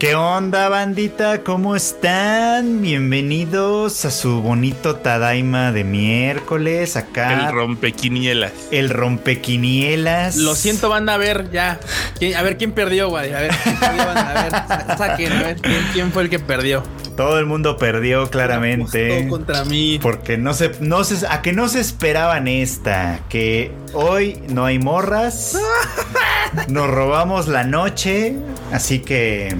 ¿Qué onda, bandita? ¿Cómo están? Bienvenidos a su bonito Tadaima de miércoles. Acá. El rompequinielas. El rompequinielas. Lo siento, banda. A ver, ya. A ver, ¿quién perdió, güey? A ver, ¿quién perdió, banda? A ver, saquen, a ver, ¿quién, quién fue el que perdió? Todo el mundo perdió claramente. Todo contra mí. Porque no se, no se, a que no se esperaban esta. Que hoy no hay morras. Nos robamos la noche. Así que.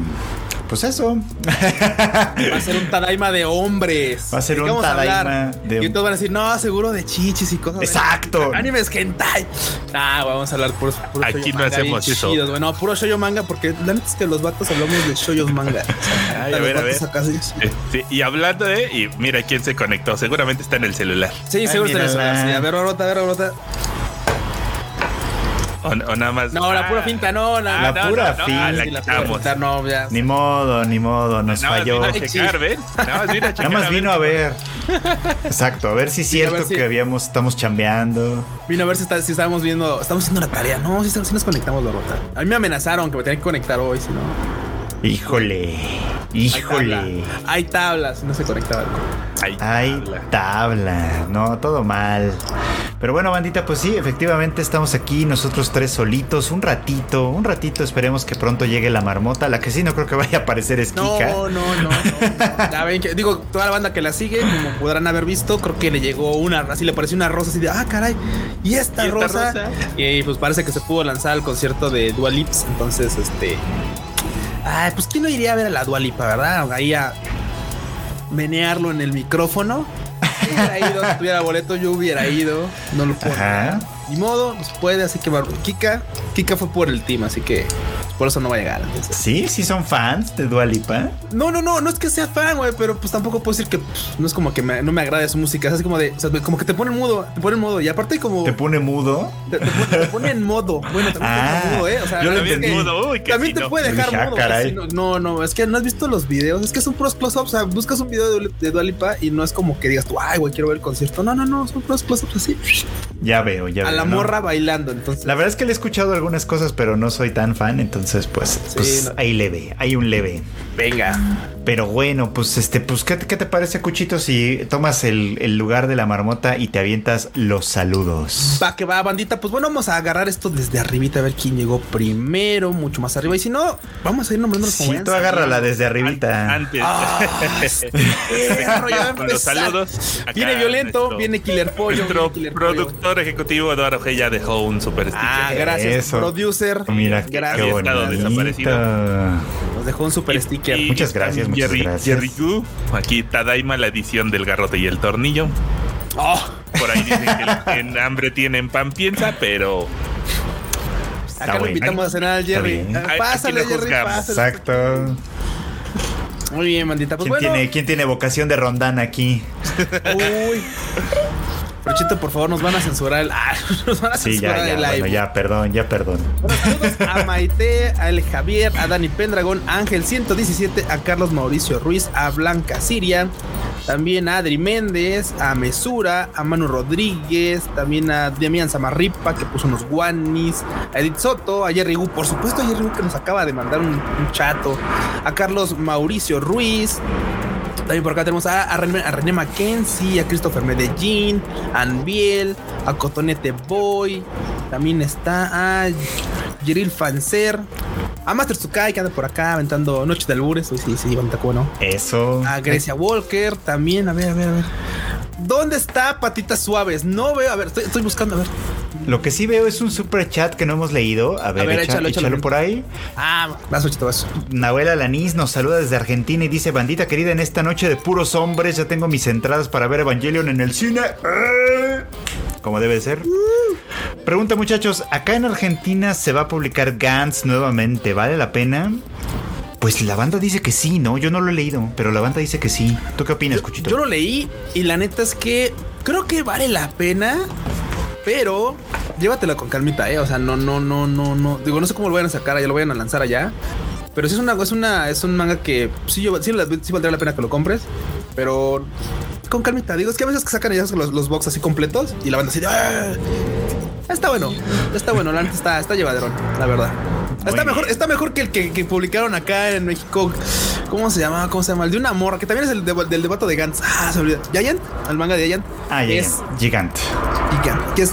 Pues eso. Va a ser un Tadaima de hombres. Va a ser ¿De un? Tadaima de- Y todos van a decir, no, seguro de chichis y cosas. Exacto. Animes hentai. Ah, vamos a hablar puros, puros Aquí no manga hacemos eso. chidos, güey. No, puro shoyo manga, porque la neta es que los vatos hablamos de shoyo manga. Ay, a ver, a ver. Eh, sí, y hablando de, y mira quién se conectó, seguramente está en el celular. Sí, seguro mira, está en eso. la- Sí, a ver, Orota, a ver, Orota. O, o nada más. No, la Ah, pura finta, no. La, La pura ah, finta. la quitamos. pura finta, no, ya. Ni modo, ni modo. Nos Nada más falló. vino a checar, ¿ven? Nada más vino a checar. Nada más vino a ver. Exacto, a ver si es cierto si- que habíamos, estamos chambeando. Vino a ver si, está, si estábamos viendo. Estamos haciendo la tarea. No, si, si nos conectamos, la rota. A mí me amenazaron que me tenían que conectar hoy, si no. Híjole, Hay híjole. tabla. Hay tablas, si no se conectaba. Ay, Hay habla. tabla, no, todo mal. Pero bueno, bandita, pues sí, efectivamente estamos aquí nosotros tres solitos, un ratito, un ratito, esperemos que pronto llegue la marmota. La que sí no creo que vaya a aparecer es No, Kika. no, no, no. Ya ven que, digo, toda la banda que la sigue, como podrán haber visto, creo que le llegó una, así le pareció una rosa así de, ah, caray, ¿y esta, ¿Y esta rosa? rosa? Y pues parece que se pudo lanzar al concierto de Dua Lips, entonces, este... Ay, pues quién no iría a ver a la Dua Lipa, ¿verdad? Ahí a menearlo en el micrófono. Si hubiera ido, si tuviera boleto, yo hubiera ido. No lo puedo. Ajá. Ni modo, no se puede, así que Kika, Kika fue por el team, así que por eso no va a llegar. entonces. Sí, sí son fans de Dualipa. No, no, no, no es que sea fan, güey, pero pues tampoco puedo decir que pues, no es como que me- no me agrade su música, es así como de, o sea, como que te pone en mudo, te pone en modo, y aparte como Te pone mudo. te, te pone, te pone en modo, bueno, también Ah, te pone en modo, eh, o sea, yo lo es que-. Mudo, uy, que también te no. puede dejar Dije, ah, modo, caray. no, no, no, es que no has visto los videos, es que son puros close-ups, o sea, buscas un video de, de Dua Lipa y no es como que digas tú, ay, güey, quiero ver el concierto, no, no, no, son puros close-ups así, Ya veo, ya veo. La ¿no? morra bailando, entonces. La verdad es que le he escuchado algunas cosas, pero no soy tan fan, entonces pues, pues no. hay leve, hay un leve. Venga. Pero bueno, pues este, pues ¿qué, te- qué te parece, Cuchito, si tomas el, el lugar de la marmota y te avientas los saludos? Va que va, bandita. Pues bueno, vamos a agarrar esto desde arribita a ver quién llegó primero, mucho más arriba. Y si no, vamos a ir nombrándolos como Sí, tú agárrala desde arribita. Antes. Ah, ya Con los saludos. Viene violento, nuestro- viene Killer Pollo. Nuestro viene Killer Pollo. productor ejecutivo Eduardo G ya dejó un super sticker. Ah, gracias, Eso. producer. Mira, gracias. qué bonito. desaparecido. Nos dejó un super Y- sticker. y Muchas gracias, muchas Jerry, gracias. Jerry Gu, aquí Tadaima, la edición del garrote y el tornillo. Oh, Por ahí dicen que que en hambre tienen pan piensa, pero acá lo invitamos a cenar al Jerry. Pásale, Jerry, pásale. Exacto. Muy bien, bandita. Pues ¿Quién, bueno. tiene, ¿Quién tiene vocación de rondán aquí? Uy. Prochito, por favor, nos van a censurar el. Ah, nos van a Sí, censurar ya, ya, el live. bueno, ya, perdón, ya, perdón. Bueno, saludos a Maite, a El Javier, a Dani Pendragón, a Ángel 117, a Carlos Mauricio Ruiz, a Blanca Siria, también a Adri Méndez, a Mesura, a Manu Rodríguez, también a Demian Samarripa que puso unos guanis, a Edith Soto, a Jerry Gu, por supuesto a Jerry Gu que nos acaba de mandar un, un chato, a Carlos Mauricio Ruiz, también por acá tenemos a, a René, a René Mackenzie, a Christopher Medellín, a Anbiel, a Cotonete Boy. También está a Yeril Fancer, a Master Tsukai que anda por acá aventando Noche de Albures. Uy, sí, sí, bonita, ¿cómo no? Eso. A Grecia Walker también. A ver, a ver, a ver. ¿Dónde está Patitas Suaves? No veo. A ver, estoy, estoy buscando. A ver. Lo que sí veo es un super chat que no hemos leído. A ver, ver, echa- échalo, échalo, échalo. por ahí. Ah, vas, Ochito, vas. Nahuel Alanis nos saluda desde Argentina y dice: Bandita querida, en esta noche de puros hombres ya tengo mis entradas para ver Evangelion en el cine. ¡Eh! Como debe ser. Pregunta, muchachos: acá en Argentina se va a publicar Gantz nuevamente. ¿Vale la pena? Pues la banda dice que sí, ¿no? Yo no lo he leído, pero la banda dice que sí. ¿Tú qué opinas, Cuchito? Yo lo leí y la neta es que creo que vale la pena, pero llévatela con calmita, eh. O sea, no, no, no, no, no. Digo, no sé cómo lo vayan a sacar, ya lo vayan a lanzar allá. Pero sí es una, es una, es un manga que sí, yo, sí, valdría la pena que lo compres, pero con calmita. Digo, es que a veces que sacan ya los, los box así completos y la banda así "Ah". Está bueno, está bueno, la neta está, está llevaderón, la verdad. Está mejor, bien. está mejor que el que, que publicaron acá en México. ¿Cómo se llama? ¿Cómo se llama? El de una morra, que también es el de- del debate de Gantz. Ah, se olvida. Giant, el manga de Giant. Ah, ya, es ya. Gigante. Gigant, que es.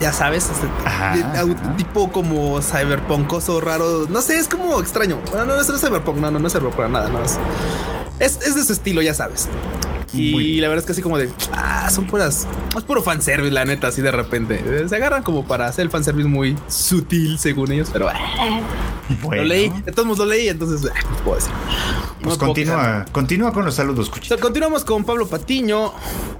Ya sabes, este, Ajá, de- ajá. au- tipo como cyberpunkoso raro. No sé, es como extraño. Bueno, no, no, es no es cyberpunk, no, no, no es cyberpunk para nada, no es. Es, es de su estilo, ya sabes. Y la verdad es que así como de, ah, son puras, es puro fanservice, la neta, así de repente. Se agarran como para hacer el fanservice muy sutil, según ellos, pero ah, Bueno, lo leí, de todos modos lo leí, entonces, ah, puedo decir. Pues continúa, continúa con los saludos, Cuchito. continuamos con Pablo Patiño.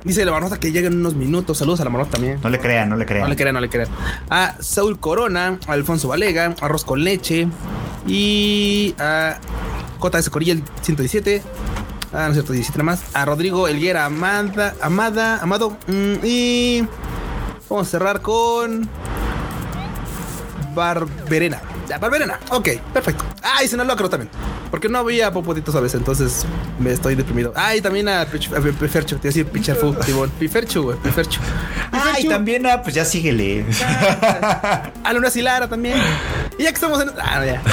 Dice la marmota que llega en unos minutos. Saludos a la marmota también. No le crean, no le crean. No le crean, no le crean. A Saúl Corona, a Alfonso Valega, arroz con leche y a JS Corilla 117. Ah, no es cierto, 17 nada más. A Rodrigo Elguera Amada, Amada, Amado. mm, y vamos a cerrar con Barberena. Barberena. Ok, perfecto. Ah, y Sinaloa también. Porque no había popotitos a veces, entonces me estoy deprimido. Ah, y también a a Pifercho. Te a decir Picharfu, Tibón. Pifercho, güey. Pifercho. Ah, y también, ah, pues ya síguele. A Luna Silara también. Y ya que estamos en. Ah, ya.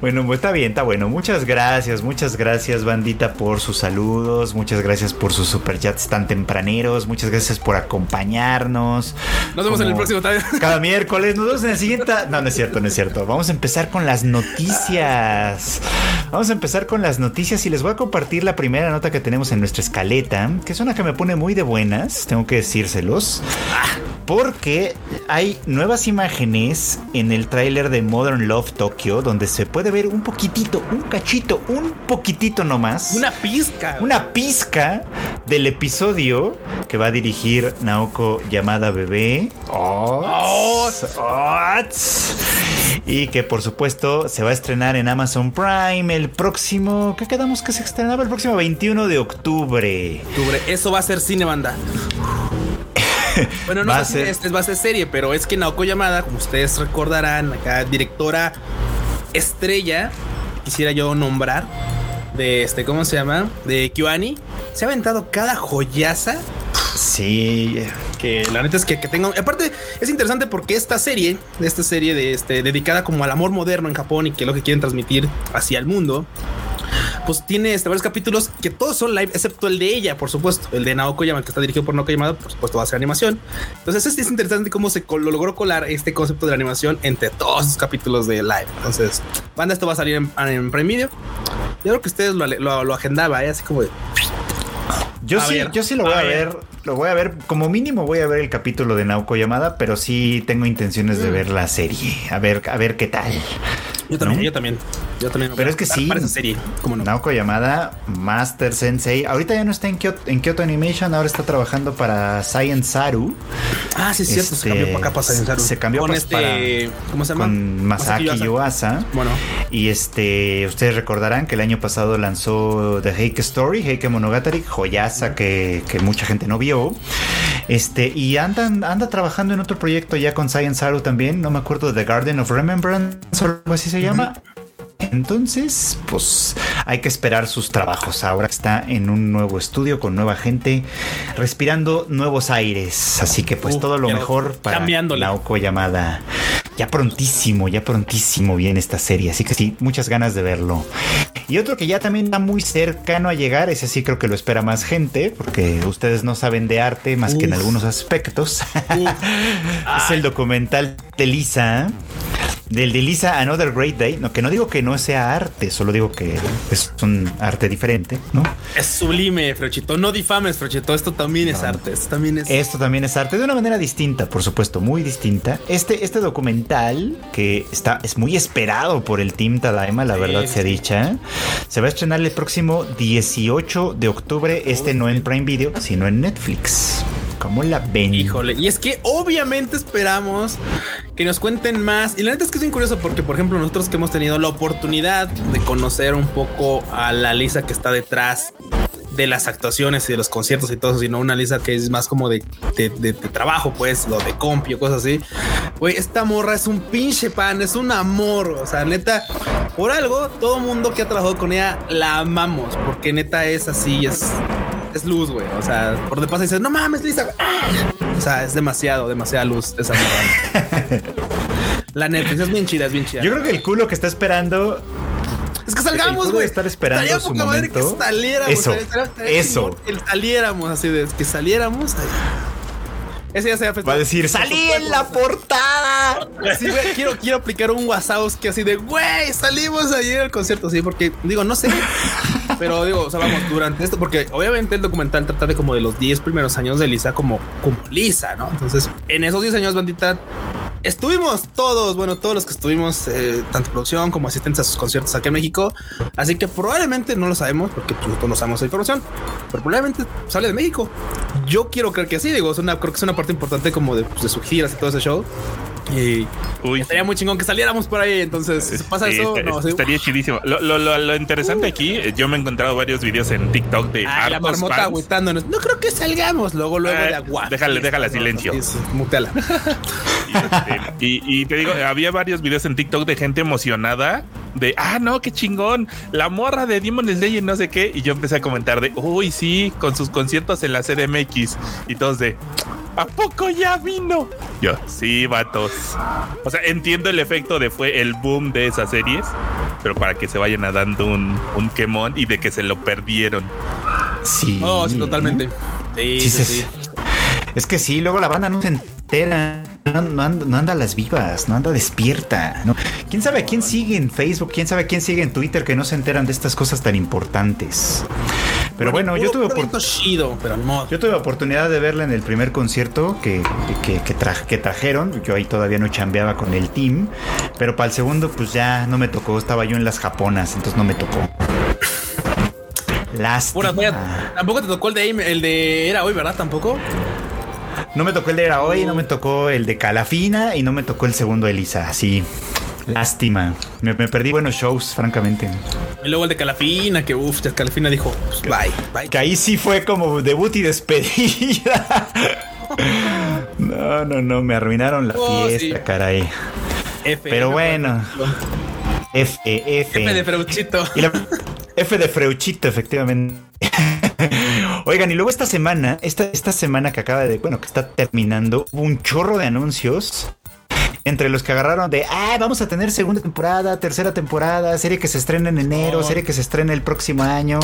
Bueno, pues está bien, está bueno. Muchas gracias, muchas gracias, bandita, por sus saludos. Muchas gracias por sus superchats tan tempraneros. Muchas gracias por acompañarnos. Nos vemos en el próximo también. Cada miércoles. Nos vemos en el siguiente. No, no es cierto, no es cierto. Vamos a empezar con las noticias. Vamos a empezar con las noticias y les voy a compartir la primera nota que tenemos en nuestra escaleta, que es una que me pone muy de buenas, tengo que decírselos. Porque hay nuevas imágenes en el tráiler de Modern Love Tokyo donde se puede ver un poquitito, un cachito, un poquitito nomás. Una pizca. Una pizca del episodio que va a dirigir Naoko llamada Bebé. Ots, Ots. Y que por supuesto se va a estrenar en Amazon Prime el próximo. ¿Qué quedamos que se estrenaba? El próximo 21 de octubre. octubre. Eso va a ser cine banda. Bueno, no Va a sé si ser- este va a ser serie, pero es que Naoko Yamada, como ustedes recordarán, acá directora estrella, quisiera yo nombrar, de este, ¿cómo se llama? De Kyoani, se ha aventado cada joyaza Sí. que la neta es que, que tengo. Aparte, es interesante porque esta serie, esta serie de este, dedicada como al amor moderno en Japón y que es lo que quieren transmitir hacia el mundo, pues tiene este, varios capítulos que todos son live, excepto el de ella, por supuesto. El de Naoko Yamada, que está dirigido por Naoko Yamada, por supuesto, va a ser animación. Entonces, es, es interesante cómo se lo logró colar este concepto de la animación entre todos los capítulos de live. Entonces, banda, esto va a salir en, en Prime Video. Yo creo que ustedes lo, lo, lo agendaba, ¿eh? así como de. Yo A sí, ver, yo sí lo voy a a, ver. ver. Lo voy a ver. Como mínimo voy a ver el capítulo de Naoko Yamada, pero sí tengo intenciones Mm. de ver la serie. A ver, a ver qué tal. Yo también, ¿No? yo también. Yo también. Pero es que sí. Para esa serie, ¿cómo no? Naoko Yamada, Master Sensei. Ahorita ya no está en Kyoto, en Kyoto Animation, ahora está trabajando para Science Saru. Ah, sí, es cierto. Este, se cambió para acá para Science Saru. se cambió con este. para- ¿Cómo se llama? Con Masaki Yuasa. Bueno, Y este, ustedes recordarán que el año pasado lanzó The Heike Story, Heike Monogatari, joyaza que, que mucha gente no vio. Este, y andan, anda trabajando en otro proyecto ya con Science Saru también, no me acuerdo, The Garden of Remembrance o algo así se llama. Entonces, pues hay que esperar sus trabajos. Ahora está en un nuevo estudio con nueva gente, respirando nuevos aires. Así que pues todo lo mejor para. Naoko llamada. Ya prontísimo, ya prontísimo viene esta serie. Así que sí, muchas ganas de verlo. Y otro que ya también está muy cercano a llegar, ese sí creo que lo espera más gente, porque ustedes no saben de arte más que en algunos aspectos. Es el documental de Lisa. Del de Lisa Another Great Day. No, que no digo que no sea arte, solo digo que es un arte diferente, ¿no? es sublime, Frochito. No difames, Frochito. Esto también es arte. Esto también es. Esto también es arte de una manera distinta, por supuesto, muy distinta. Este, este documental, que está, es muy esperado por el Team Tadaima, la Sí, verdad sí, sea sí. dicha, se va a estrenar el próximo 18 de octubre. Este no en Prime Video, sino en Netflix. ¿Cómo la ven? Híjole, y es que obviamente esperamos que nos cuenten más. Y la neta es que es bien curioso porque, por ejemplo, nosotros que hemos tenido la oportunidad de conocer un poco a la Lisa que está detrás de las actuaciones y de los conciertos y todo eso, sino una Lisa que es más como de, de, de- de trabajo, pues, lo de compio, cosas así. Güey, esta morra es un pinche pan, es un amor. O sea, neta, por algo, todo mundo que ha trabajado con ella la amamos, porque neta es así, es, es luz, güey. O sea, por de paso dices, no mames, Lisa. güey". ¡Ah! O sea, es demasiado, demasiada luz esa morra. La Netflix es bien chida, es bien chida. Yo creo que el culo que está esperando es que salgamos, güey. estar esperando su momento. Que saliéramos, eso, eso. Que saliéramos así de que saliéramos. Ese ya se Va a decir, salí en la portada. Sí, güey, quiero, quiero aplicar un WhatsApp que así de, güey, salimos ayer al concierto, sí, porque digo, no sé, pero digo, o sea, vamos, durante esto, porque obviamente el documental trata de como de los 10 primeros años de Lisa como, como Lisa, ¿no? Entonces, en esos 10 años, bandita, estuvimos todos, bueno, todos los que estuvimos, eh, tanto producción como asistentes a sus conciertos aquí en México. Así que probablemente no lo sabemos porque pues, no sabemos la información, pero probablemente sale de México. Yo quiero creer que sí, digo, es una, creo que es una parte importante como de, pues, de sus giras y todo ese show. Y Uy, estaría muy chingón que saliéramos por ahí. Entonces, si pasa eso, no, estaría chidísimo. Lo, lo, lo, interesante aquí, eh, yo me he encontrado varios videos en TikTok de ah, la marmota agüitándonos. No creo que salgamos. Luego, luego de agua. Déjale, déjala silencio. Mutela. y, y, te digo, había varios videos en TikTok de gente emocionada de ah, no, qué chingón, la morra de Demon Slayer, no sé qué. Y yo empecé a comentar de uy, sí, con sus conciertos en la CDMX y todos de ¿A poco ya vino? Yo, sí, vatos. O sea, entiendo el efecto de fue el boom de esas series, pero para que se vayan dando un, un quemón y de que se lo perdieron. Sí. Oh, sí, totalmente. Sí, sí, sí, Es que sí, luego la banda no se entera. No, anda, a las vivas, no anda despierta. ¿no? ¿Quién sabe a quién sigue en Facebook? ¿Quién sabe a quién sigue en Twitter que no se enteran de estas cosas tan importantes? Pero bueno, yo tuve yo tuve oportunidad de verla en el primer concierto que, que, que, trajeron. Yo ahí todavía no chambeaba con el team. Pero para el segundo, pues ya no me tocó. Estaba yo en las japonas, entonces no me tocó. Lástima. Tampoco te tocó el de, el de Era Hoy, ¿verdad? Tampoco. No me tocó el de Era Hoy, no me tocó el de Calafina y no me tocó el segundo Elisa. Así. Lástima. Me, perdí buenos shows, francamente. Y luego el de Calafina, que uff, Calafina dijo, pues, bye, bye. Que ahí sí fue como debut y despedida. no, no, no, me arruinaron la oh, fiesta, caray. Pero bueno. F, e, F. F de Freuchito. F de Freuchito, efectivamente. Oigan, y luego esta semana, esta, esta semana que acaba de, bueno, que está terminando, hubo un chorro de anuncios entre los que agarraron de, ah, vamos a tener segunda temporada, tercera temporada, serie que se estrena en enero, serie que se estrena el próximo año.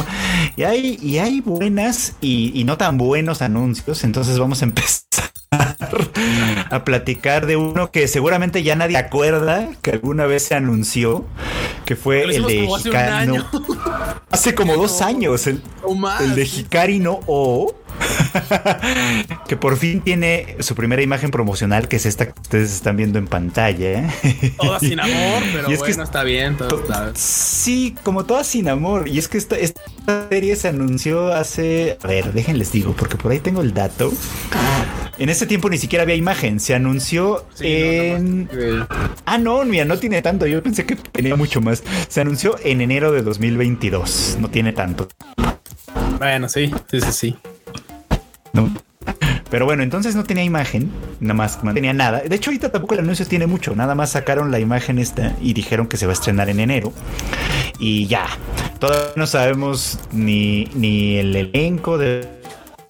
Y hay, y hay buenas y, no tan buenos anuncios, entonces vamos a empezar a platicar de uno que seguramente ya nadie acuerda que alguna vez se anunció, que fue el de Hikari Hace como dos años, el, el de Hikari no O que por fin tiene su primera imagen promocional, que es esta que ustedes están viendo en pantalla. ¿eh? Toda sin amor, pero es bueno, está bien. Sí, como toda sin amor. Y es que esta, esta, serie se anunció hace... A ver, déjenles digo, porque por ahí tengo el dato. En ese tiempo ni siquiera había imagen. Se anunció en... ah, no, mira, no tiene tanto. Yo pensé que tenía mucho más. Se anunció en enero de 2022. No tiene tanto. Bueno, sí, sí, sí, sí. ¿No? Pero bueno, entonces no tenía imagen, nada más no tenía nada. De hecho, ahorita tampoco el anuncio tiene mucho, nada más sacaron la imagen esta y dijeron que se va a estrenar en enero. Y ya, todavía no sabemos ni, ni el elenco de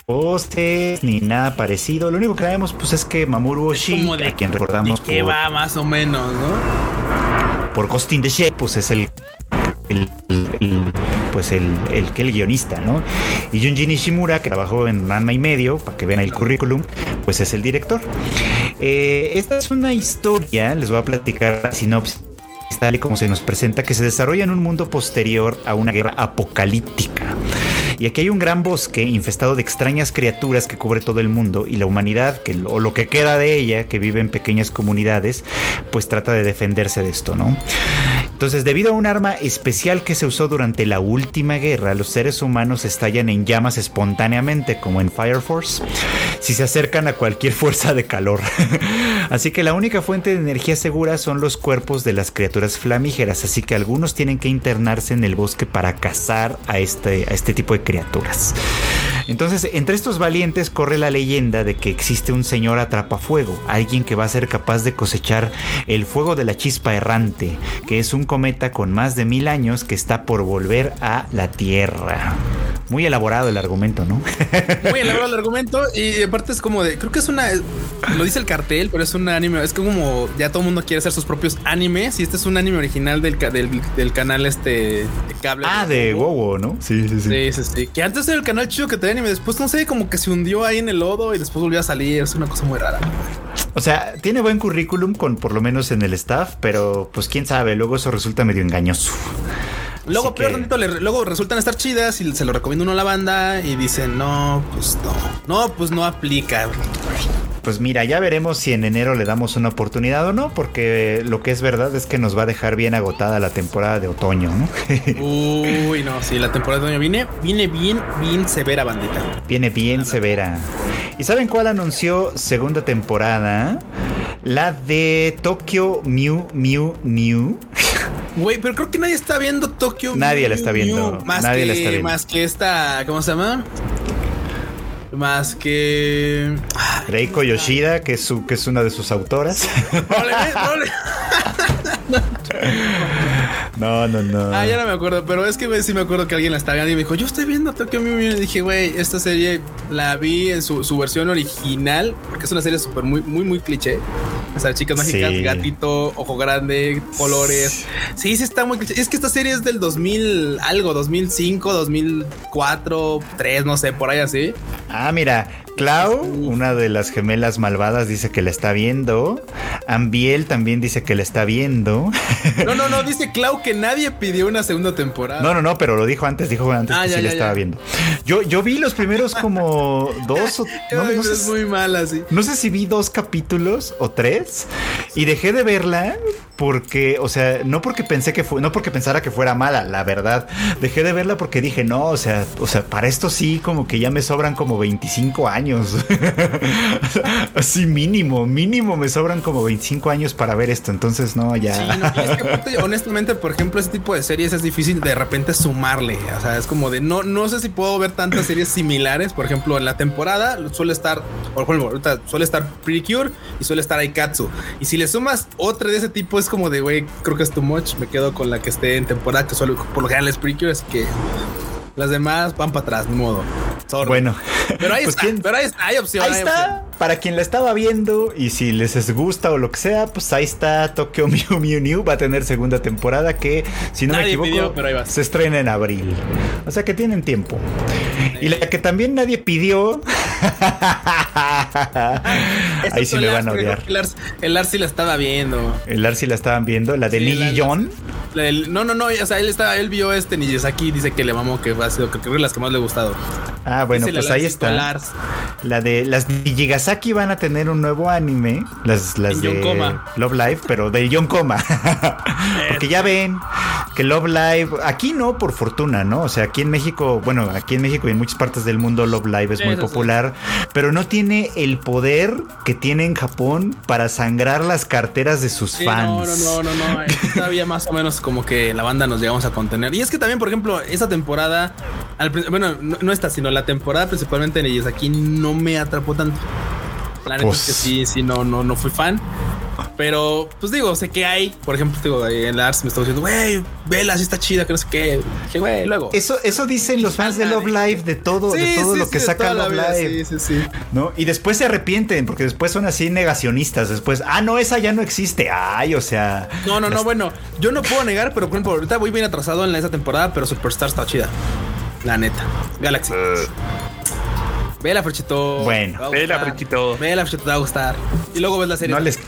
postes ni nada parecido. Lo único que sabemos pues es que Mamoru Oshii, de, a quien recordamos que va más o menos, ¿no? Por Costing de Shape, pues es el el, pues el, el, el guionista, ¿no? Y Junji Nishimura, que trabajó en Ranma y medio, para que vean el currículum, pues es el director. Eh, esta es una historia, les voy a platicar la sinopsis tal y como se nos presenta, que se desarrolla en un mundo posterior a una guerra apocalíptica. Y aquí hay un gran bosque infestado de extrañas criaturas que cubre todo el mundo y la humanidad, que, o lo que queda de ella, que vive en pequeñas comunidades, pues trata de defenderse de esto, ¿no? Entonces, debido a un arma especial que se usó durante la última guerra, los seres humanos estallan en llamas espontáneamente, como en Fire Force, si se acercan a cualquier fuerza de calor. así que la única fuente de energía segura son los cuerpos de las criaturas flamígeras, así que algunos tienen que internarse en el bosque para cazar a este, a este tipo de criaturas. Entonces, entre estos valientes corre la leyenda de que existe un señor atrapafuego, alguien que va a ser capaz de cosechar el fuego de la chispa errante, que es un cometa con más de mil años que está por volver a la Tierra. Muy elaborado el argumento, ¿no? Muy elaborado el argumento y aparte es como de, creo que es una, lo dice el cartel, pero es un anime, es como ya todo el mundo quiere hacer sus propios animes y este es un anime original del, del, canal este de cable. Ah, de Wowo, ¿no? Sí, sí, sí. Sí, sí, sí. Que antes era el canal chido que tenía anime, después no sé, como que se hundió ahí en el lodo y después volvió a salir, es una cosa muy rara. O sea, tiene buen currículum con por lo menos en el staff, pero pues quién sabe, luego eso resulta medio engañoso. Luego, peor luego resultan estar chidas y se lo recomiendo uno a la banda y dicen, no, pues no, no, pues no aplica. Pues mira, ya veremos si en enero le damos una oportunidad o no, porque lo que es verdad es que nos va a dejar bien agotada la temporada de otoño, ¿no? Uy, no, sí, la temporada de otoño viene, viene bien, bien severa, bandita. Viene bien severa. ¿Y saben cuál anunció segunda temporada? La de Tokyo Mew Mew Mew. Güey, pero creo que nadie está viendo Tokyo. Nadie la está viendo. Más nadie que, la está viendo. Más que esta, ¿cómo se llama? Más que. Reiko Yoshida, que es, su, que es una de sus autoras. No, no, no. Ah, ya no me acuerdo, pero es que sí me acuerdo que alguien la estaba viendo y me dijo, yo estoy viendo Tokyo Mew Y dije, güey, esta serie la vi en su, su versión original, porque es una serie súper muy, muy, muy cliché. O sea, chicas mágicas, gatito, ojo grande, colores. Sí, sí está muy cliché. Es que esta serie es del 2000 algo, 2005, 2004, 3, no sé, por ahí así. Ah, mira, Clau, una de las gemelas malvadas, dice que la está viendo. Ambiel también dice que la está viendo. No, no, no, dice Clau que nadie pidió una segunda temporada. No, no, no, pero lo dijo antes, dijo antes ah, que sí la estaba viendo. Yo, yo vi los primeros como dos o no, no sé, es muy mala, sí. No sé si vi dos capítulos o tres y dejé de verla porque, o sea, no porque pensé que fue, no porque pensara que fuera mala, la verdad. Dejé de verla porque dije, no, o sea, o sea, para esto sí, como que ya me sobran como 25 años. Así mínimo, mínimo me sobran como 25 años para ver esto. Entonces, no, ya. Sí, no, es que honestamente, por ejemplo, ese tipo de series es difícil de repente sumarle. O sea, es como de no, no sé si puedo ver tantas series similares. Por ejemplo, en la temporada suele estar, por ejemplo, suele estar Pretty Cure y suele estar Aikatsu. Y si le sumas otra de ese tipo, es como de, güey, creo que es too much. Me quedo con la que esté en temporada, que solo por lo general es Precure, así que las demás van para atrás, ni modo. Bueno, pero ahí pues está, pero ahí hay opción. Ahí está. Para quien la estaba viendo y si les gusta o lo que sea, pues ahí está Tokyo Mew Mew New. Va a tener segunda temporada que, si no me equivoco, se estrena en abril. O sea que tienen tiempo. Y la que también nadie pidió. ahí sí me van a odiar. El Arsi la estaba viendo. El Arsi la estaban viendo, la de sí, John. no, no, no, o sea, él estaba, él vio este Nijisaki, dice que le mamó que ha sido, creo que las que más le ha gustado. Ah, bueno, pues ahí está. La de las Nijigasaki van a tener un nuevo anime, las, las de Love Live, pero de John Coma. Porque ya ven que Love Live, aquí no, por fortuna, ¿no? O sea, aquí en México, bueno, aquí en México y en muchas partes del mundo Love Live es muy popular, pero no tiene el poder que tiene en Japón para sangrar las carteras de sus fans. No, no, no, no, no. Todavía más o menos como que la banda nos llegamos a contener. Y es que también, por ejemplo, esa temporada, bueno, no, esta, sino la temporada principalmente en ellos aquí no me atrapó tanto. La neta es que pues sí, sí, no, no, no fui fan. Pero, pues digo, sé que hay. Por ejemplo, digo, en la Arts me está diciendo, güey, vela, así está chida, que no sé qué. Que güey, luego. Eso, eso dicen los fans de Love Live, de todo, de todo lo que saca Love Live. Sí, sí, sí. ¿No? Y después se arrepienten, porque después son así negacionistas. Después, ah, no, esa ya no existe. Ay, o sea. No, no, no, bueno, yo no puedo negar, pero por ejemplo, ahorita voy bien atrasado en esa temporada, pero Superstar está chida. La neta. Galaxy. Uh. Vela, Frechito. Bueno, vela, Frechito. Vela, Frechito, te va a gustar. Y luego ves la serie. No les.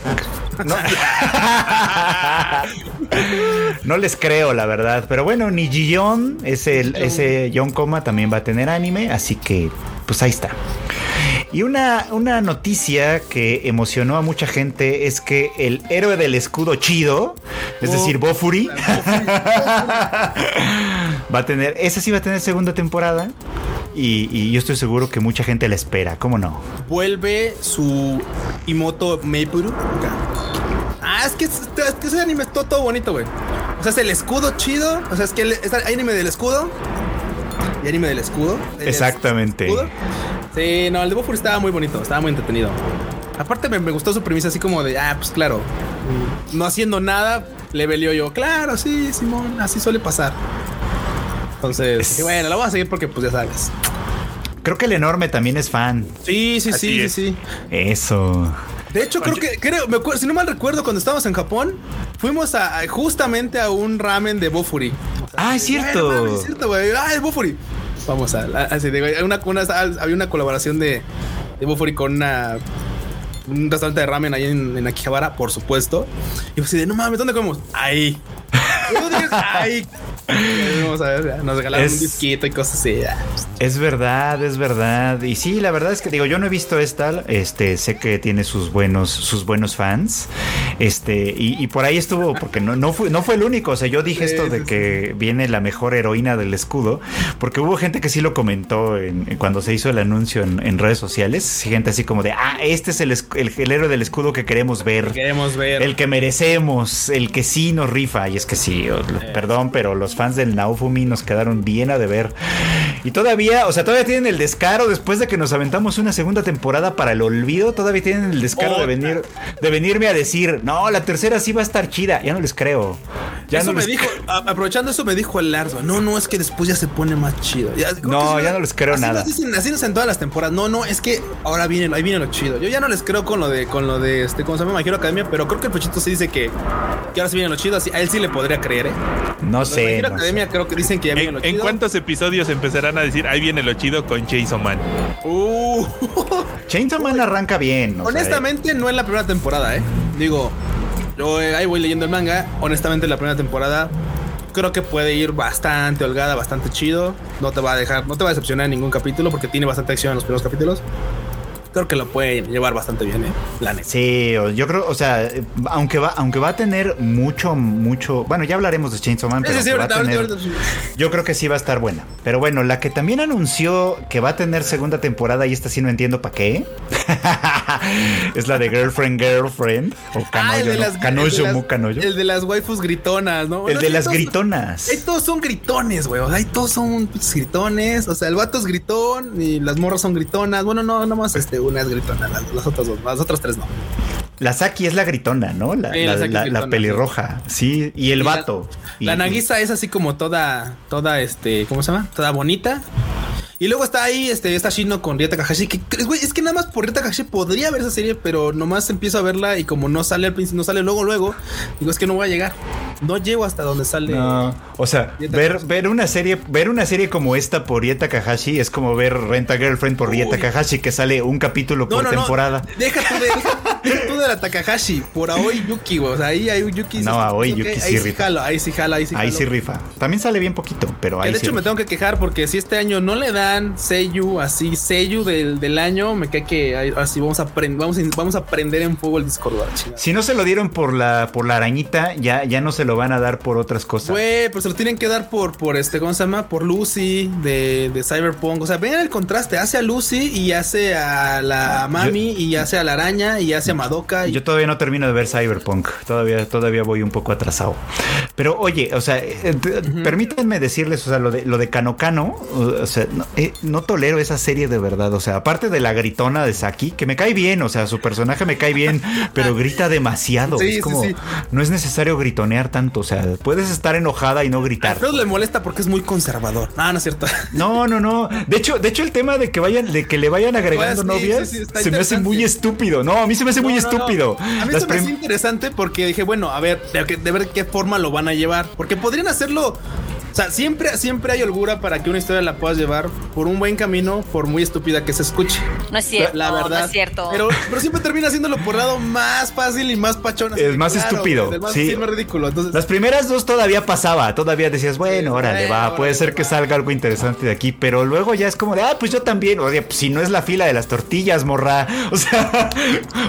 No, les creo, la verdad. Pero bueno, ni Gion, ese, ese John Coma también va a tener anime. Así que, pues ahí está. Y una, una noticia que emocionó a mucha gente es que el héroe del escudo chido, es oh, decir, Bofuri, va a tener, ese sí va a tener segunda temporada. Y, yo estoy seguro que mucha gente la espera, ¿cómo no? Vuelve su Imoto Meipuru. Ah, es que, ese anime es todo, bonito, güey. O sea, es el escudo chido. O sea, es que hay anime del escudo. Y anime del escudo. Exactamente. Sí, no, el de Bofur estaba muy bonito, estaba muy entretenido. Aparte me, gustó su premisa así como de, ah, pues claro, no haciendo nada, le velió yo. Claro, sí, Simón, así suele pasar. Entonces, bueno, la vamos a seguir porque pues ya sabes. Creo que el enorme también es fan. Sí, sí, Así sí, sí, es. sí. Eso. De hecho, creo que, creo, me acuerdo, si no mal recuerdo, cuando estábamos en Japón, fuimos a, a- justamente a un ramen de Bofuri. Ah, es no cierto. es cierto, güey. Ah, es Bofuri. Vamos a, a- una, una- había una colaboración de, de Bofuri con una un restaurante de ramen ahí en, en Akihabara, por supuesto. Y pues de, no mames, ¿dónde comemos? Ahí. Ahí. Y Vamos a ver, ya, nos regalaron Es- un disquito y cosas así. Es verdad, es verdad. Y sí, la verdad es que digo, yo no he visto esta, este, sé que tiene sus buenos, sus buenos fans. Este, y, y por ahí estuvo, porque no, no fue, no fue el único. O sea, yo dije Sí, esto de sí. que viene la mejor heroína del escudo, porque hubo gente que sí lo comentó en- en cuando se hizo el anuncio en, en redes sociales. Gente así como de, ah, este es el, el, el héroe del escudo que queremos ver. Queremos ver. El que merecemos, el que sí nos rifa. Y es que sí, perdón, pero los fans del Naofumi nos quedaron bien a deber. Y todavía, o sea, todavía tienen el descaro después de que nos aventamos una segunda temporada para el olvido. Todavía tienen el descaro de venir, de venirme a decir, no, la tercera sí va a estar chida. Ya no les creo. Ya eso no me les- dijo, aprovechando eso me dijo el güey, no, no, es que después ya se pone más chido. Ya, No, ya no les creo así nada. Nos dicen, así nos en todas las temporadas. No, no, es que ahora viene, ahí viene lo chido. Yo ya no les creo con lo de, con lo de este, ¿cómo se llama? Academia, pero creo que el Pochito sí dice que, que ahora sí viene lo chido. Así, a él sí le podría creer, ¿eh? No sé. Academia creo que dicen que ya viene ¿En, cuántos episodios empezarán a decir ahí viene lo chido con Jason Man? Uh, Chainsaw Man arranca bien. o sea, honestamente, no es la primera temporada, ¿eh? Digo, yo eh, ahí voy leyendo el manga. Honestamente, la primera temporada creo que puede ir bastante holgada, bastante chido. No te va a dejar, no te va a decepcionar en ningún capítulo porque tiene bastante acción en los primeros capítulos. Creo que lo puede llevar bastante bien, ¿eh? La neta. Sí, yo creo, o sea, aunque va, aunque va a tener mucho, mucho, bueno, ya hablaremos de Chainsaw Man, pero sí, va a ahorita, tener- ahorita. yo creo que sí va a estar buena. Pero bueno, la que también anunció que va a tener segunda temporada y esta sí no entiendo para qué, es la de Girlfriend Girlfriend o Ah, Canoyo, las- Canoyo, mu Canoyo. El de las waifus gritonas, ¿no? El de las todos- gritonas. Ahí todos son gritones, güey. O sea, todos son gritones. O sea, el vato es gritón y las morras son gritonas. Bueno, no, nomás este, una es gritona. Las, las otras dos, las otras tres no. La Saki es la gritona, ¿no? La, Sí, pelirroja, sí. Y el Y la- vato. Y- La Nagisa es así como toda, toda, este, ¿cómo se llama? Toda bonita. Y luego está ahí, este, está Shino con Ryota Takahashi. Que, es que nada más por Ryota Takahashi podría ver esa serie, pero nomás empiezo a verla y como no sale al principio, no sale luego, luego, digo, es que no voy a llegar. No llego hasta donde sale. No, o sea, ver, una serie, ver una serie como esta por Rieta Takahashi es como ver Renta Girlfriend por Rieta Uy. Takahashi que sale un capítulo por temporada. Deja tú de, deja, de la Takahashi. Por Aoi Yuki, güey. O sea, ahí hay Yuki. No, Aoi Yuki ahí sí rifa. ahí sí jala, ahí sí Ahí jalo. sí rifa. También sale bien poquito, pero ahí de hecho me tengo que quejar porque si este año no le dan Seiyu así, Seiyu del, del año, me cae que ahí- así vamos a aprender, vamos, vamos a prender en fuego el Discord. Si no se lo dieron por la por la arañita, ya, ya no se lo van a dar por otras cosas. Güey, pero se lo tienen que dar por, por este, ¿cómo se llama? Por Lucy de, de Cyberpunk. O sea, vean el contraste. Hace a Lucy y hace a la Mami y hace a la araña y hace a Madoka. Y Yo todavía no termino de ver Cyberpunk, todavía, todavía voy un poco atrasado. Pero oye, o sea, eh, permítanme decirles, o sea, lo de, lo de Kano Kano, o sea, no, eh, no tolero esa serie de verdad. O sea, aparte de la gritona de Saki, que me cae bien, o sea, su personaje me cae bien, pero grita demasiado. Sí, es sí, como, sí. no es necesario gritonear tanto, o sea, puedes estar enojada y no gritar. Alfredo le molesta porque es muy conservador. No, no es cierto. No, no, no. De hecho, de hecho, el tema de que vayan, de que le vayan agregando Pues, novias, se me hace muy estúpido. No, a mí se me hace muy No, no. A mí Las se me interesante porque dije, bueno, a ver, de, de ver qué forma lo van a llevar. Porque podrían hacerlo. O sea, siempre, siempre hay holgura para que una historia la puedas llevar por un buen camino, por muy estúpida que se escuche. No es cierto, La verdad. no es cierto. Pero, pero siempre termina haciéndolo por el lado más fácil y más pachón. Es más estúpido, güey, el más, sí. sí, más ridículo. Entonces, Las primeras dos todavía pasaba, todavía decías, bueno, órale, va, puede ser que salga algo interesante de aquí, pero luego ya es como de, ah, pues yo también, oye, pues si no es la fila de las tortillas, morra, o sea,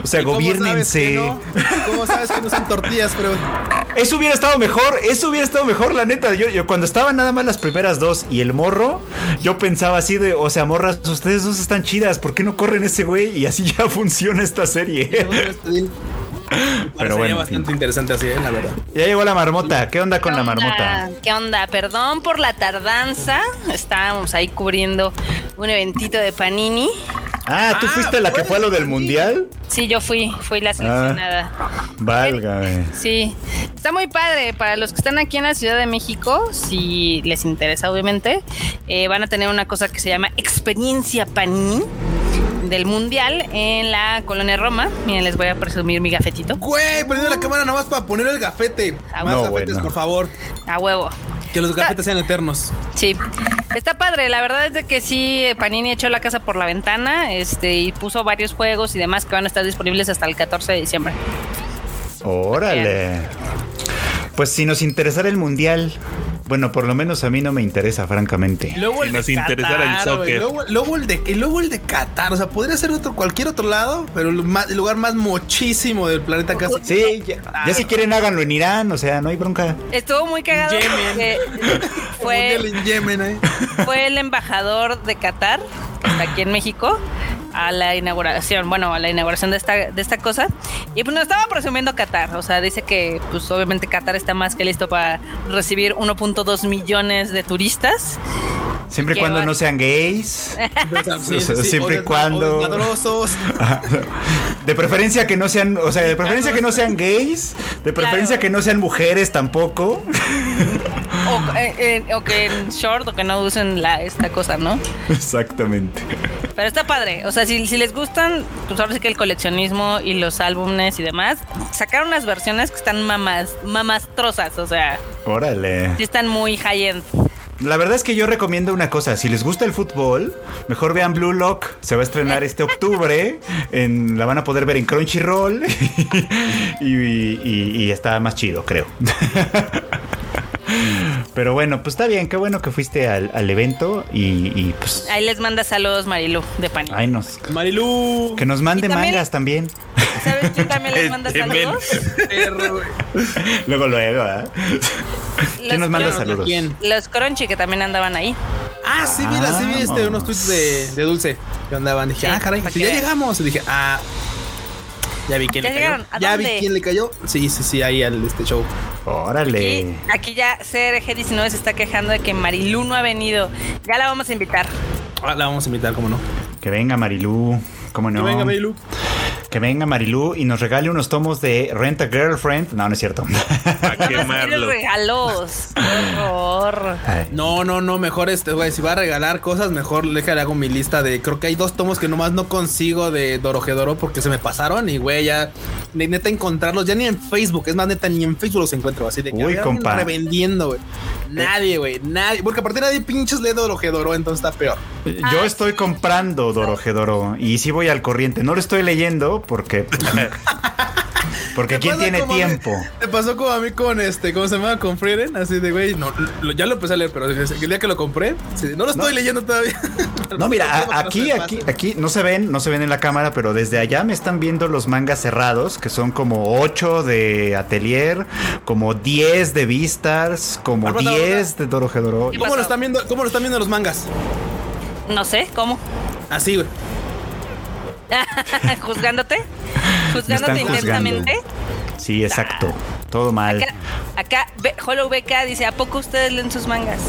o sea, ¿y cómo sabes gobiernense. que no? ¿Cómo sabes que no son tortillas? Pero Eso hubiera estado mejor, eso hubiera estado mejor, la neta. Yo, yo cuando estaban nada más las primeras dos y el morro, yo pensaba así de, o sea, morras, ustedes dos están chidas, ¿por qué no corren ese güey? Y así ya funciona esta serie. pero bueno, en bastante fin. interesante así, ¿eh? la verdad. Ya llegó la marmota, ¿qué onda con ¿Qué la marmota? ¿Qué onda? Perdón por la tardanza. Estábamos ahí cubriendo un eventito de Panini. Ah, ¿tú Ah, fuiste la que fue a lo del mundial? Sí, yo fui, fui la seleccionada. Válgame. Sí, está muy padre. Para los que están aquí en la Ciudad de México, si les interesa, obviamente, eh, van a tener una cosa que se llama Experiencia Panini del Mundial en la colonia Roma. Miren, les voy a presumir mi gafetito. Güey, poniendo la cámara nada más para poner el gafete. Ah, Más no, gafetes, bueno. por favor. A huevo. Que los gafetes sean eternos. Sí, está padre. La verdad es de que sí, Panini echó la casa por la ventana este, y puso varios juegos y demás que van a estar disponibles hasta el 14 de diciembre. Órale. Pues si nos interesara el mundial, bueno, por lo menos a mí no me interesa, francamente. Luego Si el nos de interesara el Qatar, soccer. Luego, luego el de, luego el de Qatar. O sea, podría ser otro, cualquier otro lado, pero el, más- el lugar más mochísimo del planeta casi. Sí, ya, ya si quieren háganlo en Irán, o sea, no hay bronca. Estuvo muy cagado Yemen. porque Fue fue, en Yemen, ¿eh? fue el embajador de Qatar, que está aquí en México, a la inauguración, bueno, a la inauguración de esta, de esta cosa. Y pues nos estaba presumiendo Qatar. O sea, dice que pues obviamente Qatar está más que listo para recibir 1.2 millones de turistas. Siempre y cuando bar- no sean gays. Siempre y o des- cuando-. De preferencia que no sean, o sea, de preferencia que no sean gays, de preferencia Claro. que no sean mujeres tampoco. O, eh, eh, o que en short o que no usen la, esta cosa, ¿no? Exactamente. Pero está padre. O sea, si, si les gustan, pues ahora sí que el coleccionismo y los álbumes y demás, sacaron unas versiones que están mamas, mamastrosas. O sea, Órale. sí están muy high-end. La verdad es que yo recomiendo una cosa, si les gusta el fútbol, mejor vean Blue Lock, se va a estrenar este octubre, en, la van a poder ver en Crunchyroll y, y- y está más chido, creo. Pero bueno, pues está bien, qué bueno que fuiste al, al evento y, y, pues... Ahí les manda saludos Marilu de Pani. Ay, nos, Marilu. que nos mande también- mangas también. ¿Sabes quién también les manda Este, saludos? Luego, luego, ¿eh? ¿Quién nos manda saludos? ¿Quién? Los Crunchy que también andaban ahí. Ah, sí, mira, sí vi este, Ah. unos tweets de, de Dulce que andaban. Dije, Sí, ah, caray, para sí, que ya llegamos. Y dije, ah, ya vi quién ¿Ya le llegaron? cayó. ¿A Ya vi quién le cayó. Sí, sí, sí, ahí al este show. Órale. Y aquí ya CRG19 se está quejando de que Marilu no ha venido. Ya la vamos a invitar. Ah, la vamos a invitar, cómo no. Que venga Marilú. ¿Cómo no? Que venga, Marilu. Que venga Marilú y nos regale unos tomos de Rent a Girlfriend. No, no es cierto. A ¿Quieres quemarlo. regalos? Qué horror. No, no, no, mejor este, güey, si va a regalar cosas, mejor déjale hago mi lista de, creo que hay dos tomos que nomás no consigo de Dorojedoro porque se me pasaron y, güey, ya, de neta encontrarlos, ya ni en Facebook, es más, neta, ni en Facebook los encuentro, así de que Uy, compa. revendiendo, güey. Nadie, güey, nadie, porque aparte nadie pinches lee Dorojedoro, entonces está peor. Yo estoy comprando Dorojedoro y sí voy al corriente. No lo estoy leyendo porque. Porque ¿Te ¿quién tiene mí- tiempo? Te pasó como a mí con este, ¿cómo se llama? Con Frieden, así de, güey, no, lo- ya lo empecé a leer, pero el día que lo compré, sí, no lo estoy No. leyendo todavía. No, mira, aquí, aquí, aquí no se ven, no se ven en la cámara, pero desde allá me están viendo los mangas cerrados, que son como 8 de Atelier, como 10 de Vistars, como Bárbara, 10 de Dorojedoro. ¿Qué ¿Cómo lo están viendo? ¿Cómo lo están viendo los mangas? No sé, ¿cómo? Así, güey. ¿Juzgándote? ¿Juzgándote están juzgando. intensamente? Sí, exacto. Todo mal. Acá, acá Hollow BK dice, ¿a poco ustedes leen sus mangas?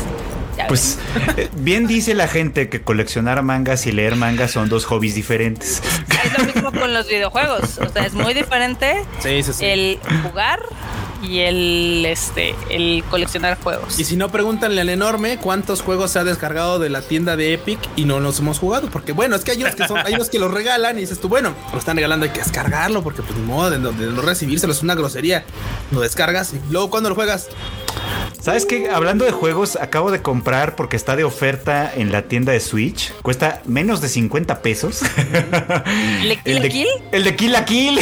Ya Pues eh, bien dice la gente que coleccionar mangas y leer mangas son dos hobbies diferentes. Es lo mismo con los videojuegos. O sea, es muy diferente Sí, sí, sí. el jugar y el este el coleccionar juegos. Y si no, pregúntenle al enorme cuántos juegos se ha descargado de la tienda de Epic y no los hemos jugado. Porque bueno, es que hay unos que son, hay unos que los regalan y dices tú, bueno, lo están regalando, hay que descargarlo, porque pues ni modo de no recibírselo es una grosería. Lo descargas y luego cuando lo juegas, ¿Sabes qué? Hablando de juegos, acabo de comprar porque está de oferta en la tienda de Switch. Cuesta menos de 50 pesos. ¿Le Kill el, la de, Kill? el de Kill la Kill.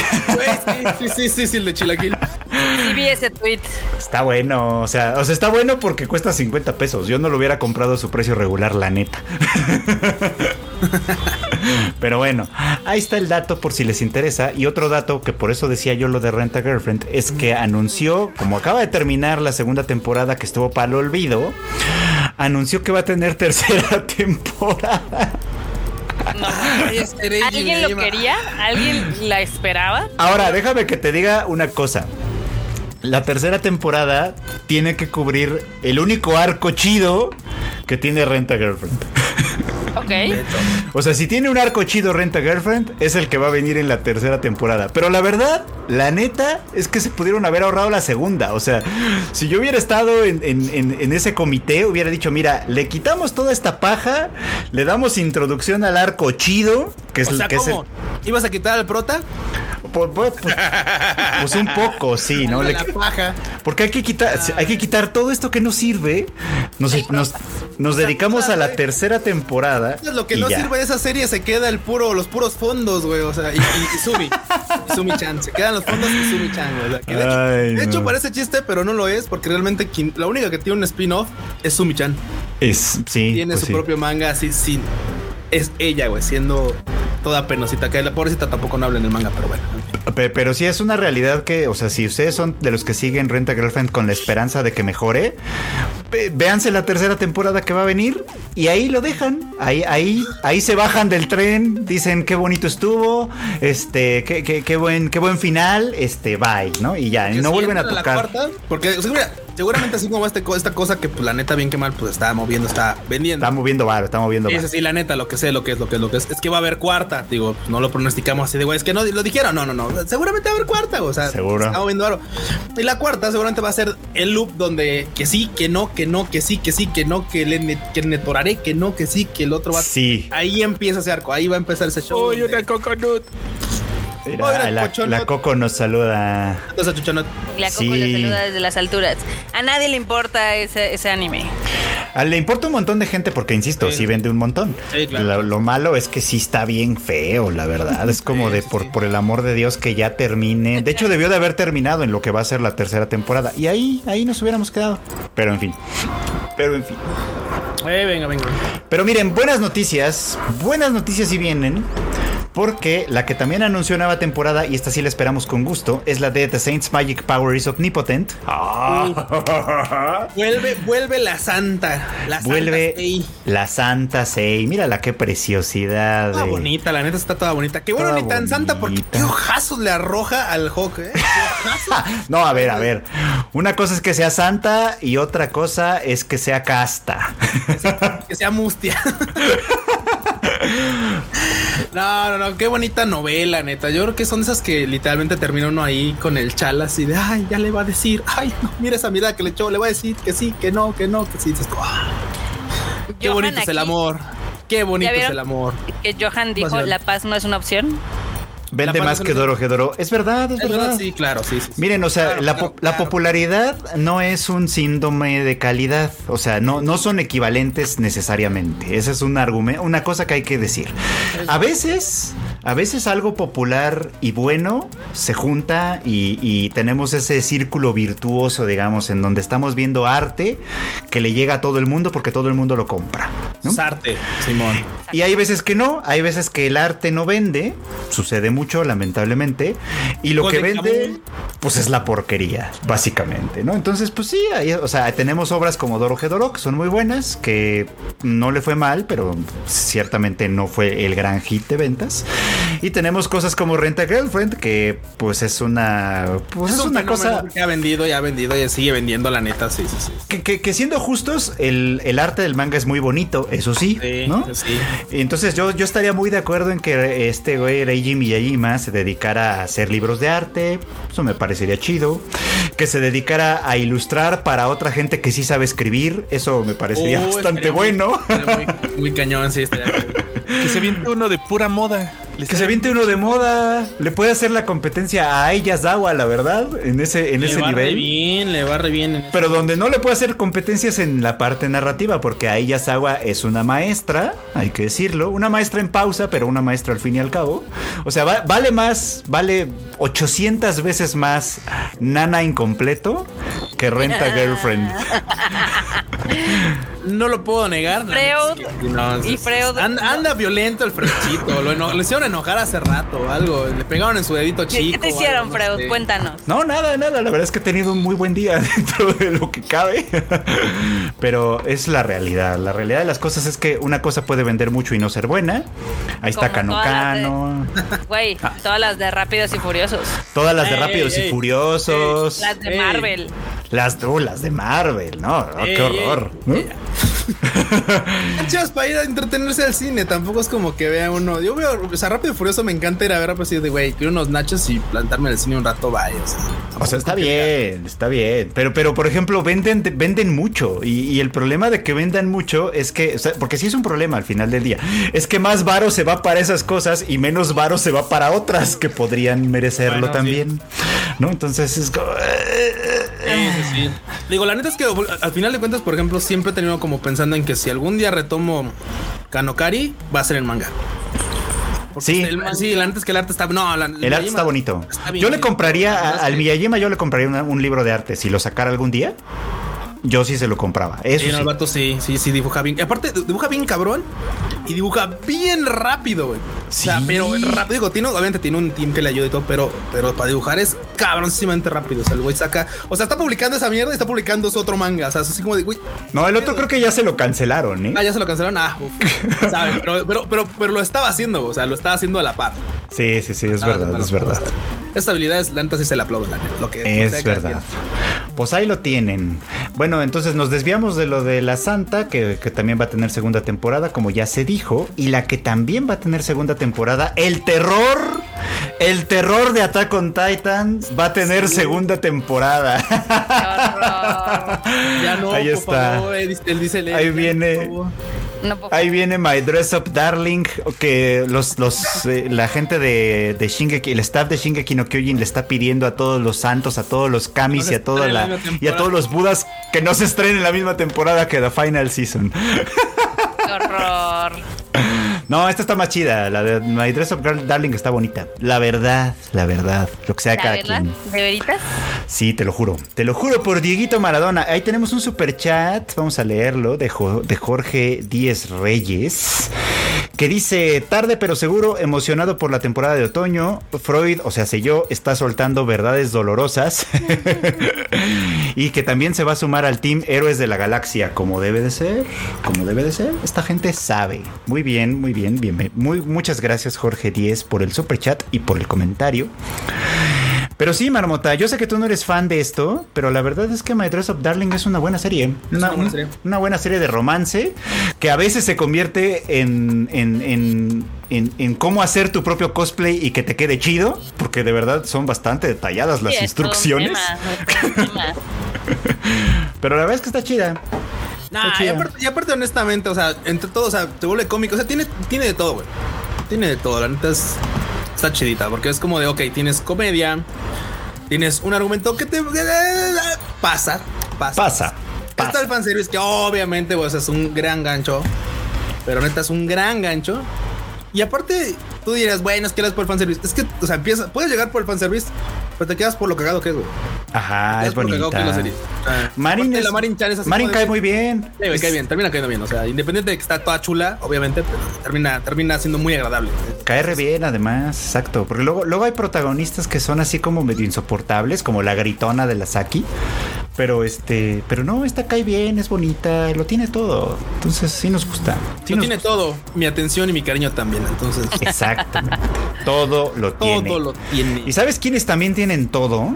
sí, sí, sí, sí, el de Chilaquil. Sí vi ese tweet. Está bueno, o sea, o sea, está bueno porque cuesta 50 pesos. Yo no lo hubiera comprado a su precio regular, la neta. Pero bueno, ahí está el dato por si les interesa. Y otro dato que por eso decía yo lo de Rent a Girlfriend es que anunció, como acaba de terminar la segunda temporada que estuvo para el olvido, anunció que va a tener tercera temporada. No, ¿Alguien lo quería? ¿Alguien la esperaba? Ahora, déjame que te diga una cosa. La tercera temporada tiene que cubrir el único arco chido que tiene Rent a Girlfriend. Ok. O sea, si tiene un arco chido Renta Girlfriend, es el que va a venir en la tercera temporada. Pero la verdad, la neta, es que se pudieron haber ahorrado la segunda. O sea, si yo hubiera estado en, en- en- en ese comité, hubiera dicho, mira, le quitamos toda esta paja, le damos introducción al arco chido, que es, O sea, que es el- ¿cómo? ¿Ibas a quitar al prota? Pues, pues- pues- pues un poco, sí, ¿no? Le- la paja. porque hay que quitar, hay que quitar todo esto que no sirve. Nos, nos, nos dedicamos a la tercera temporada. Lo que no ya. sirve de esa serie se queda el puro, los puros fondos, güey. O sea, y, y, y Sumi. Sumi Chan. Se quedan los fondos y Sumi Chan, güey. O sea, que de hecho, de parece chiste, pero no lo es, porque realmente quien- la única que tiene un spin-off es Sumi Chan. Es, sí, Tiene pues su sí. propio manga así, sin. Es ella, güey, siendo toda penosita. Que la pobrecita tampoco no habla en el manga, pero bueno. Pe- Pero sí es una realidad que, o sea, si ustedes son de los que siguen Renta Girlfriend con la esperanza de que mejore, véanse la tercera temporada que va a venir y ahí lo dejan. Ahí, ahí, ahí se bajan del tren, dicen qué bonito estuvo, este, qué, qué, qué buen, qué buen final, este, bye, ¿no? Y ya, y Que no vuelven a entran la tocar. cuarta, porque o sea, mira, seguramente así como este, esta cosa que pues, la neta bien que mal pues está moviendo, está vendiendo. Está moviendo varo, está moviendo Sí, varo. sí, sí, la neta, lo que sé, lo que es, lo que es, lo que es. Es que va a haber cuarta. Digo, no lo pronosticamos así de güey. Es que no lo dijeron. No, no, no. Seguramente va a haber cuarta. O sea, Seguro. Está moviendo algo. Y la cuarta seguramente va a ser el loop donde que sí, que no, que no, que sí, que sí, que no, que le que netoraré, que no, que sí, que el otro va. Sí. Ahí empieza ese arco. Ahí va a empezar ese show. Uy, donde- una coconut. Mira, la, Coco nos saluda. Entonces. La Coco Sí. le saluda desde las alturas. A nadie le importa ese, ese anime. Ah, Le importa un montón de gente porque, insisto, sí, Sí. vende un montón. Sí, claro. lo, lo malo es que sí está bien feo, la verdad. Es como Sí, de, sí, por, sí. por el amor de Dios, que ya termine. De hecho, debió de haber terminado en lo que va a ser la tercera temporada. Y ahí, ahí nos hubiéramos quedado. Pero en fin. Pero en fin. Eh, venga, venga. Pero miren, buenas noticias. Buenas noticias si vienen. Porque la que también anunció nueva temporada, y esta sí la esperamos con gusto, es la de The Saints Magic Power is Omnipotent. Vuelve, vuelve la santa. La santa Vuelve Sei. la Santa Sei. Mírala qué preciosidad. Toda bonita, la neta está toda bonita. Que bueno, Toda ni tan santa porque qué ojazos le arroja al Hawk, ¿eh? Qué. No, a ver, a ver. Una cosa es que sea santa y otra cosa es que sea casta. que sea mustia. No, no, no, qué bonita novela, neta. Yo creo que son esas que literalmente termina uno ahí con el chal así de, ay, ya le va a decir, ay, no, mira esa mirada que le echó, le va a decir que sí, que no, que no, que sí. "Ah, qué Johan bonito es el amor. Qué bonito es el amor. Que Johan dijo, la paz no es una opción. Vende más que Doro Gedoro. Es verdad, es Es verdad, verdad. sí, claro, sí, sí. Miren, o sea, Claro, la, claro, po- la popularidad no es un síndrome de calidad. O sea, no, no son equivalentes necesariamente. Esa es un argumento, una cosa que hay que decir. A veces, a veces algo popular y bueno se junta y, y tenemos ese círculo virtuoso, digamos, en donde estamos viendo arte que le llega a todo el mundo porque todo el mundo lo compra. ¿no? Es arte, Simón. Y hay veces que no, hay veces que el arte no vende, sucede mucho lamentablemente, y lo que vende pues es la porquería, básicamente, ¿no? Entonces, pues sí, hay- o sea, tenemos obras como Doro Gedoro que son muy buenas, que no le fue mal, pero ciertamente no fue el gran hit de ventas. Y tenemos cosas como Renta Girlfriend, que pues es una pues es, un una cosa que ha vendido y ha vendido y sigue vendiendo, la neta, sí, sí, sí. que, que- que siendo justos, el, el arte del manga es muy bonito, eso sí, Sí, ¿no? sí. Entonces yo, yo estaría muy de acuerdo en que este güey Reiji Miyajima se dedicara a hacer libros de arte, eso me parecería chido. Que se dedicara a ilustrar para otra gente que sí sabe escribir, eso me parecería Oh, bastante bueno. Muy, muy cañón, sí, estaría Que se viente uno de pura moda. Le Que se viente uno de moda, le puede hacer la competencia a Ayazawa, la verdad, en ese, en Le ese va re nivel. bien, le va re bien. en- Pero donde no le puede hacer competencias en la parte narrativa, porque Aya Sawa es una maestra, hay que decirlo, una maestra en pausa, pero una maestra al fin y al cabo. O sea, va- vale más, vale 800 veces más Nana incompleto que Renta Girlfriend. No lo puedo negar. Freud. No, Y Freud. Anda, anda violento el Freudcito. Lo, lo hicieron enojar hace rato o algo. Le pegaron en su dedito ¿Qué, chico. qué te hicieron, algo, no Freud? sé. Cuéntanos. No, nada, nada. La verdad es que he tenido un muy buen día dentro de lo que cabe. Pero es la realidad. La realidad de las cosas es que una cosa puede vender mucho y no ser buena. Ahí está Como Cano todas las de- Cano. Güey, todas las de Rápidos y Furiosos. Todas las de Ey, Rápidos y ey, Furiosos. Las de Ey. Marvel. Las, uh, las de Marvel, ¿no? Ey, qué horror. ey, ¿no? Chas para ir a entretenerse al cine. Tampoco es como que vea uno. Yo veo, o sea, rápido y furioso me encanta ir a ver, pues de güey, quiero unos nachos y plantarme en el cine un rato, vaya. O sea, O sea, está bien, está bien. Pero, pero por ejemplo, venden, venden mucho. Y, y el problema de que vendan mucho es que, o sea, porque sí es un problema al final del día, es que más varo se va para esas cosas y menos varo se va para otras que podrían merecerlo Bueno, también. ¿No? Entonces es como. Sí, sí, sí. Digo, la neta es que al final de cuentas, por ejemplo, siempre he tenido como pensando en que si algún día retomo Kanokari, va a ser en manga. Porque Sí. el- sí, la neta es que el arte está. No, la- El arte está bonito. está bien Yo le chido. compraría a- al Miyajima, yo le compraría una- un libro de arte. Si lo sacara algún día, yo sí se lo compraba. Eso Sí, no, sí. el vato sí, sí, sí, dibuja bien. Y aparte, dibuja bien cabrón y dibuja bien rápido, güey. O sea, Sí. pero rápido. Digo, tiene, obviamente tiene un team que le ayuda y todo, pero, pero para dibujar es cabroncísimamente rápido. O sea, el güey saca. O sea, está publicando esa mierda y está publicando su otro manga. O sea, es así como de, güey. No, el otro creo que ya se lo cancelaron, ¿eh? Ah, ya se lo cancelaron. Ah, uf. ¿Sabe? Pero, pero, pero, pero lo estaba haciendo, o sea, lo estaba haciendo a la par. Sí, sí, sí, es Ah, verdad, es verdad. Esta habilidad es la neta sí se le aplaudo, la neta, Lo que Es que verdad. Pues ahí lo tienen. Bueno, entonces nos desviamos de lo de la Santa, que, que también va a tener segunda temporada, como ya se dijo, y la que también va a tener segunda temporada, el terror, el terror de Attack on Titan va a tener segunda temporada. Ya no, Ahí está. favor, él dice- él dice, Ahí "Lee, viene. por favor". No, Ahí viene My Dress Up Darling, que los, los, eh, la gente de, de Shingeki, el staff de Shingeki no Kyojin le está pidiendo a todos los santos, a todos los kamis No y a toda la, y a todos los budas que no se estrenen la misma temporada que The Final Season. qué horror. No, esta está más chida. La de My Dress Up Girl Darling está bonita. La verdad, la verdad. Lo que sea ¿La cada verdad? quien. ¿De veritas? Sí, te lo juro. Te lo juro por Dieguito Maradona. Ahí tenemos un super chat. Vamos a leerlo de, Jo- de Jorge Díez Reyes. Que dice, tarde pero seguro, emocionado por la temporada de otoño. Freud, o sea, sé yo, está soltando verdades dolorosas. y que también se va a sumar al team Héroes de la Galaxia, como debe de ser. Como debe de ser. Esta gente sabe. Muy bien, muy bien, bien. Muy, muchas gracias, Jorge Díez, por el super chat y por el comentario. Pero sí, Marmota, yo sé que tú no eres fan de esto, pero la verdad es que My Dress Up Darling es una buena serie. una buena serie. una buena serie de romance que a veces se convierte en, en, en, en- en cómo hacer tu propio cosplay y que te quede chido, porque de verdad son bastante detalladas las Sí, instrucciones. tema, tema. Pero la verdad es que está chida. Nah, y aparte, y aparte, honestamente, o sea, entre todo, o sea, te vuelve cómico. O sea, tiene, tiene de todo, güey. Tiene de todo. La neta es. Está chidita, porque es como de, ok, tienes comedia, tienes un argumento que te. Pasa, pasa. Pasa. Está pasa. el fanservice, que obviamente, pues, es un gran gancho. Pero neta es un gran gancho. Y aparte, tú dirás, bueno, es que eres por el fanservice. Es que, o sea, empieza, puedes llegar por el fanservice, pero te quedas por lo cagado que es, güey. Ajá, Te es que es la serie. O sea, Marin, es- la Marin Chan es así Marin como de- cae muy bien. Sí, güey, Es- cae bien, termina cayendo bien. O sea, independiente de que está toda chula, obviamente, pero termina, termina siendo muy agradable. Cae re bien, además, exacto. Porque luego, luego hay protagonistas que son así como medio insoportables, como la gritona de la Saki. Pero este, pero no, esta cae bien, es bonita, lo tiene todo. Entonces sí nos gusta. Sí Lo nos tiene todo, mi atención y mi cariño también. Entonces, Exactamente. todo lo tiene. todo lo tiene. ¿Y sabes quiénes también tienen todo?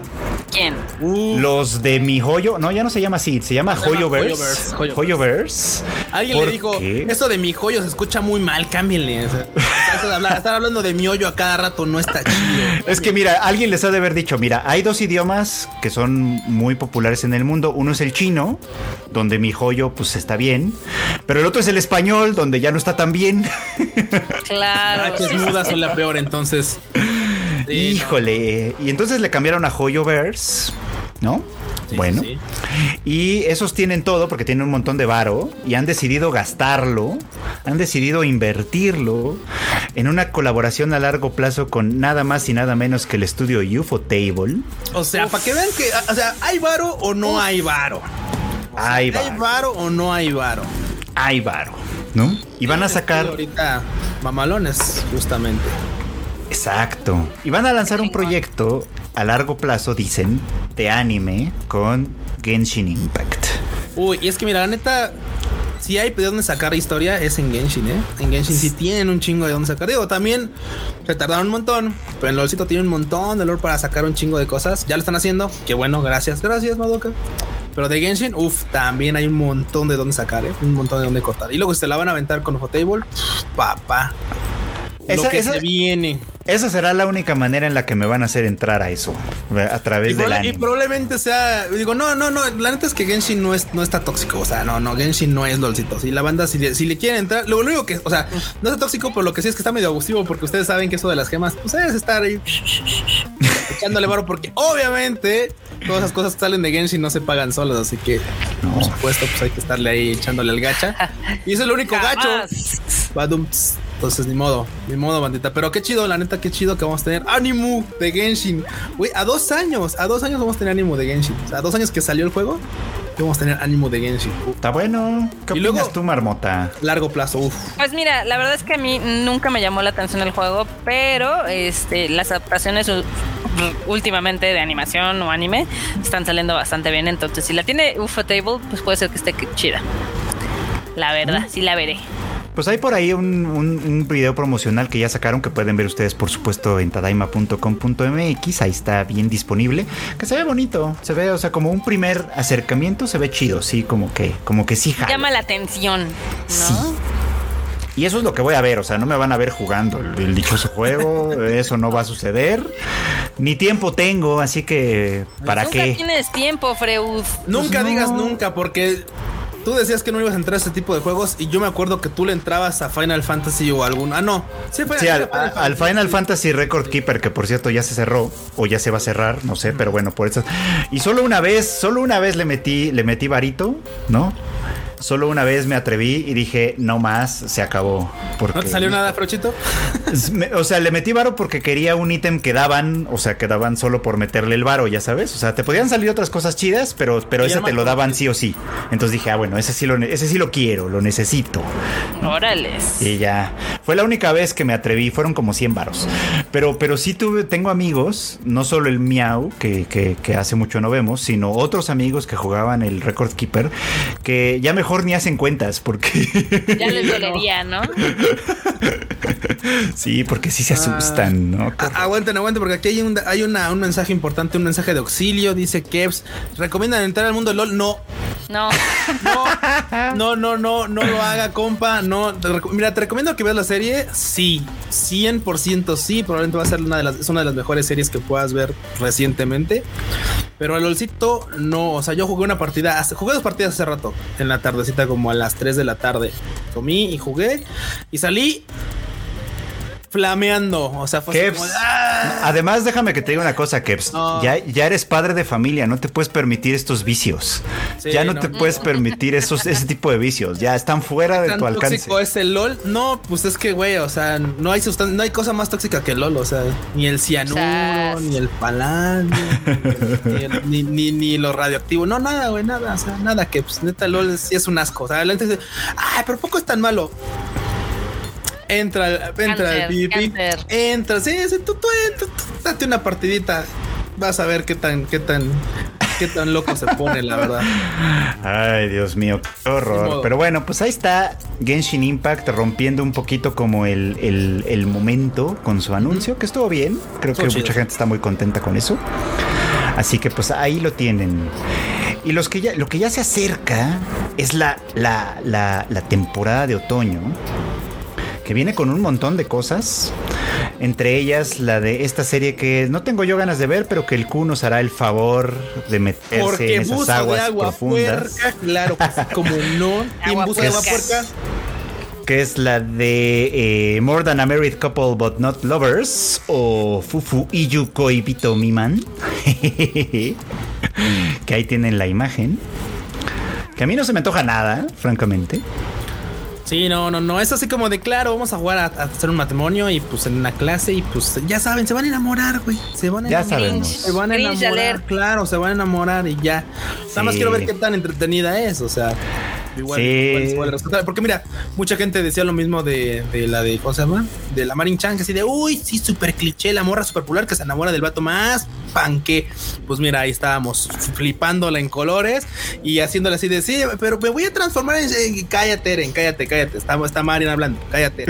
¿Quién? Uh, Los de mi joyo. No, ya no se llama así, se llama Se llama Joyoverse. Joyoverse. Alguien le ¿Por dijo, qué? eso de mi joyo se escucha muy mal, cámbienle. O sea, eso de hablar- estar hablando de mi hoyo a cada rato no está chido. Es que mira, alguien les ha de haber dicho, mira, hay dos idiomas que son muy populares en el mundo. Uno es el chino, donde mi joyo pues está bien, pero el otro es el español, donde ya no está tan bien. Claro. H es muda, son la peor, entonces. Sí, Híjole. Y entonces le cambiaron a Joyoverse, ¿no? Sí, bueno. sí, Y esos tienen todo porque tienen un montón de varo y han decidido gastarlo, han decidido invertirlo en una colaboración a largo plazo con nada más y nada menos que el estudio UFO Table. O sea, para que vean que, o sea, ¿hay varo o no hay varo? Hay ¿Hay varo, varo o no hay varo? hay varo, ¿no? Y van a sacar... ahorita mamalones, justamente. Exacto. Y van a lanzar un proyecto a largo plazo, dicen, de anime con Genshin Impact. Uy, y es que mira, la neta, si hay de dónde sacar historia, es en Genshin, ¿eh? En Genshin sí tienen un chingo de dónde sacar. Digo, también se tardaron un montón, pero en LOLcito tiene un montón de lore para sacar un chingo de cosas. Ya lo están haciendo. Qué bueno, gracias, gracias, Madoka. Pero de Genshin, uff, también hay un montón de dónde sacar, ¿eh? un montón de dónde cortar. Y luego se la van a aventar con Ufotable, papá. Esa- lo que esa- se viene. Esa será la única manera en la que me van a hacer entrar a eso. A través Y, del proba- y anime. probablemente sea, digo, no, no, no, la neta es que Genshin no es, no está tóxico, o sea, no, no, Genshin no es lolcito. Si la banda, si le, si le quieren entrar, lo único que, o sea, no está tóxico, pero lo que sí es que está medio abusivo porque ustedes saben que eso de las gemas, pues es estar ahí echándole varo porque obviamente todas esas cosas que salen de Genshin no se pagan solas, así que por supuesto, pues hay que estarle ahí echándole al gacha. Y eso es lo único gacho. Badum, tss. Entonces, ni modo, ni modo, bandita. Pero qué chido, la neta, qué chido que vamos a tener Animu de Genshin. Güey, a dos años, a dos años vamos a tener Animu de Genshin. O sea, a dos años que salió el juego, vamos a tener Animu de Genshin. Está bueno. ¿Qué Y luego- opinas tú, Marmota? largo plazo, uf. Pues mira, la verdad es que a mí nunca me llamó la atención el juego, pero este las adaptaciones últimamente de animación o anime están saliendo bastante bien. Entonces, si la tiene Ufotable, pues puede ser que esté chida. La verdad, sí la veré. Pues hay por ahí un, un- un video promocional que ya sacaron que pueden ver ustedes, por supuesto, en tadaima.com.mx. Ahí está bien disponible. Que se ve bonito. Se ve, o sea, como un primer acercamiento, se ve chido. Sí, como que, como que sí jala. Llama la atención, ¿no? Sí. Y eso es lo que voy a ver, o sea, no me van a ver jugando el, el dichoso juego, eso no va a suceder. Ni tiempo tengo, así que ¿para Nunca qué? tienes tiempo, Freud. Nunca no. digas nunca, porque tú decías que no ibas a entrar a este tipo de juegos. Y yo me acuerdo que tú le entrabas a Final Fantasy o algún. Ah, no. Sí, Sí, al, Final a- al Final Fantasy Record Keeper, que por cierto ya se cerró, o ya se va a cerrar, no sé, pero bueno, por eso. Y solo una vez, solo una vez le metí, le metí varito, ¿no? Solo una vez me atreví y dije, no más, se acabó. Porque, ¿No te salió nada, Frochito? Me- O sea, le metí varo porque quería un ítem que daban, o sea, que daban solo por meterle el varo, ya sabes. O sea, te podían salir otras cosas chidas, pero, pero ese te me lo daban sí o sí. Entonces dije, ah, bueno, ese sí lo, ese sí lo quiero, lo necesito. Órales. Y ya. Fue la única vez que me atreví. Fueron como 100 varos. Pero, pero sí tuve, tengo amigos, no solo el Miau, que, que- que hace mucho no vemos, sino otros amigos que jugaban el Record Keeper, que ya mejor ni hacen cuentas, porque Ya les dolería, ¿no? sí, porque sí se asustan, ¿no? A- aguanten, aguanten, porque aquí hay, un, hay una- un mensaje importante, un mensaje de auxilio. Dice Kevs, ¿recomiendan entrar al mundo de LOL? No, No. no, no, no, no, no lo haga, compa. No, mira, te recomiendo que veas la serie. Sí, 100% sí. Probablemente va a ser una de las, es una de las mejores series que puedas ver recientemente. Pero el LOLcito, no. O sea, yo jugué una partida, jugué dos partidas hace rato, en la tardecita, como a las 3 de la tarde. Comí y jugué y salí flameando. O sea, fue como, ¡ah! Además, déjame que te diga una cosa, Kevs. No. Ya, ya eres padre de familia, no te puedes permitir estos vicios. Sí, ya no, no. te puedes permitir esos, ese tipo de vicios. Ya están fuera de tan tu alcance. tóxico es el LOL? No, pues es que, güey, o sea, no hay no hay cosa más tóxica que el LOL, o sea, ni el cianuro, ni el paladio, ni, el- ni, ni, ni lo radioactivo, no, nada, güey, nada, o sea, nada que, pues, neta, LOL es- sí es un asco, o sea, la gente dice, ay, pero poco es tan malo. Entra, entra al Cáncer, PvP, cáncer. entra, sí, sí, tú, tú, date una partidita, vas a ver qué tan, qué tan, qué tan loco se pone, la verdad. Ay, Dios mío, qué horror. Pero bueno, pues ahí está Genshin Impact rompiendo un poquito como el, el- el momento con su anuncio, que estuvo bien. Creo Estuvo que chido. mucha gente está muy contenta con eso. Así que pues ahí lo tienen. Y los que ya, lo que ya se acerca es la, la, la, la temporada de otoño, que viene con un montón de cosas. Entre ellas la de esta serie que no tengo yo ganas de ver, pero que el Q nos hará el favor de meterse Porque en esas aguas de agua profundas. puerca, claro como no. Agua buzo de agua puerca. puerca. que es la de eh, More Than a Married Couple But Not Lovers o Fufu Iyu Koibito Miman. que ahí tienen la imagen. Que a mí no se me antoja nada, francamente. Sí, no, no, no. Es así como de claro, vamos a jugar a, a hacer un matrimonio y pues en una clase y pues ya saben, se van a enamorar, güey. Se van a Ya enamorar. sabemos. Se van a Cringe enamorar, claro, se van a enamorar y ya. Nada más Sí. quiero ver qué tan entretenida es, o sea. Igual, Sí. igual es igual. Porque mira, mucha gente decía lo mismo de, de la de, ¿cómo se llama? De la Marin Chan, que así de, uy, sí, súper cliché, la morra súper popular que se enamora del vato más panque. Pues mira, ahí estábamos flipándola en colores y haciéndole así de, sí, pero me voy a transformar en, en- cállate, Eren, cállate, cállate. Está, está Marin hablando, cállate.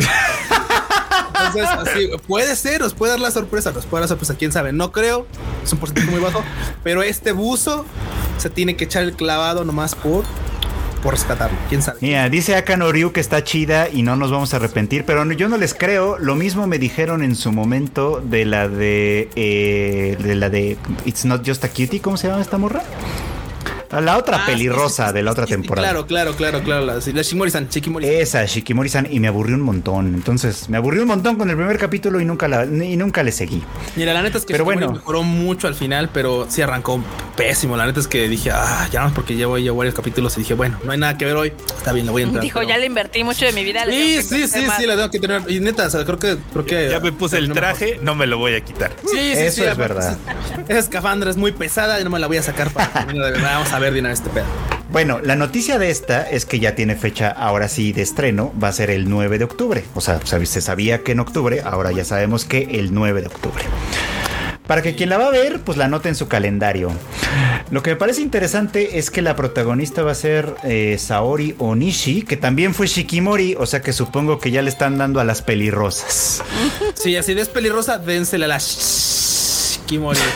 Puede ser, os puede dar la sorpresa, nos puede dar la sorpresa, quién sabe, no creo, es un porcentaje muy bajo, pero este buzo se tiene que echar el clavado nomás por por rescatarlo. ¿Quién sabe? Mira, dice Akano Ryu que está chida y no nos vamos a arrepentir, pero yo no les creo. Lo mismo me dijeron en su momento de la de, eh, de la de It's Not Just a Cutie, ¿cómo se llama esta morra? La otra Ah, pelirrosa sí, sí, de la otra temporada. Claro, claro, claro, claro. La, la Shimori-san, Shikimori. Esa, Shikimori-san, y me aburrió un montón. Entonces, me aburrió un montón con el primer capítulo y nunca, la, y nunca le seguí. Mira, la neta es que Pero Shikimori bueno. mejoró mucho al final, pero sí arrancó pésimo. La neta es que dije, ah, ya no, porque llevo ya varios capítulos y dije, bueno, no hay nada que ver hoy. Está bien, lo voy a entrar. Dijo, pero- ya le invertí mucho de mi vida. Sí, sí, sí, más". sí, la tengo que tener. Y neta, o sea, creo que. Creo que Ya me puse el no me traje, no me lo voy a quitar. Sí, sí, Eso sí, es verdad. Esa escafandra es muy pesada y no me la voy a sacar para de verdad. Vamos a ver de una vez este pedo. Bueno, la noticia de esta es que ya tiene fecha ahora sí de estreno, va a ser el 9 de octubre. O sea, se sabía que en octubre, ahora ya sabemos que el 9 de octubre. Para que quien la va a ver, pues la anote en su calendario. Lo que me parece interesante es que la protagonista va a ser eh, Saori Onishi, que también fue Shikimori, o sea que supongo que ya le están dando a las pelirrosas. Sí, así de es pelirrosa, dénsela a la Shikimori.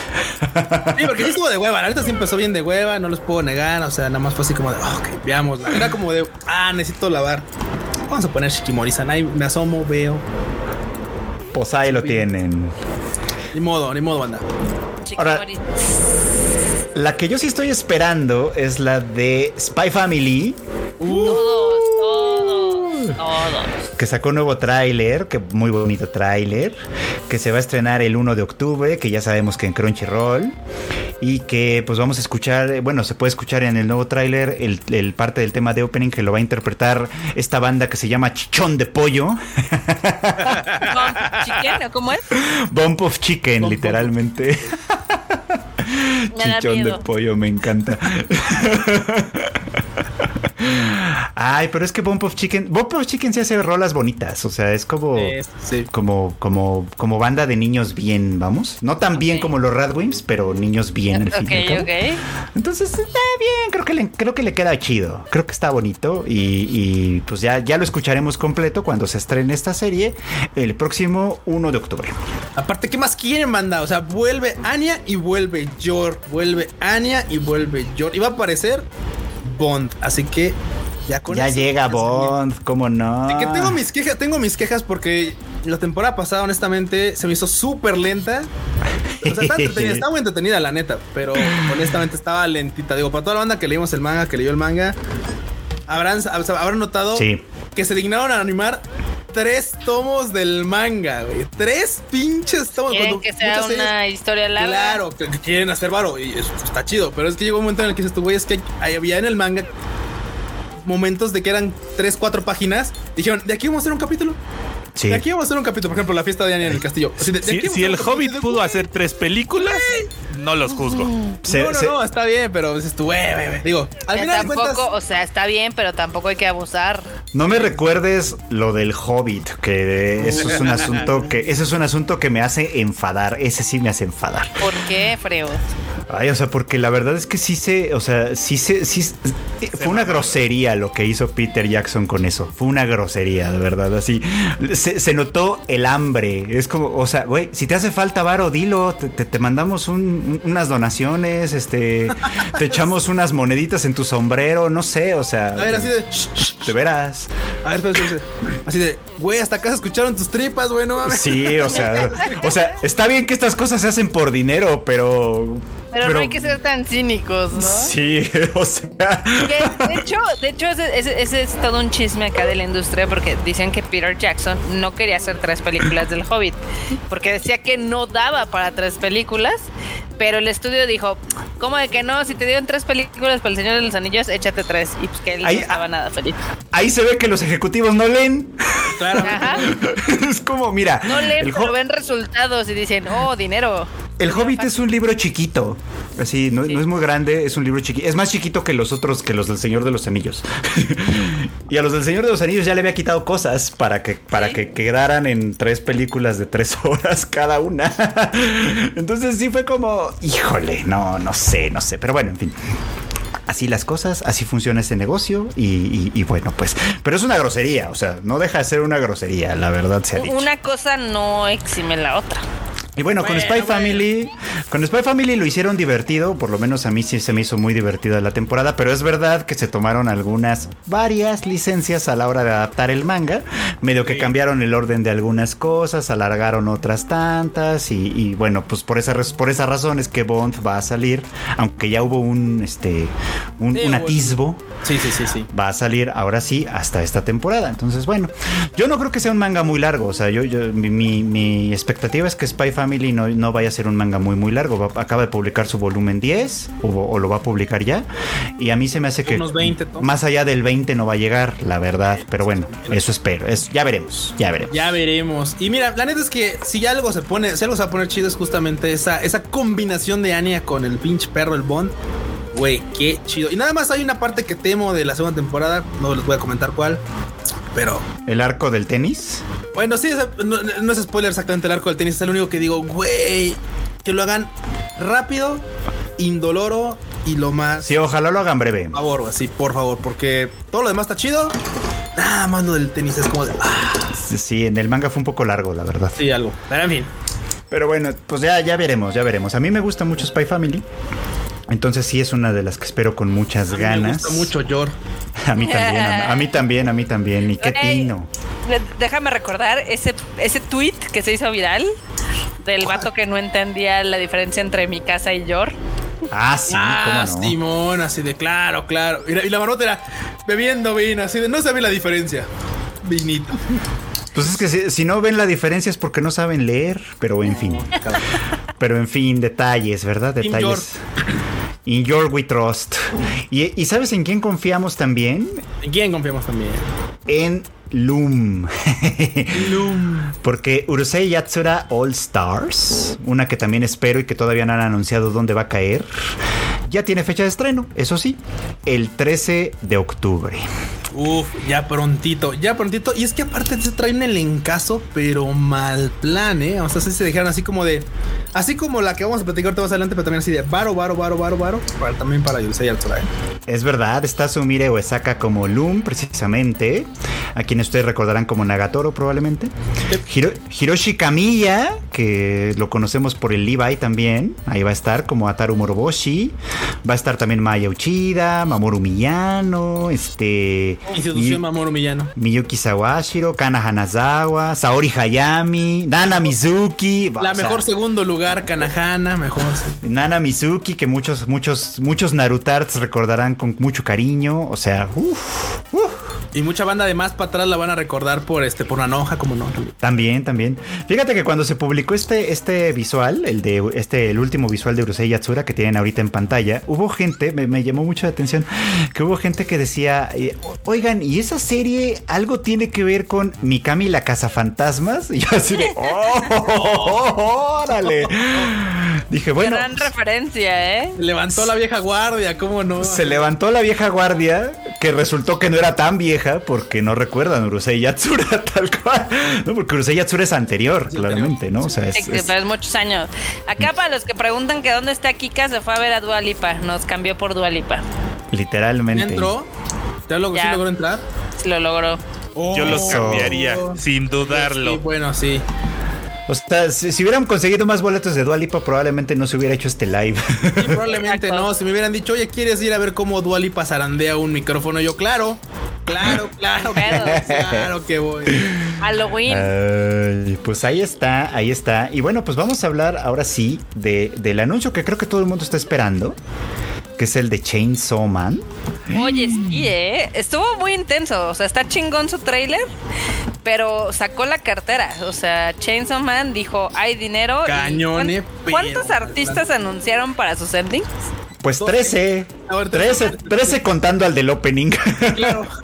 Sí, porque sí estuvo de hueva. La neta sí empezó bien de hueva, no los puedo negar. O sea, nada más fue así como de, "Ah, ok, veámosla. Era como de, ah, necesito lavar. Vamos a poner Shikimori-san. Ahí me asomo, veo. Pues ahí lo tienen. Ni modo, ni modo, banda. Ahora- Shikimori. La que yo sí estoy esperando es la de Spy Family. Todos, todos, todos. que sacó un nuevo tráiler, que muy bonito tráiler, que se va a estrenar el 1 de octubre, que ya sabemos que en Crunchyroll, y que pues vamos a escuchar, eh, bueno, se puede escuchar en el nuevo tráiler el, el parte del tema de opening que lo va a interpretar esta banda que se llama Chichón de Pollo, Con chicken, ¿o ¿Cómo es? Bump of Chicken, Bump, literalmente. Chichón de pollo, me encanta. Ay, pero es que Bump of Chicken, Bump of Chicken se hace rolas bonitas, o sea, es como... Eh, sí. como, como, como banda de niños bien, vamos. No tan bien como los Radwimps, pero niños bien al fin y al Ok, cabo. ok. Entonces está bien, creo que le, creo que le queda chido. Creo que está bonito. Y, y, pues ya, ya lo escucharemos completo cuando se estrene esta serie el próximo 1 de octubre. Aparte, ¿qué más quieren, banda? O sea, vuelve Anya y vuelve Yor. Vuelve Anya y vuelve Yor. Y va a aparecer Bond. Así que ya ya llega Bond, ¿cómo no? Que tengo mis quejas, tengo mis quejas porque la temporada pasada, honestamente, se me hizo súper lenta. O sea, está entretenida, está muy entretenida, la neta, pero honestamente estaba lentita. Digo, para toda la banda que leímos el manga, que leyó el manga, habrán, habrán notado Sí. Que se dignaron a animar tres tomos del manga, güey. Tres pinches tomos. Quieren Cuando que sea series- una historia larga. Claro, que, que quieren hacer varo y eso está chido, pero es que llegó un momento en el que dices tú, güey, es que había en el manga momentos de que eran tres, cuatro páginas. Dijeron, de aquí vamos a hacer un capítulo. Sí. De aquí vamos a hacer un capítulo, por ejemplo, la fiesta de Anya en el castillo. Así de- de Si, el Hobbit pudo hacer tres películas, no los juzgo. Se- no, no, se- no, está bien, pero dices tú, güey, güey, güey. Digo, al final tampoco, cuentas, o sea, está bien, pero tampoco hay que abusar. No me recuerdes lo del Hobbit, que eso es un asunto que eso es un asunto que me hace enfadar. Ese sí me hace enfadar. ¿Por qué, Freo? Ay, o sea, porque la verdad es que sí se, o sea, sí se, sí, fue una grosería lo que hizo Peter Jackson con eso. Fue una grosería, de verdad, así. Se, se notó el hambre. Es como, o sea, güey, si te hace falta varo, dilo. Te, te- te mandamos un- unas donaciones, este, te echamos unas moneditas en tu sombrero, no sé, o sea. a ver, así de, de veras. a ver, espera. así de, güey, hasta acá se escucharon tus tripas, güey, no mames. Sí, o sea, o sea, está bien que estas cosas se hacen por dinero, pero. Pero, no hay que ser tan cínicos, ¿no? Sí, o sea. Que, de hecho, de hecho ese, ese- ese es todo un chisme acá de la industria porque dicen que Peter Jackson no quería hacer tres películas del Hobbit porque decía que no daba para tres películas, pero el estudio dijo, ¿cómo de que no? Si te dieron tres películas para el Señor de los Anillos, échate tres. Y pues que él Ahí- no estaba nada feliz. Ahí se ve que los ejecutivos no leen. Claro. Ajá. es como, mira, No leen, pero ven resultados y dicen, oh, dinero. el Hobbit es un libro chiquito. Así, no, Sí. no es muy grande, es un libro chiquito. Es más chiquito que los otros, que los del Señor de los Anillos. y a los del Señor de los Anillos ya le había quitado cosas para que, para Sí. que quedaran en tres películas de tres horas cada una. Entonces sí fue como, híjole, no, no sé, no sé. Pero bueno, en fin. Así las cosas, así funciona ese negocio y, y- y bueno, pues, pero es una grosería, o sea, no deja de ser una grosería, la verdad se ha dicho. Una cosa no exime la otra. Y bueno, con Spy bueno. Family, con Spy Family lo hicieron divertido, por lo menos a mí sí se me hizo muy divertida la temporada, pero es verdad que se tomaron algunas, varias licencias a la hora de adaptar el manga, medio que cambiaron el orden de algunas cosas, alargaron otras tantas y, y bueno, pues por esa, por esa razón es que Bond va a salir, aunque ya hubo un, este, un, Sí, un hubo- atisbo Sí, sí, sí, sí. va a salir ahora sí hasta esta temporada. Entonces, bueno, yo no creo que sea un manga muy largo. O sea, yo, yo mi, mi- mi expectativa es que Spy Family no, no vaya a ser un manga muy, muy largo. Va- acaba de publicar su volumen 10 o, o lo va a publicar ya. Y a mí se me hace que Unos 20 tomos. más allá del 20 no va a llegar, la verdad. Pero bueno, eso espero. Es, ya veremos, ya veremos. Ya veremos. Y mira, la neta es que si algo se pone, si algo se va a poner chido es justamente esa, esa combinación de Anya con el pinche perro, el Bond. Güey, qué chido. Y nada más hay una parte que temo de la segunda temporada. No les voy a comentar cuál. Pero El arco del tenis. bueno, sí, no, no es spoiler exactamente el arco del tenis. Es el único que digo, güey, que lo hagan rápido, indoloro y lo más. Sí, ojalá lo hagan breve. Por favor, así, por favor, porque todo lo demás está chido. Nada más lo del tenis es como de. Ah, Sí, en el manga fue un poco largo, la verdad. sí, algo. Pero en fin. Pero bueno, pues ya, ya veremos, ya veremos. A mí me gusta mucho Spy Family. Entonces sí es una de las que espero con muchas A mí ganas. Me gusta mucho Yor. A mí también, a, a mí también, a mí también. Y qué tino. Déjame recordar ese, ese tweet que se hizo viral del vato que no entendía la diferencia entre mi casa y Yor. Ah, sí, ah, cómo no. Simón, así de claro, claro. Y la, y la marmota era bebiendo vino, así de no sabe la diferencia. Vinito. Pues es que si, si no ven la diferencia es porque no saben leer, pero en fin. Pero en fin, detalles, ¿verdad? Team Detalles. In your we trust. Y, y ¿sabes en quién confiamos también? ¿En quién confiamos también? En Loom. Loom. Porque Urusei Yatsura All Stars, una que también espero y que todavía no han anunciado dónde va a caer, ya tiene fecha de estreno, eso sí, el 13 de octubre. Uf, ya prontito, ya prontito. Y es que aparte se traen el encaso, pero mal plan, ¿eh? O sea, se dejaron así como de. Así como la que vamos a platicar ahorita más adelante, pero también así de varo, varo, varo, varo, varo. Para, también para Yusei Altura, ¿eh? Es verdad, está Sumire Uesaka como Loom, precisamente, a quien ustedes recordarán como Nagatoro probablemente. Hiro- Hiroshi Kamiya, que lo conocemos por el Levi también, ahí va a estar como Ataru Moroboshi, va a estar también Maya Uchida, Mamoru Miyano, este... Institución y- Mamoru Millano. Miyuki Sawashiro, Kana Hanazawa, Saori Hayami, Nana Mizuki. La o sea, mejor segundo lugar, Kanahana, mejor. Nana Mizuki, que muchos, muchos, muchos Narutards recordarán con mucho cariño. O sea, uff, Y mucha banda de más para atrás la van a recordar por este, por Nanoja, como no. También, también. Fíjate que cuando se publicó este, este visual, el de este, el último visual de Urusei Yatsura que tienen ahorita en pantalla, hubo gente, me, me llamó mucho la atención, que hubo gente que decía, eh, oigan, ¿y esa serie algo tiene que ver con Mikami la Cazafantasmas? Y yo así de, ¡oh! ¡Órale! Dije, bueno. Gran referencia, ¿eh? Levantó la vieja guardia, ¿cómo no? Se levantó la vieja guardia, que resultó que no era tan vieja, porque no recuerdan Urusei Yatsura tal cual. No, porque Urusei Yatsura es anterior, claramente, ¿no? O sea, es, Sí, es- pero es muchos años. Acá para los que preguntan que dónde está Kika, se fue a ver a Dualipa. Nos cambió por Dualipa. literalmente. ¿Entró? ¿Ya logró, Ya. sí logró entrar? Lo logró. Yo los Oh. cambiaría, sin Sí, dudarlo. bueno, sí. O sea, si, si hubieran conseguido más boletos de Dualipa, probablemente no se hubiera hecho este live. Sí, probablemente Exacto. no. Si me hubieran dicho, oye, ¿quieres ir a ver cómo Dualipa zarandea un micrófono? Yo, claro, claro, claro, claro que voy. Halloween. Ay, pues ahí está, ahí está. Y bueno, pues vamos a hablar ahora sí de, del anuncio que creo que todo el mundo está esperando, que es el de Chainsaw Man. Oye, sí, ¿eh? Estuvo muy intenso. O sea, está chingón su trailer, pero sacó la cartera. O sea, Chainsaw Man dijo, hay dinero. y Cañón, ¿cuán- eh, pero- ¿Cuántos artistas anunciaron para sus endings? Pues 13. Ahorita- 13, 13 contando al del opening. Claro.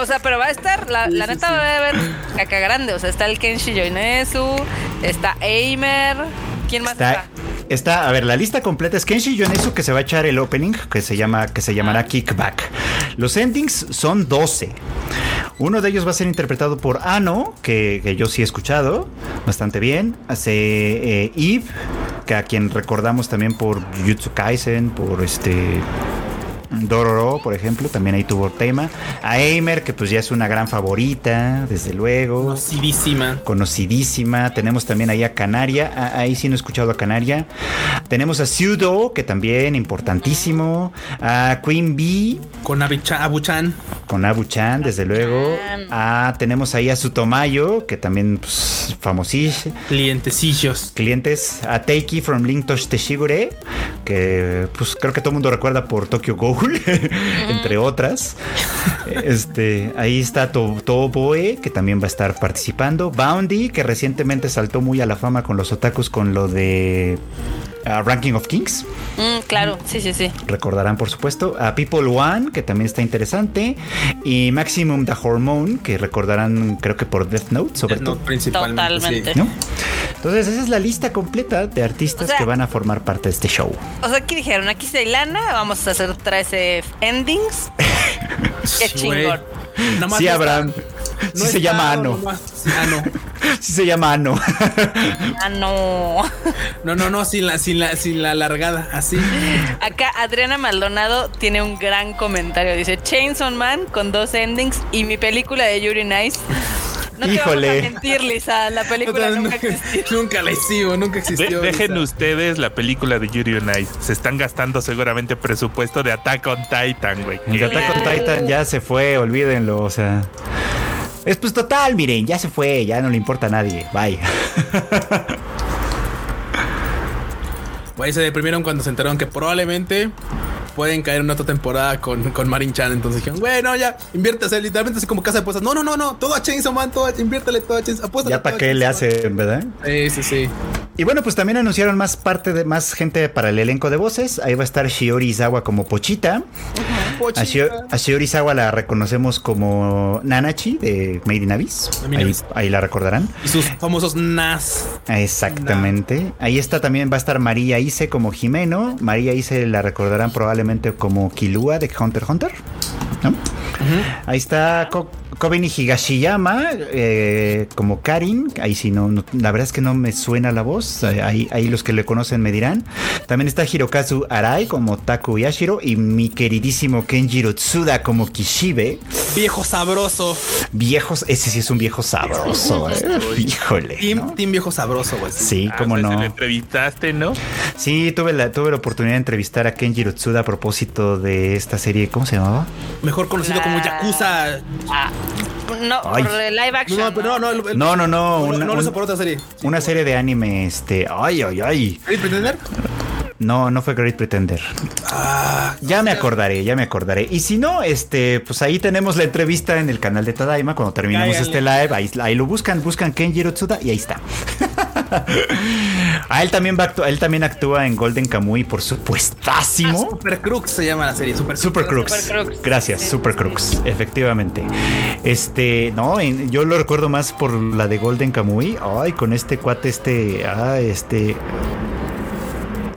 O sea, pero va a estar, la, Sí, la sí, neta sí. va a haber caca grande. O sea, está el Kenshi Yonezu, está Aimer. ¿Quién más Está, está? Está, a ver, la lista completa es Kenshi Yonezu que se va a echar el opening, que se llama, que se llamará Kickback. Los endings son 12. Uno de ellos va a ser interpretado por Ano, que, que yo sí he escuchado bastante bien. Hace eh, Eve, que a quien recordamos también por Jujutsu Kaisen, por este Dororo, por ejemplo, también ahí tuvo tema. A Eimer, que pues ya es una gran favorita, desde luego. Conocidísima. Conocidísima. Tenemos también ahí a Canaria. Ah, ahí sí no he escuchado a Canaria. Tenemos a Pseudo, que también importantísimo. A Queen Bee. Con Abuchan. Con Abu-chan, desde luego. Ah, tenemos ahí a Sutomayo, que también pues, famosísimo. Clientecillos. Clientes a Teiki from Link to Shigure, que pues creo que todo el mundo recuerda por Tokyo Entre otras. Este, ahí está To- Toboe, que también va a estar participando. Boundy, que recientemente saltó muy a la fama con los otakus con lo de Ranking of Kings. Mm, claro, sí, sí, sí. Recordarán, por supuesto, a People One, que también está interesante, y Maximum the Hormone, que recordarán, creo que por Death Note, sobre todo. principalmente. Totalmente. sí. ¿No? Entonces, esa es la lista completa de artistas O sea- que van a formar parte de este show. O sea, aquí dijeron, aquí se lana, vamos a hacer 13 endings. Qué chingón. Nada más Sí, Abraham. está- Sí no se llama no, Ano. sí, Ano. Sí se llama Ano. Ah, no. No, no, no, sin la, sin la, sin la largada, así. Acá Adriana Maldonado tiene un gran comentario. Dice Chainsaw Man con dos endings y mi película de Yuri Nice. No te Híjole. vamos a mentir, Lisa. La película nunca existió. nunca la hicimos, nunca De- existió. dejen Lisa. ustedes la película de Yuri on Ice. Se están gastando seguramente presupuesto de Attack on Titan, güey. El Attack on Titan ya se fue, olvídenlo, o sea. Es pues total, miren, ya se fue, ya no le importa a nadie. Bye. Güey, se deprimieron cuando se enteraron que probablemente pueden caer en otra temporada con, con Marin Chan. Entonces dijeron, güey, no, ya, sea, literalmente así como casa de apuestas. No, no, no, no, todo a Chainsaw Man, todo, a- inviértele todo a Chainsaw apuéstale ya para qué le hacen, ¿verdad? Sí, sí, sí. Y bueno, pues también anunciaron más parte de más gente para el elenco de voces. Ahí va a estar Shiori Izawa como Pochita. A, Shio- a Shiori Izawa la reconocemos como Nanachi de Made in Ahí, Abyss. ahí la recordarán. Y sus famosos NAS. Exactamente. Ahí está también va a estar María Ise como Jimeno. María Ise la recordarán probablemente como Kilua de Hunter x Hunter. Ahí está Ko- Kobeni Higashiyama eh, como Karin. Ahí sí, no, no- la verdad es que no me suena la voz. Eh, Ahí, ahí los que le conocen me dirán. También está Hirokazu Arai como Taku Yashiro. Y mi queridísimo Kenjiro Tsuda como Kishibe. Viejo sabroso. Viejos, ese sí es un viejo sabroso. eh. Híjole. Team, ¿no? team viejo sabroso, güey. Sí, Ah, cómo pues, no. Lo entrevistaste, ¿no? Sí, tuve la, tuve la oportunidad de entrevistar a Kenjiro Tsuda a propósito de esta serie, ¿cómo se llamaba? Mejor como La- Yakuza. Ah, no, Ay. por el live action. No, pero no, no, el- No, no, no, No, una, no, lo hizo por otra serie. una serie de anime, este, ay, ay, ay. ¿Great Pretender? No, no fue Great Pretender. Ah, Ya me acordaré, ya me acordaré. Y si no, este, pues ahí tenemos la entrevista en el canal de Tadaima cuando terminemos este live. Ahí, ahí lo buscan, buscan Kenjiro Tsuda y ahí está. a él también va a actu- él también actúa en Golden Kamuy, por supuestísimo. Super Crux se llama la serie. Super, Super Crux. Super Crux. Gracias, Sí, Super sí, Crux. Efectivamente. Este, no, en- yo lo recuerdo más por la de Golden Kamuy. Ay, con este cuate, este, ah, este.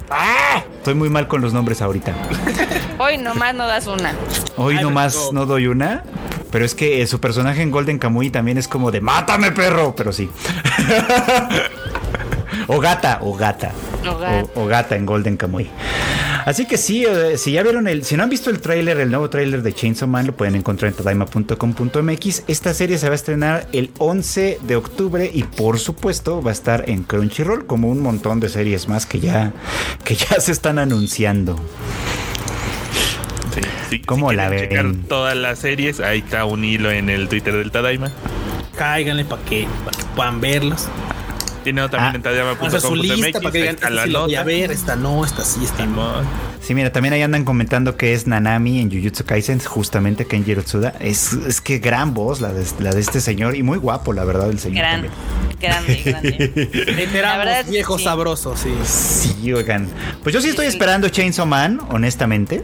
¡Ah! Estoy muy mal con los nombres ahorita. Hoy nomás no das una. Hoy Ay, nomás no doy una. Pero es que eh, su personaje en Golden Kamuy también es como de ¡Mátame, perro! Pero sí. o gata, o gata. O gata. O, o gata en Golden Kamuy. Así que sí, eh, si ya vieron el, si no han visto el tráiler, el nuevo tráiler de Chainsaw Man, lo pueden encontrar en tadaima.com.mx. Esta serie se va a estrenar el 11 de octubre y por supuesto va a estar en Crunchyroll como un montón de series más que ya, que ya se están anunciando. Sí, sí, ¿Cómo si la ven? checar todas las series, ahí está un hilo en el Twitter del Tadaima. Cáiganle para que, pa' que puedan verlos. No, también Ah. en tadaima.com.mx. Hacer su lista para que digan, esta sí la voy a ver, esta no, esta sí, esta no. Sí, mira, también ahí andan comentando que es Nanami en Jujutsu Kaisen, justamente Kenjiro Tsuda. Es, es que gran voz la de, la de este señor y muy guapo, la verdad, el señor. Gran, también. grande, grande. Reiteramos, La verdad, viejo sí. sabroso, sí. Sí, oigan. Pues yo sí estoy esperando Chainsaw Man, honestamente.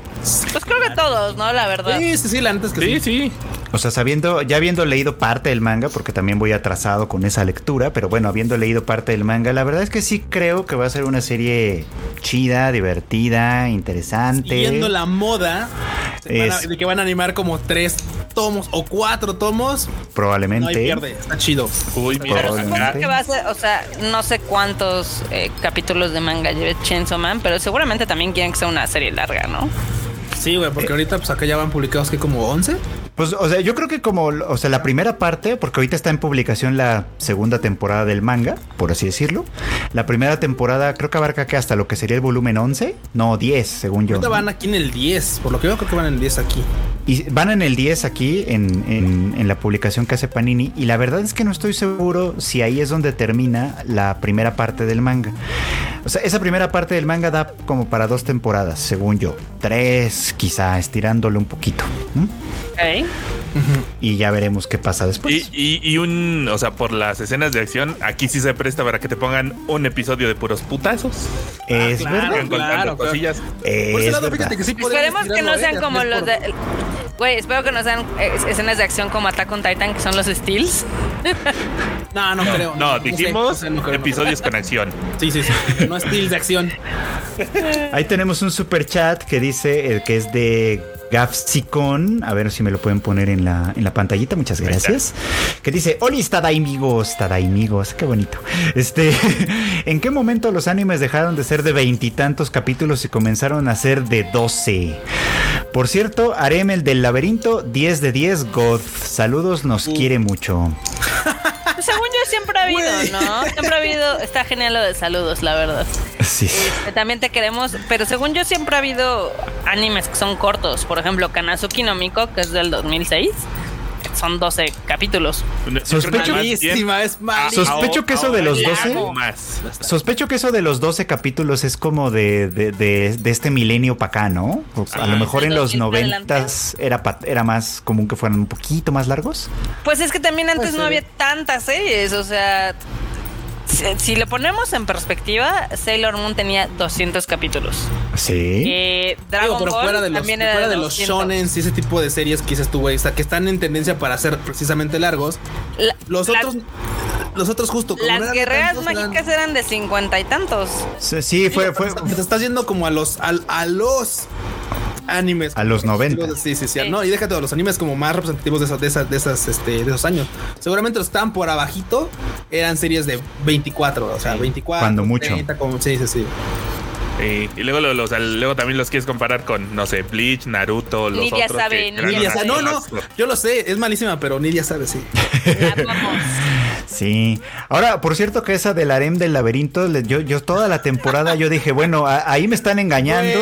Pues creo que todos, ¿no? La verdad. Sí, sí, sí, la neta es que sí. Sí, sí. O sea, sabiendo, ya habiendo leído parte del manga, porque también voy atrasado con esa lectura, pero bueno, habiendo leído parte del manga, la verdad es que sí creo que va a ser una serie chida, divertida, interesante. Siguiendo la moda de, a- que van a animar como tres tomos o cuatro tomos, no hay Probablemente. pierde, está chido. Uy, mira, Probablemente. que va a ser, o sea, no sé cuántos eh, capítulos de manga lleve Chainsaw Man, pero seguramente también quieren que sea una serie larga, ¿no? Sí, güey, porque ahorita pues acá ya van publicados que como 11. Pues, o sea, yo creo que como, o sea, la primera parte, porque ahorita está en publicación la segunda temporada del manga, por así decirlo. La primera temporada creo que abarca que hasta lo que sería el volumen 11, no 10, según yo. Ahorita van aquí en el 10, por lo que veo creo que van en el 10 aquí. Y van en el 10 aquí, en, en- en la publicación que hace Panini. Y la verdad es que no estoy seguro si ahí es donde termina la primera parte del manga. O sea, esa primera parte del manga da como para dos temporadas, según yo. Tres, quizá, estirándolo un poquito. Y ya veremos qué pasa después. Y, y- y un, o sea, por las escenas de acción, aquí sí se presta para que te pongan un episodio de puros putazos. es claro. verdad. Claro. cosillas. Por Es ese lado, verdad. fíjate que sí Esperemos que no sean como los por- de. Güey, espero que no sean eh, escenas de acción como Attack on Titan, que son los Steels. No, no creo. No, sé, dijimos no sé, no creo, no episodios con acción. Sí, sí, sí. No es steals de acción. Ahí tenemos un super chat que dice eh, que es de Gafsicon. A ver si me lo pueden poner en la, en la pantallita. Muchas gracias. Que dice: Olis Tadaimigos, Tadaimigos. Qué bonito. Este, ¿en qué momento los animes dejaron de ser de veintitantos capítulos y comenzaron a ser de 12? Por cierto, Arem el del laberinto, 10 de 10, God. Saludos, nos quiere mucho. Según yo siempre ha habido. ¿no? Siempre ha habido. Está genial lo de saludos, la verdad. Sí. Este, También te queremos, pero según yo siempre ha habido animes que son cortos. Por ejemplo, Kanazuki no Miko, que es del 2006. Son 12 capítulos. Sospecho- Malísima, es malísima. Sospecho que eso de los ahora 12 ya más. Sospecho que eso de los 12 capítulos es como de, de, de- de este milenio para acá, ¿no? A lo Ajá. mejor en los 2000 para 90 era, pa- era más común que fueran un poquito más largos. Pues es que también antes no había tantas series, o sea, si, si lo ponemos en perspectiva, Sailor Moon tenía 200 capítulos. Sí. Eh, Dragon Digo, pero Ball fuera de los, también era fuera de de los 200. shonen y ese tipo de series que dices tú, güey, o sea, que están en tendencia para ser precisamente largos. La- Los la- otros, los otros justo. como no las eran guerreras tantos, eran- mágicas eran de cincuenta y tantos. Sí, sí, fue, fue, Te estás yendo como a los, a, los animes. A los 90. Sí, sí, sí. No, y déjate de los animes como más representativos de esas, de esas, de esas, este, de esos años. Seguramente los estaban por abajito eran series de 24, o sea, 24. Cuando mucho. 30, como, sí, sí, sí. Sí, y luego, los, luego también los quieres comparar con, no sé, Bleach, Naruto, los Nidia otros. sabe, que Nidia sabe. No, no, yo lo sé, es malísima, pero Nidia sabe, sí. Sí. Ahora, por cierto que esa del harem del laberinto, yo, yo toda la temporada yo dije, bueno, a- ahí me están engañando.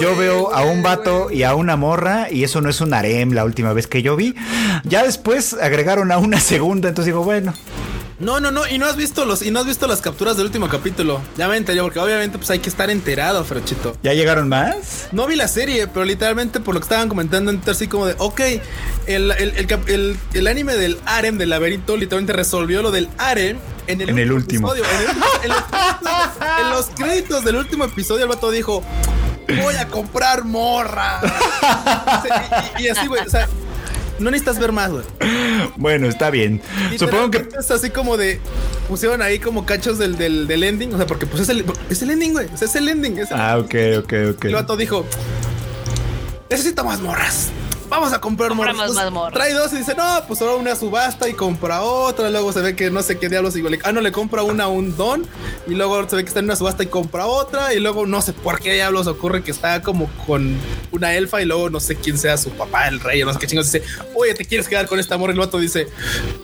Yo veo a un vato y a una morra y eso no es un harem la última vez que yo vi. Ya después agregaron a una segunda, entonces digo, bueno. No, no, no, y no has visto los, y no has visto las capturas del último capítulo. Ya me enteré, porque obviamente pues hay que estar enterado, Frechito. ¿Ya llegaron más? No vi la serie, pero literalmente por lo que estaban comentando en Twitter, así como de, ok, el, el, el, anime del harem del laberinto literalmente resolvió lo del harem en el, En el último. episodio. En, los, créditos- en los créditos del último episodio el vato dijo, voy a comprar morra. y, y- y así, güey, o sea, no necesitas ver más, güey. Bueno, está bien. Supongo que Es así como de. Pusieron ahí como cachos del, del, del ending. O sea, porque pues es el, es el ending, güey. O sea, es el ending. Es el- Ah, ok, ok, ok. El vato dijo: Necesito más morras. Vamos a comprar morras. Pues. Trae dos y dice: No, pues ahora una subasta y compra otra. Luego se ve que no sé qué diablos. Y le- ah, no, le compra una a un don. Y luego se ve que está en una subasta y compra otra. Y luego no sé por qué diablos ocurre que está como con una elfa. Y luego no sé quién sea su papá, el rey, o no sé qué chingos. Dice: Oye, ¿te quieres quedar con esta morra? Y el vato dice: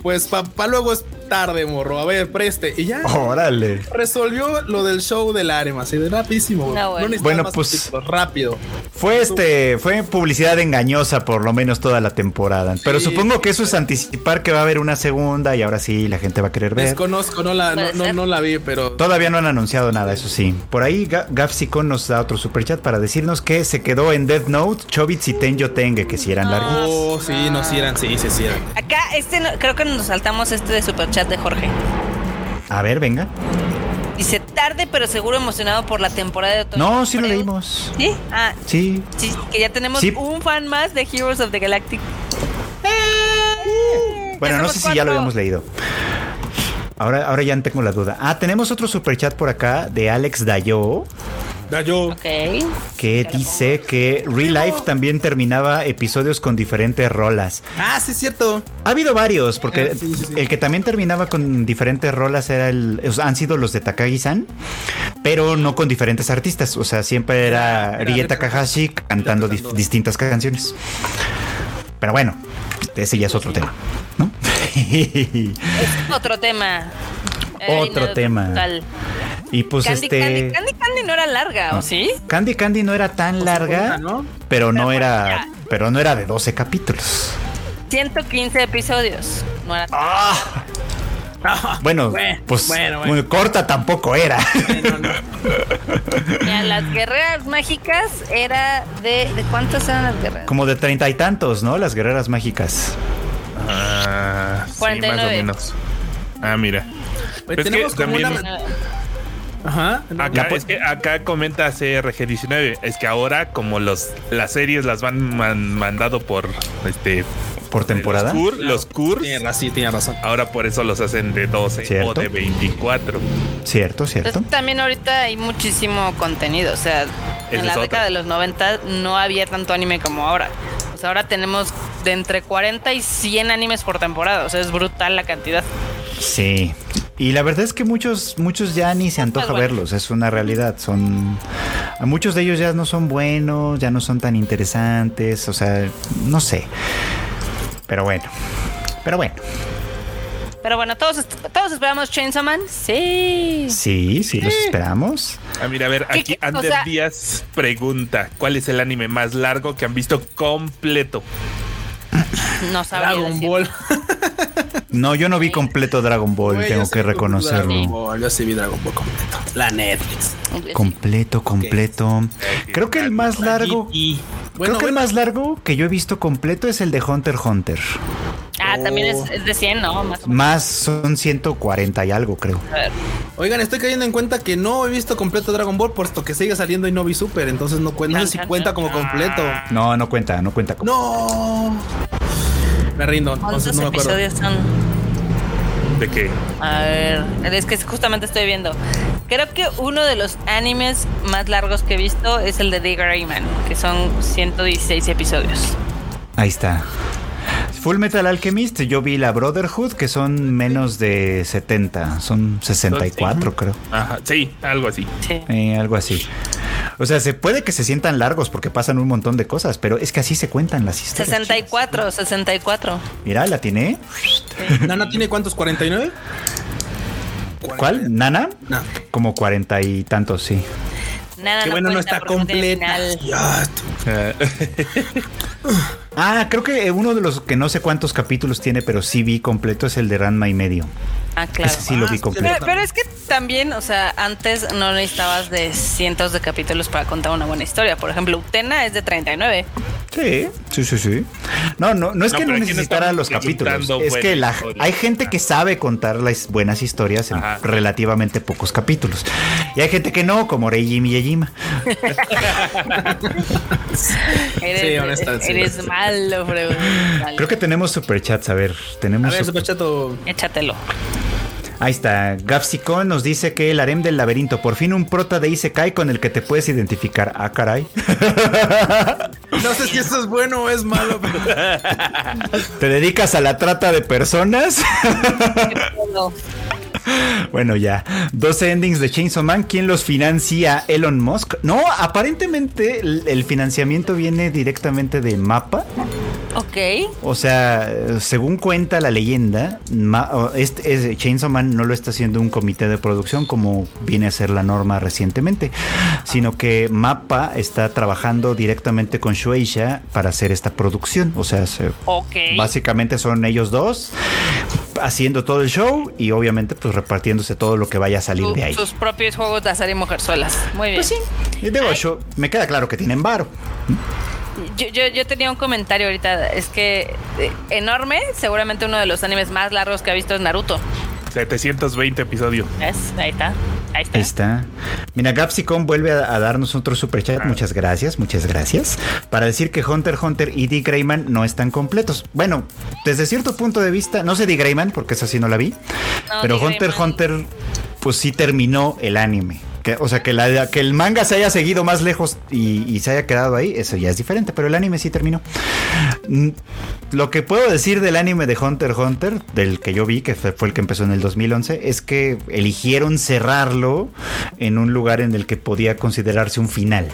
Pues papá, luego es tarde, morro. A ver, preste. Y ya. Órale. Resolvió lo del show del Arem así de rapidísimo. güey. No, bueno. necesitaba Bueno, más pues- rápido. Fue este, fue publicidad engañosa por lo menos toda la temporada. Pero supongo que eso es anticipar que va a haber una segunda y ahora sí la gente va a querer ver. Desconozco, no la, no, Puede no, ser. no la vi, pero Todavía no han anunciado nada, eso sí. Por ahí Ga- Gafsicon nos da otro superchat para decirnos que se quedó en Death Note, Chobits y Tenjo Tenge, que si eran largos. Oh, sí, no, sí eran, sí, sí, sí eran. Acá, este, no- creo que nos saltamos este de superchat de Jorge. A ver, venga. Dice, tarde pero seguro emocionado por la temporada de otoño. No, sí lo leímos. ¿Sí? Ah, Sí. sí, que ya tenemos Sí. un fan más de Heroes of the Galactic. Bueno, no sé si ya lo habíamos leído. Ahora, ahora ya tengo la duda. Ah, tenemos otro superchat por acá de Alex Dayo. Ok. que dice que Real Life también terminaba episodios con diferentes rolas. Ah, sí, es cierto. Ha habido varios, porque sí, sí, sí. el que también terminaba con diferentes rolas era el, o sea, han sido los de Takagi-san, pero no con diferentes artistas. O sea, siempre era Era Rie Rie Takahashi cantando distintas canciones. Pero bueno, ese ya es otro tema, ¿no? Otro tema. Otro no, tema. total. Y pues Candy, este Candy, Candy, Candy no era larga, ¿o sí? Candy Candy no era tan larga, ¿no? pero no era, pero no era de 12 capítulos. 115 episodios. No era Ah, Bueno, Bueno, pues bueno, bueno. muy corta tampoco era. No, no. Mira, las guerreras mágicas era de. ¿De cuántas eran las guerreras? Como de treinta y tantos, ¿no? Las guerreras mágicas. Ah, sí, más o 49. menos. Ah, mira. Pues es que tenemos como también- una. Ajá. Acá, es que acá comenta CRG19, es que ahora como los las series las van man- mandado por este Por temporada. los, cur- los curs, Tiene razón, tiene razón. ahora por eso los hacen de 12 o de 24. Cierto, Es cierto. que también ahorita hay muchísimo contenido. O sea, en la otra. década de los 90 no había tanto anime como ahora. O sea, ahora tenemos de entre 40 y 100 animes por temporada. O sea, es brutal la cantidad. Sí. Y la verdad es que muchos, muchos ya ni se antoja bueno. verlos, es una realidad. Son. a Muchos de ellos ya no son buenos, ya no son tan interesantes. O sea, no sé. Pero bueno. Pero bueno. Pero bueno, todos, todos esperamos Chainsaw Man. Sí. Sí, sí, los esperamos. Ah, mira, a ver, ¿Qué- aquí o Ander sea- Díaz pregunta, ¿cuál es el anime más largo que han visto completo? No sabría Dragon decir. Ball. No, yo no vi completo Dragon Ball, Güey, tengo yo sí que vi reconocerlo. Dragon Ball, Yo sí vi Dragon Ball completo. La Netflix. Completo, completo. Creo que el más largo. Creo bueno, que el bueno, más largo que yo he visto completo es el de Hunter x Hunter. Ah, también Oh. es, es de 100, ¿no? Más o menos. Más son 140 y algo, creo. A ver. oigan, estoy cayendo en cuenta que no he visto completo Dragon Ball puesto que sigue saliendo y no vi Super, entonces no cuenta. No sé si cuenta como completo. No, no cuenta, no cuenta. como- No. Me rindo, ¿Cuántos entonces no me acuerdo. episodios son? ¿De qué? A ver, es que justamente estoy viendo. Creo que uno de los animes más largos que he visto es el de The Greyman, que son 116 episodios. Ahí está. Full Metal Alchemist, yo vi la Brotherhood, que son menos de 70, son 64, creo. Ajá, sí, algo así. Sí. Eh, algo así. O sea, se puede que se sientan largos porque pasan un montón de cosas, pero es que así se cuentan las historias. 64, 64. Mira, la tiene. ¿Nana tiene cuántos? ¿49? ¿Cuál? ¿Nana? No. Como cuarenta y tantos, sí. Nada, Qué bueno, no está porque no tiene completa. Ah, creo que uno de los que no sé cuántos capítulos tiene, pero sí vi completo es el de Ranma y medio. Ah, claro. Ese sí lo vi Ah, completo. Pero, pero es que también, o sea, antes no necesitabas de cientos de capítulos para contar una buena historia. Por ejemplo, Utena es de 39. Sí, sí, sí, sí. No, no, no es No, que no necesitara los capítulos. Es que la, hay gente que sabe contar las buenas historias en Ajá. relativamente pocos capítulos. Y hay gente que no, como Reiji Miyajima. Eres, Sí, honestamente, sí. eres malo, bro. Malo. Creo que tenemos superchats. A ver, A tenemos. ver, super- Superchato. Échatelo. Ahí está. Gapsicon nos dice que el harem del laberinto. Por fin un prota de Isekai con el que te puedes identificar. Ah, caray. No sé si eso es bueno o es malo, pero ¿Te dedicas a la trata de personas? No. Bueno, ya. 12 endings de Chainsaw Man. ¿Quién los financia? Elon Musk. No, aparentemente el, financiamiento viene directamente de Mapa. Ok. O sea, según cuenta la leyenda, este, es- Chainsaw Man no lo está haciendo un comité de producción como viene a ser la norma recientemente, sino que Mapa está trabajando directamente con Shueisha para hacer esta producción. O sea, se- básicamente son ellos dos haciendo todo el show y obviamente pues repartiéndose todo lo que vaya a salir Su- de ahí. Sus propios juegos de azar y mujerzuelas. Muy bien. Pues sí. Y digo, yo- me queda claro que tienen varo. Yo, yo, yo tenía un comentario ahorita. Es que eh, enorme, seguramente uno de los animes más largos que ha visto es Naruto. 720 episodios. ¿Ves? Ahí está. Ahí está. Ahí está. Mira, Gapsicon vuelve a, a darnos otro superchat. Muchas gracias, muchas gracias. Para decir que Hunter x Hunter y D. Greyman no están completos. Bueno, desde cierto punto de vista, no sé D. Greyman, porque esa sí no la vi. No, pero D. Hunter. Hunter, pues sí terminó el anime. Que, o sea, que, la, que el manga se haya seguido más lejos y, se haya quedado ahí, eso ya es diferente, pero el anime sí terminó. Mm, Lo que puedo decir del anime de Hunter x Hunter, del que yo vi, que fue el que empezó en el 2011, es que eligieron cerrarlo en un lugar en el que podía considerarse un final.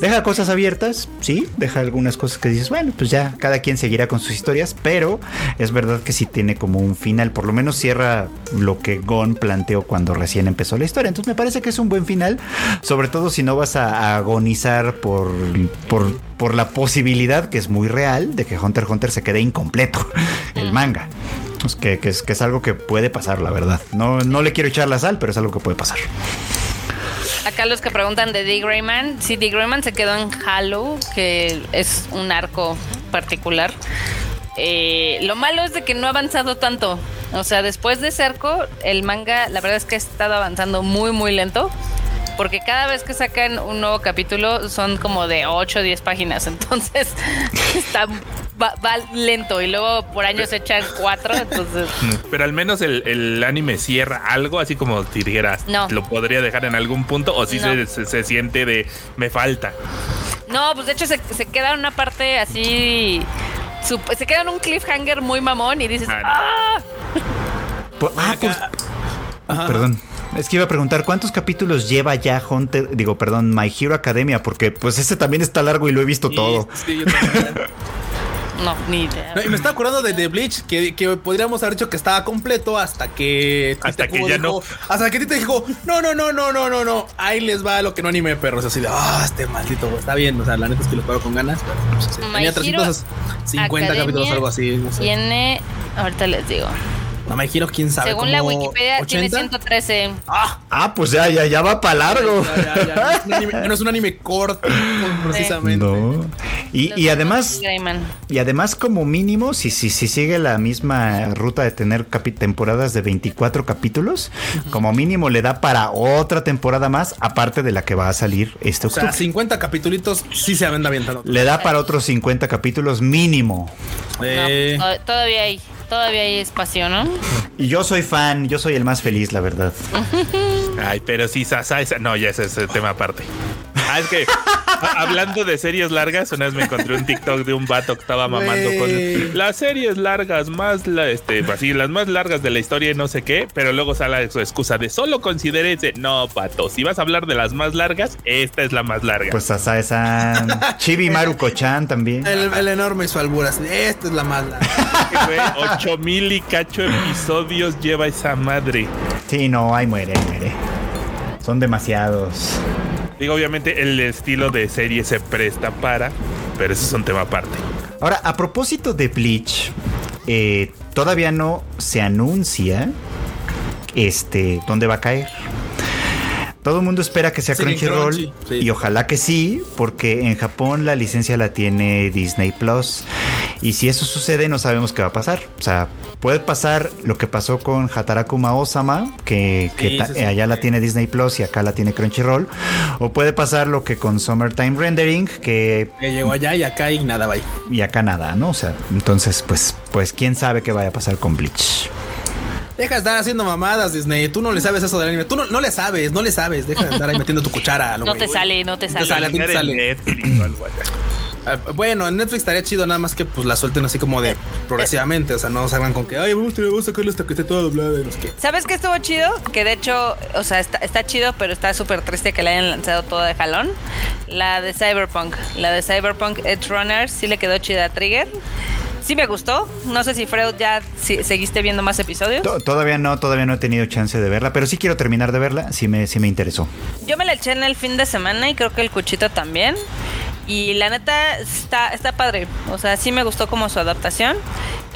Deja cosas abiertas, sí, deja algunas cosas que dices, bueno, pues ya cada quien seguirá con sus historias, pero es verdad que sí tiene como un final, por lo menos cierra lo que Gon planteó cuando recién empezó la historia. Entonces me parece que es un buen final, sobre todo si no vas a, a agonizar por, por, por la posibilidad, que es muy real, de que Hunter x Hunter se quede incompleto, el manga. Pues que, que es, que es algo que puede pasar, la verdad. No, no le quiero echar la sal, pero es algo que puede pasar. Acá los que preguntan de Dick Rayman, sí, Dick Rayman se quedó en Halo, que es un arco particular. Eh, lo malo es de que no ha avanzado tanto. O sea, después de ese arco, el manga, la verdad es que ha estado avanzando muy, muy lento. Porque cada vez que sacan un nuevo capítulo son como de 8 o 10 páginas. Entonces, está, va, va lento. Y luego por años se echan 4. Entonces, Pero al menos el, el anime cierra algo, así como si dijeras, No. lo podría dejar en algún punto, o si No. se, se- se siente de me falta. No, pues de hecho se, se queda en una parte así. se queda en un cliffhanger muy mamón y dices, Ah, no. ¡ah! Por- ah, pues- Perdón. Es que iba a preguntar cuántos capítulos lleva ya Hunter, digo, perdón, My Hero Academia, porque pues este también está largo y lo he visto todo. Sí, yo también. No, ni idea. No, y me estaba acordando de The Bleach, que, que podríamos haber dicho que estaba completo hasta que. Hasta que ya dijo- Hasta que te dijo, no, no, no, no, no, no, no. Ahí les va lo que no anime perros. Así de, ah, este maldito, está bien. O sea, la neta es que lo pago con ganas, pero no sé. My Tenía Hero 350 capítulos, algo así. No sé. Tiene, ahorita les digo. No me giro, quién sabe. Según la Wikipedia, tiene 80. 113. Ah, Ah, pues ya, ya, ya va para largo. ya, ya, ya. No es un anime- No es un anime corto, precisamente. No. Y, y de además, y además como mínimo, si, si, si sigue la misma ruta de tener temporadas de 24 capítulos, como mínimo le da para otra temporada más, aparte de la que va a salir este O sea, octubre. 50 capítulos sí se ven avientando. Le da para otros 50 capítulos mínimo. Eh, No, to- todavía hay, todavía hay espacio, ¿no? Y yo soy fan, yo soy el más feliz, la verdad. Ay, pero sí, Sasa, esa- no, ya ese es el tema aparte. Ah, es que hablando de series largas, una vez me encontré un TikTok de un vato que estaba mamando Güey. con las series largas, más la, este, así, las más largas de la historia y no sé qué, pero luego sale su excusa de solo considere ese. No, pato, si vas a hablar de las más largas, esta es la más larga. Pues hasta esa Chibi Maruko-chan también. el, el enorme su alburas. Esta es la más larga. Güey, ocho mil y cacho episodios lleva esa madre. Sí, no, ahí muere, ahí muere. Son demasiados. Digo, obviamente el estilo de serie se presta para, pero eso es un tema aparte. Ahora, a propósito de Bleach, eh, todavía no se anuncia este dónde va a caer. Todo el mundo espera que sea Sí, Crunchyroll Crunchy, sí. y ojalá que sí, porque en Japón la licencia la tiene Disney Plus. Y si eso sucede, no sabemos qué va a pasar. O sea, puede pasar lo que pasó con Hataraku Osama, que, Sí, allá la tiene Disney Plus y acá la tiene Crunchyroll. O puede pasar lo que con Summertime Rendering, que Que llegó allá y acá y nada, bye. y acá nada, ¿no? O sea, entonces, pues, pues quién sabe qué vaya a pasar con Bleach. Deja de estar haciendo mamadas, Disney. Tú no le sabes eso del anime. Tú no, no le sabes, no le sabes. Deja de estar ahí metiendo tu cuchara. a lo No te sale, no te te sale. ti te sale. Ah, Bueno, en Netflix estaría chido nada más que pues la suelten así como de progresivamente. O sea, no salgan con que, ay, vamos a vamos a sacarle hasta que esté todo doblado. y No sé qué. ¿Sabes qué estuvo chido? Que de hecho, o sea, está, está chido, pero está súper triste que le hayan lanzado todo de jalón. La de Cyberpunk. La de Cyberpunk Edge Runners sí le quedó chida a Trigger. Sí me gustó. No sé si Freud ya si- seguiste viendo más episodios. To- Todavía no, todavía no he tenido chance de verla, pero sí quiero terminar de verla, sí me, sí me interesó. Yo me la eché en el fin de semana y creo que el cuchito también. Y la neta está, está padre. O sea, sí me gustó como su adaptación.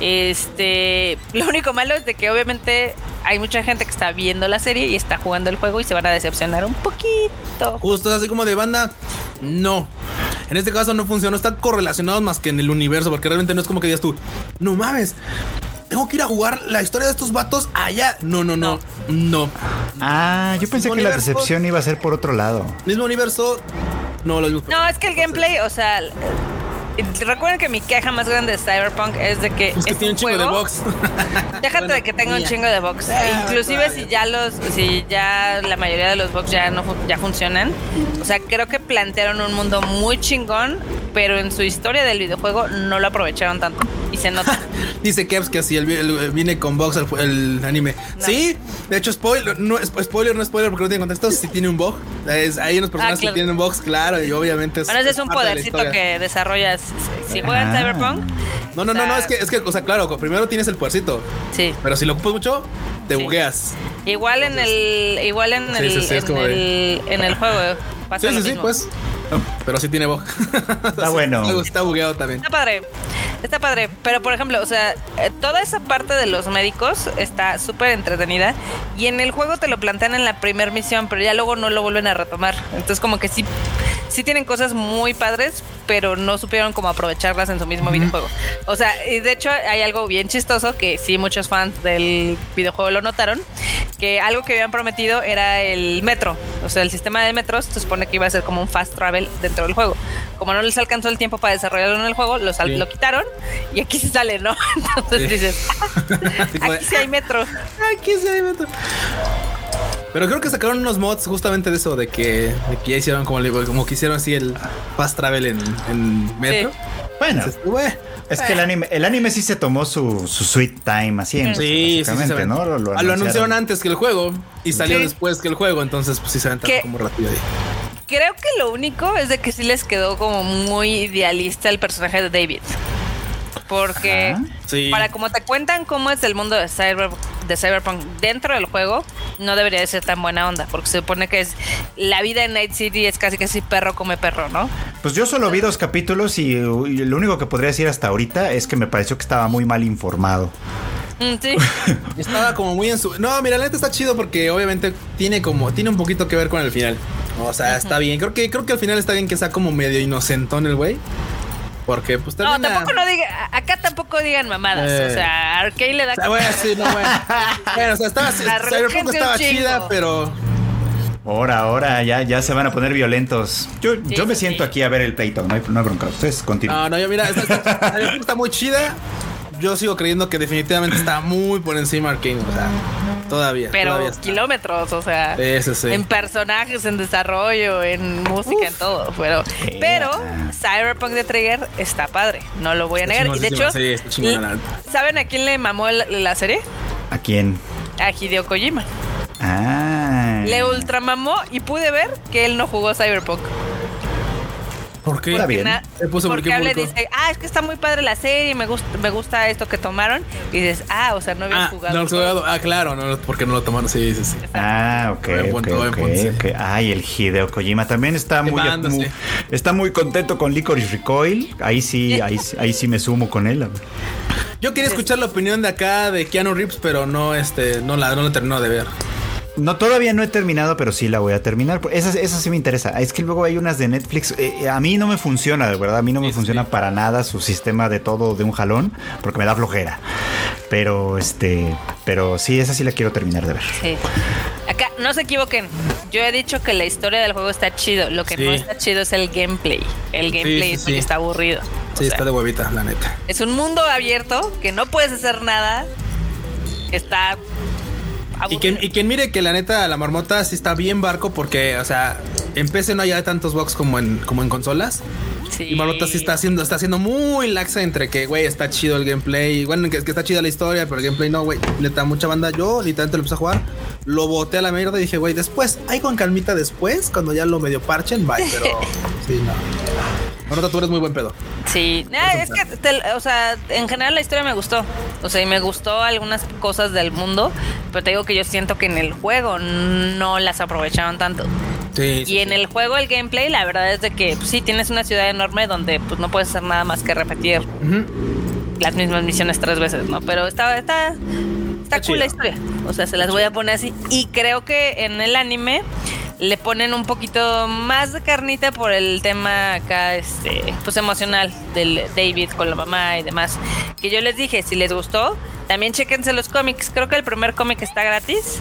Este, lo único malo es de que obviamente hay mucha gente que está viendo la serie y está jugando el juego y se van a decepcionar un poquito. Justo así como de banda, no. En este caso no funciona, están correlacionados más que en el universo, porque realmente no es como que digas tú, no mames, tengo que ir a jugar la historia de estos vatos allá. No, no, no, no. Ah, yo pensé que la universo. decepción iba a ser por otro lado. Mismo universo, no lo mismo. No, es que el gameplay, o sea, recuerden que mi queja más grande de Cyberpunk es de que Es que es tiene un chingo de juego- box. Déjate Bueno, de que tenga un mía. chingo de box. Ah, Inclusive todavía. si ya los, si ya la mayoría de los box ya no ya funcionan. O sea, creo que plantearon un mundo muy chingón, pero en su historia del videojuego no lo aprovecharon tanto. Y se nota. Dice Kevs que así el, el- viene con box el, el anime. No. Sí, de hecho, spoiler, no, es- spoiler, no spoiler porque no tiene contexto. Sí tiene un box. Es- hay unos personajes Ah, claro. que tienen un box, claro, y obviamente Bueno, ese es un de la podercito que desarrollas. Si juegan Ah. Cyberpunk, No, no, no, o sea- no, es que, es que, o sea, claro, primero tienes el podercito, sí. pero si lo ocupas mucho, te Sí. bugueas. Igual en el, igual en Sí, el, sí, sí, en, el en el juego pasa Sí, sí, sí, pues. Pero sí tiene box. Está bueno. Está bugueado también. Está padre. Está padre. Pero, por ejemplo, o sea, eh, toda esa parte de los médicos está súper entretenida. Y en el juego te lo plantean en la primera misión, pero ya luego no lo vuelven a retomar. Entonces, como que sí, sí tienen cosas muy padres, pero no supieron cómo aprovecharlas en su mismo videojuego. O sea, y de hecho hay algo bien chistoso que sí muchos fans del videojuego lo notaron, que algo que habían prometido era el metro. O sea, el sistema de metros se supone que iba a ser como un fast travel dentro del juego. Como no les alcanzó el tiempo para desarrollarlo en el juego, lo, sal- Sí. lo quitaron y aquí se sale, ¿no? Entonces Sí. dices, aquí sí hay metro. Aquí sí hay metro. Pero creo que sacaron unos mods justamente de eso, de que, de que ya hicieron como, como que hicieron así el fast travel en, en metro. Bueno, es que el anime, el anime sí se tomó su, su sweet time haciendo. Sí, sí, sí. ¿no? Lo, Ah, lo anunciaron antes que el juego y salió Sí. después que el juego, entonces pues sí se aventaron como rápido ahí. Creo que lo único es de que sí les quedó como muy idealista el personaje de David. Porque. Sí. para como te cuentan cómo es el mundo de, Cyber, de Cyberpunk dentro del juego, no debería de ser tan buena onda. Porque se supone que es la vida en Night City es casi casi perro come perro, ¿no? Pues yo solo vi dos capítulos y, y lo único que podría decir hasta ahorita es que me pareció que estaba muy mal informado. Mm, sí. Estaba como muy en su. No, mira, la neta está chido porque obviamente tiene como. Tiene un poquito que ver con el final. O sea, está bien. Creo que, creo que al final está bien que sea como medio inocentón el güey. Porque pues No, termina- tampoco no diga, acá tampoco digan mamadas. Eh. O sea, Arkane le da O sea, bueno, sí, no, bueno. bueno, o sea, estaba. Cyberpunk un estaba chida, pero. Ahora, ahora, ya, ya se van a poner violentos. Yo, Sí, yo me sí, siento sí. aquí a ver el pleito, no hay, no hay bronca. Ustedes continúen. No, no, yo mira, está, está- Cyberpunk está muy chida. Yo sigo creyendo que definitivamente está muy por encima Arkane. O sea, todavía. pero todavía kilómetros, o sea, Sí, en personajes, en desarrollo, en música, en todo. Pero, pero. Cyberpunk de Trigger está padre, no lo voy a negar. Y de hecho, sí. ¿saben a quién le mamó la, la serie? ¿A quién? A Hideo Kojima. Ah. Le ultramamó y pude ver que él no jugó Cyberpunk. ¿Por qué? Ahora bien. Se puso porque porque le publicó. dice, ah, es que está muy padre la serie, me gusta, me gusta esto que tomaron. Y dices, ah, o sea, no habías Ah, jugado. no, jugado. Ah, claro, no, porque no lo tomaron. Sí, sí, sí. Ah, ok, Buen ok, punto, buen ok, punto, sí. ok. Ay, el Hideo Kojima también está muy, muy- está muy contento con Licorice Recoil. Ahí sí, ahí, sí- ahí sí me sumo con él. Yo quería escuchar la opinión de acá de Keanu Reeves, pero no, este, no la, no la terminó de ver. No, todavía no he terminado, pero sí la voy a terminar. Esa, esa sí me interesa. Es que luego hay unas de Netflix. eh, a mí no me funciona, de verdad. A mí no me Sí, funciona sí. para nada su sistema de todo de un jalón, porque me da flojera. Pero este, pero sí, esa sí la quiero terminar de ver. Sí. Acá, no se equivoquen. Yo he dicho que la historia del juego está chido. Lo que Sí. no está chido es el gameplay. El gameplay sí, es sí. está aburrido. O Sí, sea, está de huevita, la neta. Es un mundo abierto que no puedes hacer nada. Está Y quien, y quien mire que la neta, la marmota sí está bien barco porque, o sea, en PC no hay tantos bugs como en, como en consolas. Sí. Y Marmota sí está haciendo, está haciendo muy laxa entre que, güey, está chido el gameplay. Bueno, que, que está chida la historia, pero el gameplay no, güey. Neta, mucha banda. Yo literalmente lo empecé a jugar, lo boté a la mierda y dije, güey, después, ahí con calmita después, cuando ya lo medio parchen, bye. Pero sí, no. Marmota, tú eres muy buen pedo. Sí, Nah, es que, te- o sea, en general la historia me gustó. O sea, y me gustó algunas cosas del mundo, pero te digo que yo siento que en el juego no las aprovecharon tanto. Sí. Y en el juego el gameplay, la verdad es de que pues, sí tienes una ciudad enorme donde pues no puedes hacer nada más que repetir las mismas misiones tres veces, ¿no? Pero está está está, cool la historia. O sea, se las voy a poner así y creo que en el anime le ponen un poquito más de carnita por el tema acá este pues emocional del David con la mamá y demás. Que yo les dije, si les gustó, también chequense los cómics. Creo que el primer cómic está gratis.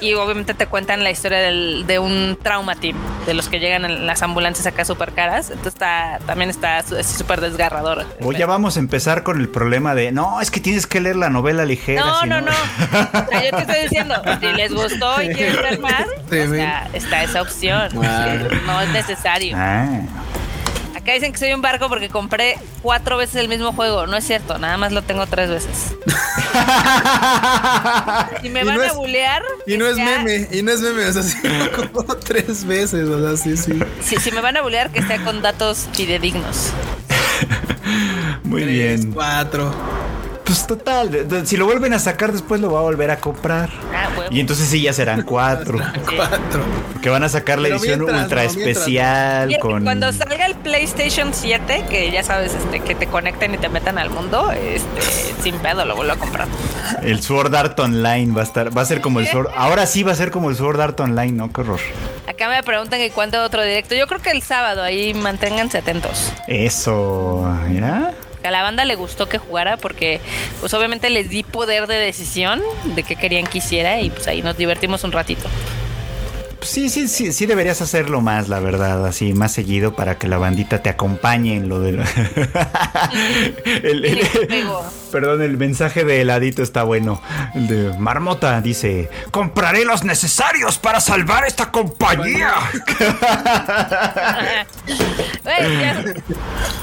Y obviamente te cuentan la historia del- de un trauma team, de los que llegan en las ambulancias acá súper caras. Entonces está, también está súper desgarrador. O ya vamos a empezar con el problema de, no, es que tienes que leer la novela ligera. No, no, no. O sea, yo te estoy diciendo, si les gustó y quieren ver más, Sí, o sea, está esa opción. Ah. No es necesario. Ah. Acá dicen que soy un barco porque compré cuatro veces el mismo juego. No es cierto, nada más lo tengo tres veces. Si me Y van no a es- bulear. Y no es meme, y no es meme, o sea, sí, como tres veces, o sea, sí, sí. Si, si me van a bulear, que sea con datos fidedignos. Muy Tres, bien. Cuatro. Pues total, de- de- si lo vuelven a sacar después lo va a volver a comprar. Ah, huevo. Y entonces sí ya serán cuatro. Cuatro. Porque van a sacar la Pero edición mientras, ultra no, especial con... Cuando salga el PlayStation 7, que ya sabes, este, que te conecten y te metan al mundo, este, sin pedo lo vuelvo a comprar. El Sword Art Online va a estar, va a ser como el Sword. Ahora sí va a ser como el Sword Art Online, ¿no? Qué horror. Acá me preguntan que cuándo otro directo. Yo creo que el sábado, ahí manténganse atentos. Eso, mira. A la banda le gustó que jugara porque, pues obviamente les di poder de decisión de qué querían que hiciera y pues ahí nos divertimos un ratito. Pues sí, sí, sí, sí deberías hacerlo más, la verdad, así más seguido para que la bandita te acompañe en lo de la- el. Perdón, el mensaje de heladito está bueno. El de Marmota dice: Compraré los necesarios para salvar esta compañía. Ya-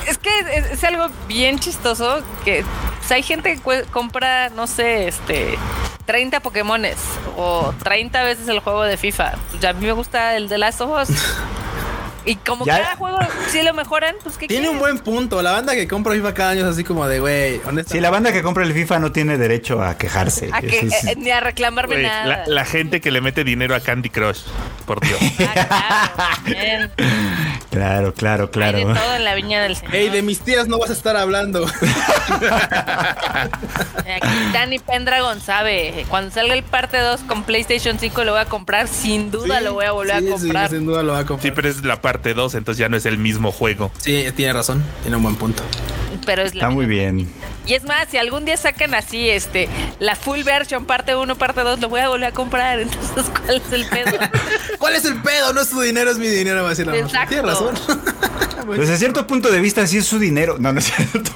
es que es, es algo bien chistoso que pues, hay gente que compra, no sé, este 30 Pokémones o 30 veces el juego de FIFA. Pues a mí me gusta el de Last of Us. Y como Ya- cada juego si lo mejoran, pues que Tiene un buen punto. La banda que compra FIFA cada año es así como de, güey. Si la banda que compra el FIFA no tiene derecho a quejarse. a que, Eso es- eh, ni a reclamarme nada. la, la gente que le mete dinero a Candy Crush, por Dios. Ah, claro. Claro, claro, Hay de claro. todo en la viña del señor. Ey, de mis tías no vas a estar hablando. Aquí Danny Pendragon sabe, cuando salga el parte 2 con PlayStation 5 lo voy a comprar, sin duda lo voy a volver Sí, a comprar. Sí, sin duda lo va a Sí, comprar. pero es la parte 2, entonces ya no es el mismo juego. Sí, tiene razón. Tiene un buen punto. pero es la Está muy bien. Y es más, si algún día sacan así, este, la full version parte 1, parte 2, lo voy a volver a comprar. Entonces, ¿cuál es el pedo? ¿Cuál es el pedo? No es tu dinero, es mi dinero, va a decir la. Exacto. Tiene razón. Desde cierto punto de vista, sí es su dinero. No, no es cierto.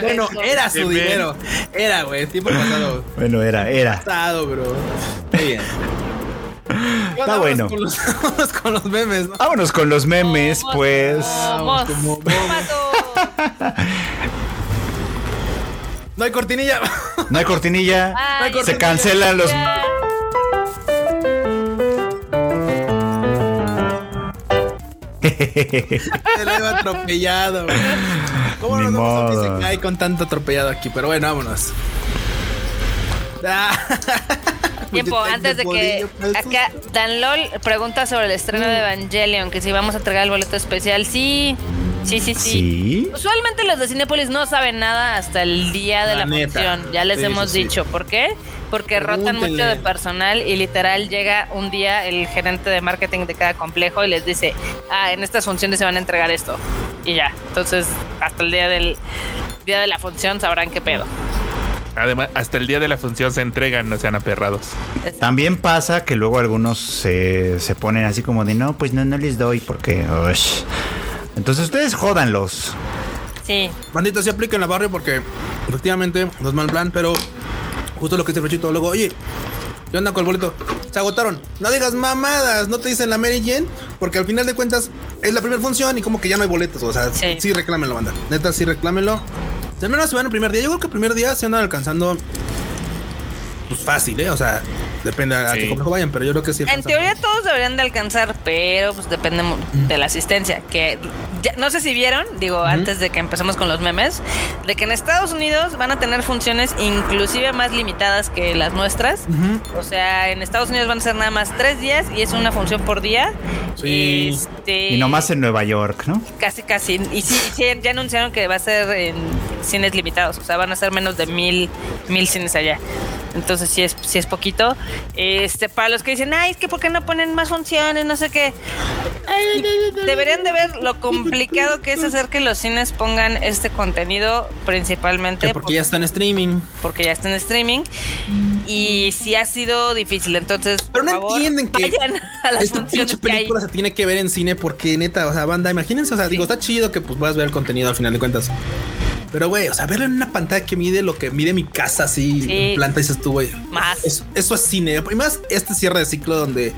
bueno, era su dinero. Era, güey. Tiempo pasado. bueno, era, era. Pasado, bro. Muy bien. Está bueno. Con los, vámonos con los memes, ¿no? Vámonos con los memes, Vamos, pues. Vamos, como- Mato. No hay cortinilla. No hay cortinilla. Ay, Se cancelan los. Se le iba atropellado, güey. ¿Cómo Ni nos vamos a con tanto atropellado aquí? Pero bueno, vámonos. Ah. Tiempo, antes de que acá Dan LOL pregunta sobre el estreno de Evangelion, que si vamos a entregar el boleto especial. Sí, sí, sí, sí. Sí. Usualmente los de Cinépolis no saben nada hasta el día de La función. Ya les Sí, hemos sí, dicho. ¿Por qué? Porque rotan mucho de personal y literal llega un día el gerente de marketing de cada complejo y les dice, ah, en estas funciones se van a entregar esto. Y ya. Entonces, hasta el día del día de la función sabrán qué pedo. Además, hasta el día de la función se entregan, no sean aperrados. También pasa que luego algunos se, se ponen así como de no, pues no, no les doy porque. ush". Entonces ustedes jódanlos. Sí. Bandita, sí aplica en la barrio porque efectivamente no es mal plan, pero justo lo que dice Rochito, luego, oye, ¿qué onda con el boleto? Se agotaron. No digas mamadas, no te dicen la Mary Jane, porque al final de cuentas es la primera función y como que ya no hay boletos. O sea, sí, Sí. reclámenlo, banda. Neta, sí reclámenlo. Al menos se van el primer día. Yo creo que el primer día se andan alcanzando pues fácil, ¿eh? O sea, depende a Sí. qué complejo vayan, pero yo creo que sí. En teoría todos deberían de alcanzar, pero pues depende de la asistencia. Que ya- no sé si vieron, digo, antes de que empecemos con los memes, de que en Estados Unidos van a tener funciones inclusive más limitadas que las nuestras. O sea, en Estados Unidos van a ser nada más tres días y es una función por día. Sí. Este, Y nomás en Nueva York, ¿no? Casi, casi. Y sí, sí, ya anunciaron que va a ser en cines limitados. O sea, van a ser menos de mil, mil cines allá. Entonces sí es, sí es poquito. Este, para los que dicen, ay, es que ¿por qué no ponen más funciones? No sé qué. Deberían de ver lo complicado que es hacer que los cines pongan este contenido principalmente Que porque ya está en streaming. porque ya está en streaming. y sí ha sido difícil. Entonces, Pero no favor, entienden que a las Esta pinche película se tiene que ver en cine porque neta, o sea, banda, imagínense, o sea, digo, está chido que pues puedas ver el contenido al final de cuentas. Pero güey, o sea, verlo en una pantalla que mide lo que mide mi casa así Sí. en planta dices tú, güey. Más. Eso, eso es cine. Y más este cierre de ciclo donde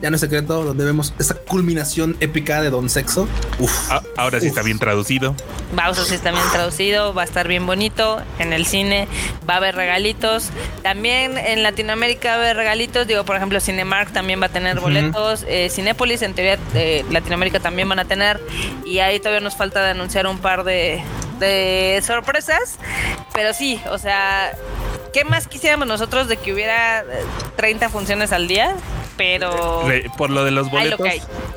ya no es secreto, donde vemos esa culminación épica de Don Sexo. Uf. Ah, ahora sí Uf. está bien traducido. Bowser sí está bien traducido, va a estar bien bonito en el cine, va a haber regalitos. También en Latinoamérica va a haber regalitos, digo, por ejemplo, Cinemark también va a tener boletos, eh, Cinépolis en teoría eh, Latinoamérica también van a tener y ahí todavía nos falta de anunciar un par de, de sorpresas, pero sí, o sea, ¿qué más quisiéramos nosotros de que hubiera eh, 30 funciones al día? Pero... Re- por lo de los lo boletos.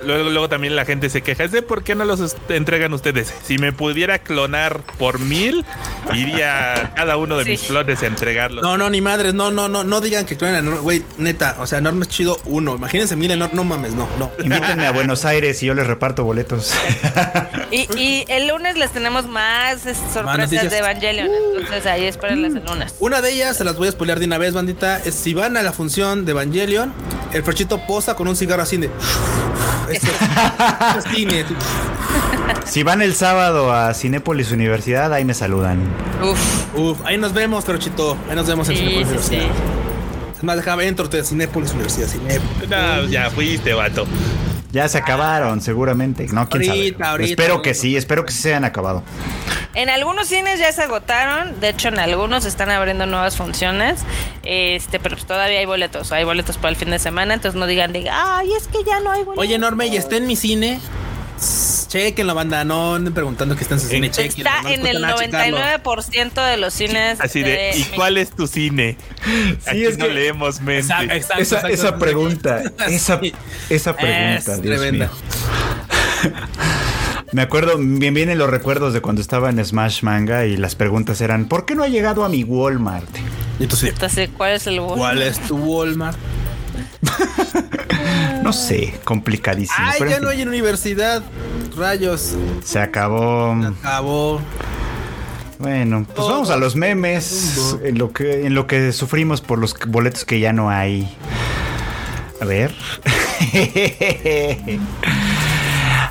Luego, luego también la gente se queja. Es de por qué no los entregan ustedes. Si me pudiera clonar por mil, iría a cada uno de Sí. mis clones a entregarlos. No, no, ni madres, no, no, no, no digan que clonan güey, neta, o sea, Norm es chido uno. Imagínense, miren, no, no mames, no, no. Invítenme a Buenos Aires y yo les reparto boletos. Y, y el lunes les tenemos más sorpresas de Evangelion. Entonces ahí espérenlas el lunes. Una de ellas, se las voy a spoilear de una vez, bandita, es si van a la función de Evangelion, el Ferchito posa con un cigarro así de... Esto es cine. Si van el sábado a Cinépolis Universidad, ahí me saludan. Uf. Uf, ahí nos vemos, Ferchito. Ahí nos vemos en Sí, Cinépolis sí, sí. Universidad. Es más, déjame entro de Cinépolis Universidad. Cinépolis. No, ya fuiste, vato. Ya se acabaron, seguramente. No, quién Ahorita, sabe. ahorita, espero que sí, espero que sí se hayan acabado. En algunos cines ya se agotaron. De hecho, en algunos están abriendo nuevas funciones. Este, pero pues todavía hay boletos. Hay boletos para el fin de semana. Entonces no digan, de, ay, es que ya no hay boletos. Oye, Norme, y está en mi cine. Chequen la banda, no anden preguntando que está en su cine. chequenlo, Está no en el cuesta nada checarlo. 99% de los cines. Así de, ¿y cuál es tu cine? Aquí es no que- leemos mente. Exacto, exacto, Esa, exacto. esa pregunta, esa, Sí. esa pregunta, Es Dios tremenda. mío. Me acuerdo, bien vienen los recuerdos de cuando estaba en Smash Manga y las preguntas eran, ¿por qué no ha llegado a mi Walmart? Y sí, Entonces, ¿cuál es el ¿Cuál es tu Walmart? No sé, complicadísimo. Ay, pero ya no hay universidad. Rayos. Se acabó. Acabó. Bueno, pues vamos a los memes. En lo que, en lo que sufrimos por los boletos que ya no hay. A ver.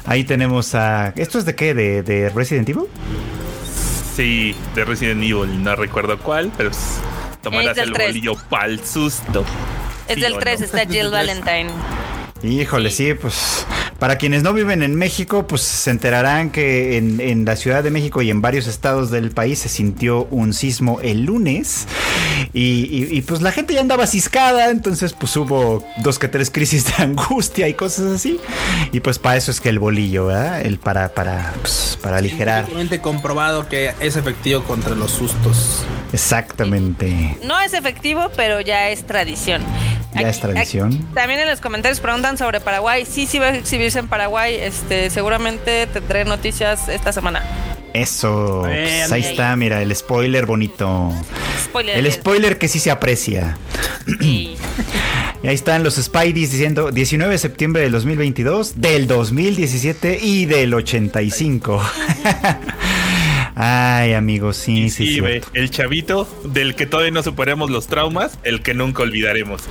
Ahí tenemos a. ¿Esto es de qué? ¿De, de Resident Evil? Sí, de Resident Evil, no recuerdo cuál, pero tomarás el tres. bolillo pa'l susto. Es Sí del o 3, no. está Jill Valentine. Híjole, sí. pues para quienes no viven en México, pues se enterarán que en, en la Ciudad de México y en varios estados del país se sintió un sismo el lunes y, y- y, pues la gente ya andaba ciscada, entonces pues hubo dos que tres crisis de angustia y cosas así y pues para eso es que el bolillo, ¿verdad? El para, para, pues, para aligerar. Científicamente comprobado que es efectivo contra los sustos. Exactamente. No es efectivo, pero ya es tradición. Ya es tradición. aquí- también en los comentarios preguntan sobre Paraguay. Sí, sí va a exhibirse en Paraguay. Este, seguramente tendré noticias esta semana. Eso. Pues, ahí está, mira, el spoiler bonito. Spoiler. El spoiler que sí se aprecia. Y- Y ahí están los Spideys diciendo 19 de septiembre del 2022, del 2017 y del 85. Ay, amigos, sí, sí, Sí, ve, el chavito del que todavía no superemos los traumas, el que nunca olvidaremos.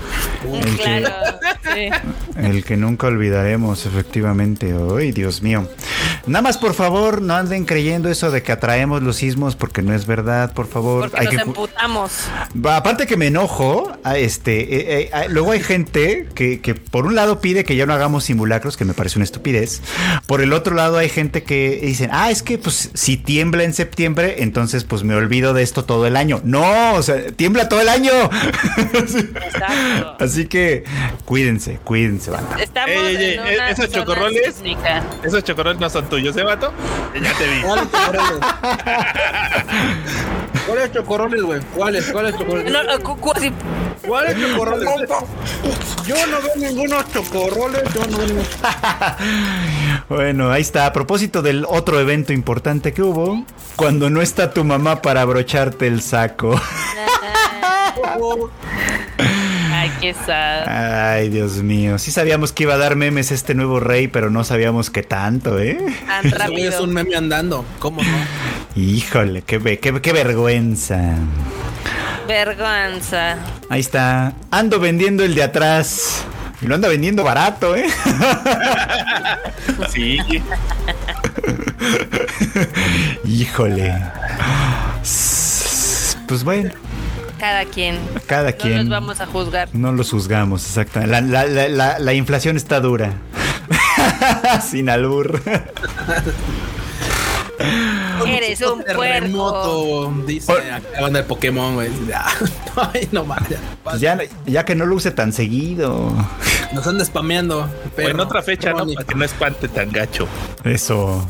El que- sí. El que nunca olvidaremos, efectivamente. Ay, Dios mío. Nada más, por favor, no anden creyendo eso de que atraemos los sismos porque no es verdad, por favor. Porque nos que cu- emputamos. Va, Aparte que me enojo, a este, eh, eh, ah, luego hay gente que, que por un lado pide que ya no hagamos simulacros, que me parece una estupidez. Por el otro lado hay gente que dicen, ah, es que pues si tiembla en septiembre, entonces pues me olvido de esto todo el año. No, o sea, tiembla todo el año. Exacto. Así que cuídense, cuídense, banda. Estamos Ey, ey, en ey, una ¿esos chocorroles? sísmica. Esos chocorroles no son tuyos, ¿eh, vato? Ya te vi. ¿Cuáles chocorroles? ¿Cuáles chocorroles, güey? ¿Cuáles? ¿Cuáles chocorroles? ¿Cuáles chocorroles? Yo no veo ningunos chocorroles. Yo no veo ningunos. Bueno, ahí está. A propósito del otro evento importante que hubo, cuando no está tu mamá para abrocharte el saco. Ay, qué sad. Ay, Dios mío. Sí sabíamos que iba a dar memes este nuevo rey, pero no sabíamos qué tanto, ¿eh? Tan rápido. es un meme andando. ¿Cómo no? Híjole, qué, ve- qué, qué vergüenza. Vergüenza. Ahí está. Ando vendiendo el de atrás. Y lo anda vendiendo barato, ¿eh? Sí. Híjole. Pues bueno, Cada quien. cada No quien. los vamos a juzgar. No los juzgamos, exactamente. La, la- la- la- la inflación está dura. Sin albur. Eres un puerco. terremoto, dice acá la banda de Pokémon, güey. Ay, no mames. ya. Pues ya, que no lo use tan seguido. Nos anda spameando. O pero- en otra fecha, ¿no? Para que no espante tan gacho. Eso.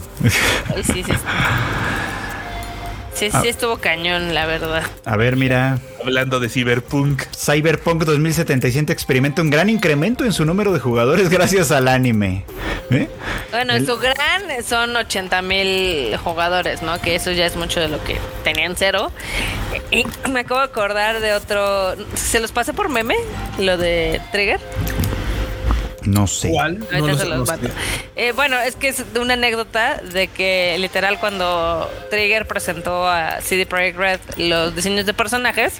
Ay, sí, sí. Sí, sí, estuvo cañón, la verdad. A ver, mira. Hablando de Cyberpunk. Cyberpunk 2077 experimenta un gran incremento en su número de jugadores gracias al anime. ¿Eh? Bueno, El- su gran son 80 mil jugadores, ¿no? Que eso ya es mucho de lo que tenían cero. Y me acabo de acordar de otro. ¿Se los pasé por meme? Lo de Trigger. No sé. ¿Cuál? No sé, los no. Eh, bueno, es que es de una anécdota de que literal cuando Trigger presentó a CD Projekt Red los diseños de personajes,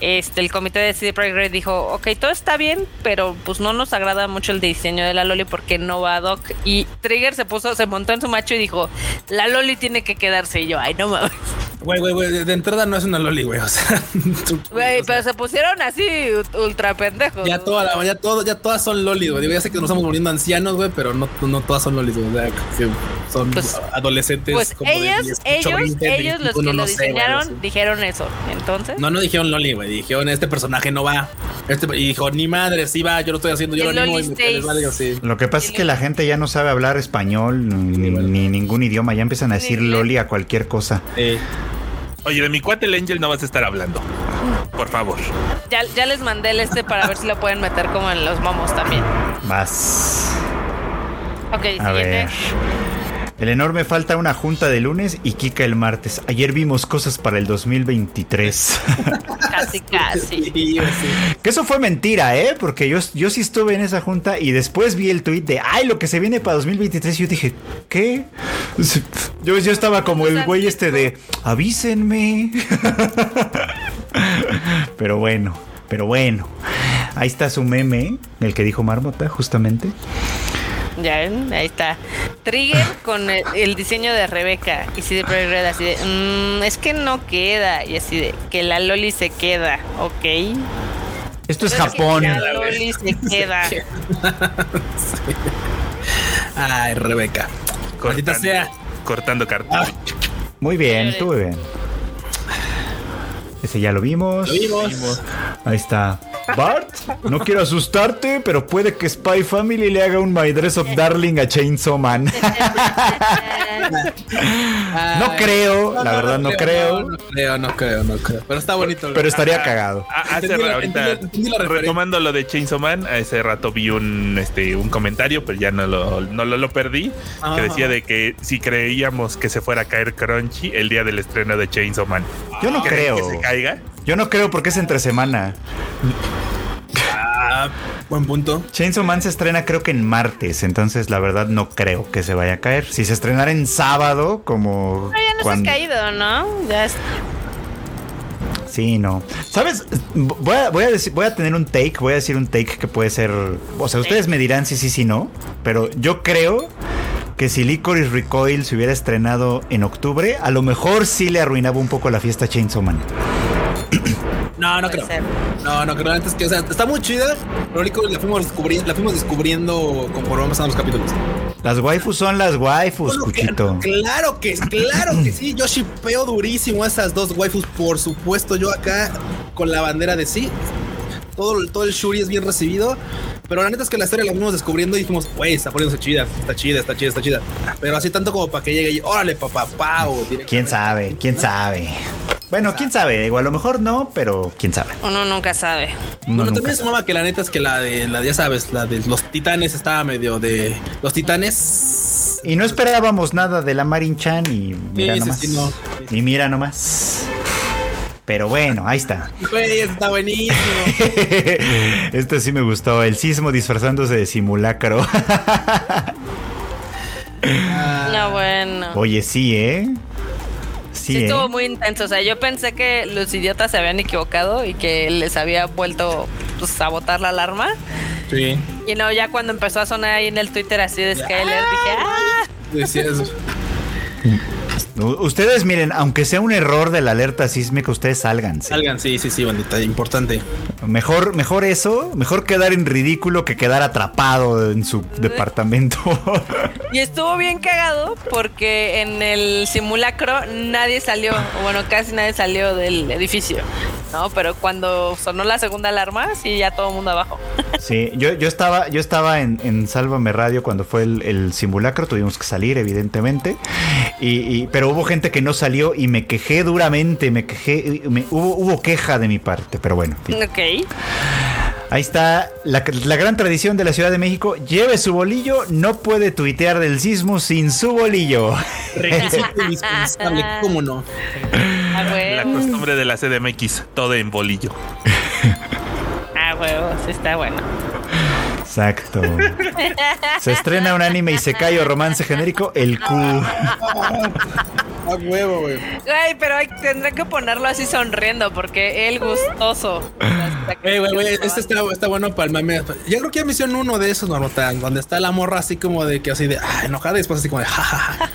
este el comité de CD Projekt Red dijo, ok, todo está bien, pero pues no nos agrada mucho el diseño de la Loli porque no va ad hoc. Y Trigger se puso, se montó en su macho y dijo, la Loli tiene que quedarse. Y yo, ay, no mames. Güey, güey, güey. De entrada no es una loli, güey. O sea, Güey, o sea, pero se pusieron así ultra pendejos. Ya, toda la, ya, todo, ya todas son lolis, güey. Ya sé que nos estamos volviendo ancianos, güey, pero no, no todas son lolis, güey. O sea, que son Pues- adolescentes. Pues como de ellos, 18, ellos, 20, ellos los 21, que lo sé, diseñaron así. dijeron eso. Entonces, No, no dijeron Loli, güey. Dijeron, este personaje no va. Este, y dijo, ni madre, sí va, yo lo estoy haciendo, yo El lo animo. Y me vale, sí. Lo que pasa es que la gente ya no sabe hablar español ni, ni ningún idioma. Ya empiezan a decir loli a cualquier cosa. Eh, Oye, de mi cuate el Angel no vas a estar hablando. Por favor. Ya, ya les mandé el este para ver si lo pueden meter como en los momos también. Vas. Ok, A siguiente. ver. El enorme falta una junta de lunes y Kika el martes. Ayer vimos cosas para el 2023. Casi, casi. sí, güey, sí. que eso fue mentira, ¿eh? Porque yo, yo sí estuve en esa junta y después vi el tweet de, ay, lo que se viene para 2023. Y yo dije, ¿qué? Yo, yo estaba como el güey este de, avísenme. Pero bueno, pero bueno. Ahí está su meme, el que dijo Marmota, justamente. Ya ven, ahí está. Trigger con el, el diseño de Rebeca. Y CD Projekt Red así de, "Mm, es que no queda. Y así de, que la Loli se queda, ok. Esto es que Japón. La Loli se queda. Ay, Rebeca. Maldita Cortando, sea. cortando cartón. Ah. Muy bien, estuvo bien. Ese ya lo vimos. Lo vimos. Ahí está. Bart, no quiero asustarte, pero puede que Spy Family le haga un My Dress of Darling a Chainsaw Man. no creo, la verdad no creo. No, creo, no creo, no creo. Pero está bonito. Pero estaría cagado. Ah, hace Entendí ahorita entendí- retomando lo de Chainsaw Man, hace rato vi un este un comentario, pero ya no lo, no lo, lo perdí, Ajá. que decía de que si creíamos que se fuera a caer Crunchy el día del estreno de Chainsaw Man. Yo no ¿Creen creo. que se caiga? Yo no creo porque es entre semana. Ah, buen punto. Chainsaw Man se estrena creo que en martes, entonces la verdad no creo que se vaya a caer. Si se estrenara en sábado, como... Pero ya no cuando- se has caído, ¿no? Ya es- Sí, no. ¿Sabes? Voy a, voy a decir, voy a tener un take, voy a decir un take que puede ser. O sea, ustedes me dirán si sí, si no. Pero yo creo que si Licorice Recoil se hubiera estrenado en octubre, a lo mejor sí le arruinaba un poco la fiesta a Chainsaw Man. No, no creo. No, no creo. Antes que, o sea, está muy chida. Pero la fuimos descubriendo, la fuimos descubriendo conforme vamos los capítulos. Las waifus son las waifus, Bueno, que- Cuchito. Claro que, claro que sí. Yo shipeo durísimo a esas dos waifus, por supuesto. Yo acá con la bandera de sí. Todo, todo el Shuri es bien recibido. Pero la neta es que la historia la fuimos descubriendo y dijimos, güey, está poniéndose chida, está chida, está chida, está chida. Pero así tanto como para que llegue y, órale, papá, pau. ¿Quién sabe? ¿Quién sabe? Bueno, quién sabe. Digo, a lo mejor no, pero quién sabe. Uno nunca sabe. Uno Bueno, nunca también sumaba que la neta es que la de, la, ya sabes, la de los titanes estaba medio de. Los titanes. Y no esperábamos nada de la Marin Chan y mira sí, nomás. sí, no. Y mira nomás. Pero bueno, ahí está. Güey, está buenísimo. este sí me gustó. El sismo disfrazándose de simulacro. Ah, No, bueno. Oye, sí, ¿eh? sí, Sí, ¿eh? estuvo muy intenso. O sea, yo pensé que los idiotas se habían equivocado y que les había vuelto pues, a botar la alarma. Sí. Y no, ya cuando empezó a sonar ahí en el Twitter así de Skyler, dije, ¡ah! Decía eso. Ustedes miren, aunque sea un error de la alerta sísmica, ustedes salgan. Salgan, sí, sí, sí, bandita, importante. Mejor, mejor eso, mejor quedar en ridículo que quedar atrapado en su departamento. Y estuvo bien cagado porque en el simulacro nadie salió, o bueno, casi nadie salió del edificio, ¿no? Pero cuando sonó la segunda alarma, sí, ya todo el mundo abajo. Sí, yo, yo estaba, yo estaba en, en Sálvame Radio cuando fue el, el simulacro, tuvimos que salir, evidentemente. Y, y- pero hubo gente que no salió y me quejé duramente, me quejé, me- hubo, hubo queja de mi parte, pero bueno. en fin. Ok. Ahí está la, la gran tradición de la Ciudad de México. Lleve su bolillo, no puede tuitear del sismo sin su bolillo. Requisito indispensable, ¿cómo no? A La costumbre de la CDMX, todo en bolillo. a huevo, sí está bueno. Exacto. Se estrena un anime y se cae o romance genérico, el Q. A huevo, güey. Ay, pero hay- tendré que ponerlo así sonriendo porque él gustoso. Ey, güey, güey, este está, está bueno para el mame. Yo creo que ya me hicieron uno de esos, Normota, donde está la morra así como de que así de ah, enojada y después así como de jajaja.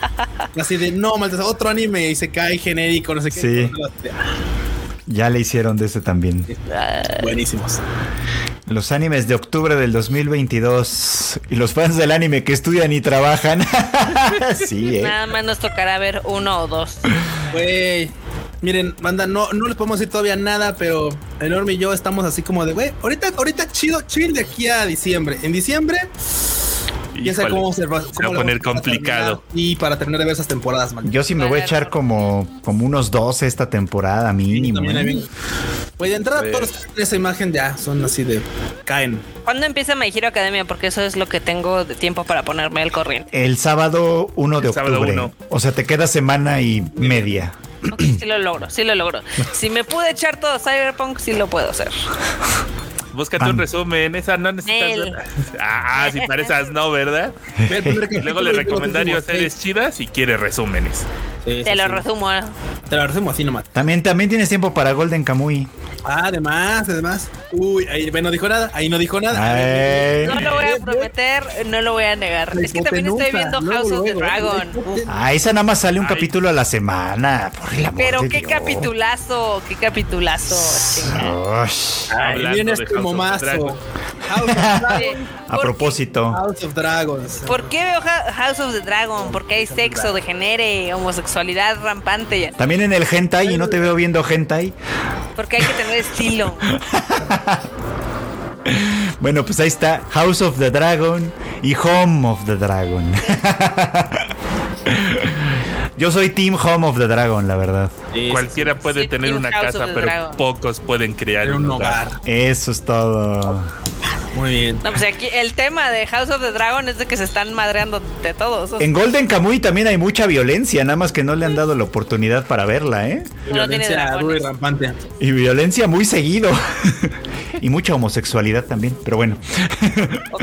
Así de no, maldita, otro anime y se cae genérico, no sé qué. Sí. Ya le hicieron de ese también. Buenísimos. Los animes de octubre del 2022 y los fans del anime que estudian y trabajan. sí, eh. Nada más nos tocará ver uno o dos. Güey. Miren, banda, no, no les podemos decir todavía nada, pero Enorme y yo estamos así como de, güey, ahorita, ahorita chido, chill de aquí a diciembre. En diciembre, Híjole, cómo se va, se va cómo a poner complicado. Y para terminar de ver esas temporadas, man. Yo sí me voy a echar como, como unos 12 esta temporada mínimo. También hay ¿eh? bien- Güey, de entrada, todos esa imagen ya son así de. caen. ¿Cuándo empieza My Hero Academia? Porque eso es lo que tengo de tiempo para ponerme al corriente. El sábado 1 de El sábado octubre. uno. O sea, te queda semana y media. Ok, sí lo logro, sí lo logro. Si me pude echar todo Cyberpunk, sí lo puedo hacer. Búscate Pan. un resumen, esa no necesitas. Nel. Ah, si para esas no, ¿verdad? Y luego le y recomendaría series chidas si quiere resúmenes. Sí, sí, Te lo sí. resumo. Te lo resumo así nomás. También, también tienes tiempo para Golden Kamuy. Ah, además, además. Uy, ahí no dijo nada. Ahí no dijo nada. Ay. No lo voy a prometer, no lo voy a negar. Es que también estoy viendo House of the Dragon. Ah, esa nada más sale un Ay. capítulo a la semana. Por el amor Pero de qué Dios. capitulazo, qué capitulazo. chinga. Ush. Ahí Hablando viene de House of the momazo. Dragon. House of Dragons. Sí. A ¿Por propósito. House of Dragons. ¿Por qué veo House of the Dragon? Porque hay sexo, degenere, rampante. También en el hentai y no te veo viendo hentai. Porque hay que tener estilo. Bueno, pues ahí está House of the Dragon y Home of the Dragon. Yo soy Team Home of the Dragon, la verdad. Cualquiera puede Sí, tener Team una House casa, pero Dragon. pocos pueden crear Era un hogar. Eso es todo. Muy bien. No, pues aquí el tema de House of the Dragon es de que se están madreando de todos. O sea, En Golden Kamuy también hay mucha violencia, nada más que no le han dado la oportunidad para verla, ¿eh? Violencia dura y rampante. Y violencia muy seguido. y mucha homosexualidad también, pero bueno. Ok,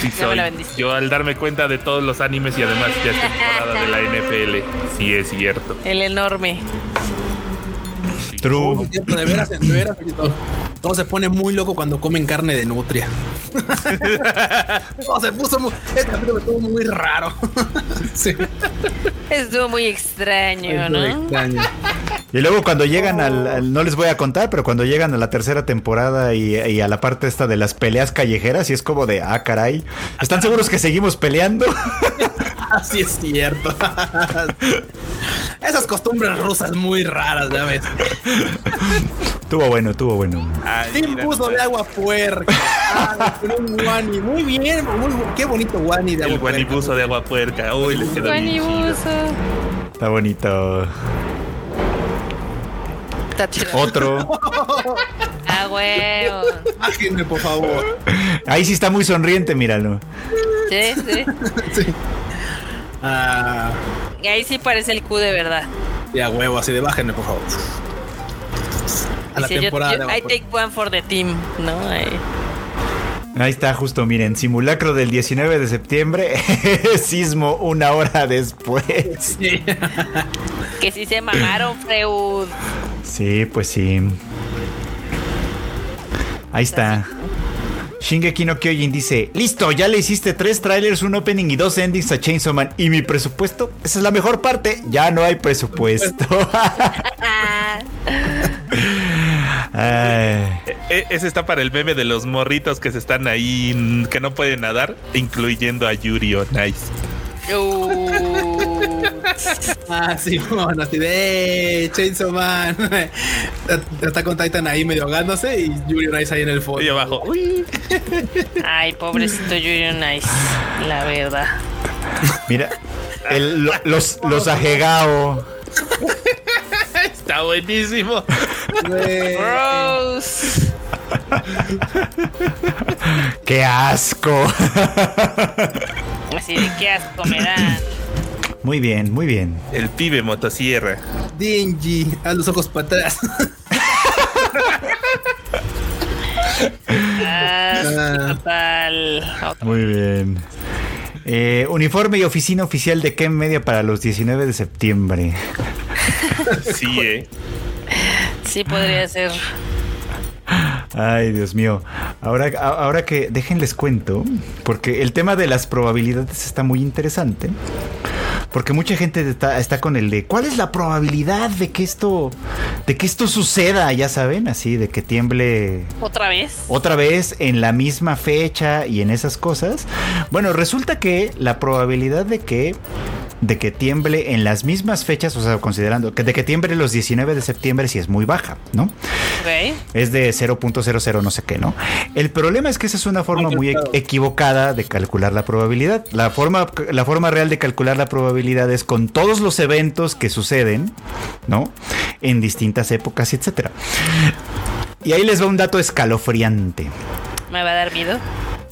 Sí soy. la. Yo al darme cuenta de todos los animes y además ya es temporada de la NFL, sí es cierto. El enorme. True. Cierto, de veras, de veras. Todo, todo se pone muy loco cuando comen carne de nutria. Todo se puso muy. Este capítulo estuvo muy raro. sí. Estuvo muy extraño, ¿no? extraño. Y luego cuando llegan al, al- no les voy a contar, pero cuando llegan a la tercera temporada y, y a la parte esta de las peleas callejeras, y es como de, ah, caray, ¿están seguros que seguimos peleando? Así es cierto. Esas costumbres rusas muy raras, ya ves. tuvo bueno, estuvo bueno. Sin mira, buzo de agua puerca. Ah, con un guani. Muy bien, muy, qué bonito guani de agua el guanibuzo de agua puerca. Uy, les quedó bien chido. Guanibuzo. Está bonito. Está chido. Otro. Ah, huevo. Bájenme, por favor. Ahí sí está muy sonriente, míralo. Sí, sí. Sí. Ah, Y ahí sí parece el Q de verdad. ya huevo, así de bájenme, por favor. A la temporada. yo- de agua I take one for the team, ¿no? Ahí. Ahí está, justo, miren, simulacro del 19 de septiembre, sismo una hora después. Sí. Que sí se mamaron, Freud. Sí, pues sí. Ahí está. Shingeki no Kyojin dice, listo, ya le hiciste tres trailers, un opening y dos endings a Chainsaw Man. ¿Y mi presupuesto? Esa es la mejor parte. Ya no hay presupuesto. Ay. E- Ese está para el meme de los morritos que se están ahí, que no pueden nadar, incluyendo a Yuri on Ice. Uh, Ah, sí, bueno, así de "Eh, Chainsaw Man. Está con Titan ahí medio ahogándose y Yuri Rice ahí en el fondo. Y abajo, uy, ay, pobrecito Yuri on Ice, la verdad. Mira, el- los, los ajegao. está buenísimo. Güey. Rose. ¡Qué asco! Así de qué asco me dan. Muy bien, muy bien. El pibe motosierra. Dingy, haz los ojos para atrás. Total. Otra- Muy bien. Eh, uniforme y oficina oficial de Ken Media para los 19 de septiembre. Sí, eh. Sí podría ser. Ay, Dios mío. Ahora, a- ahora que déjenles cuento, porque el tema de las probabilidades está muy interesante. Porque mucha gente está, está con el de ¿cuál es la probabilidad de que esto de que esto suceda? Ya saben, así de que tiemble ¿Otra vez? otra vez en la misma fecha y en esas cosas. Bueno, resulta que la probabilidad de que de que tiemble en las mismas fechas, o sea, considerando que de que tiemble los 19 de septiembre sí es muy baja, ¿no? Ok. Es de 0.00 no sé qué, ¿no? El problema es que esa es una forma muy equivocada de calcular la probabilidad. La forma, la forma real de calcular la probabilidad es con todos los eventos que suceden, ¿no? En distintas épocas, etcétera. Y ahí les va un dato escalofriante. ¿Me va a dar miedo?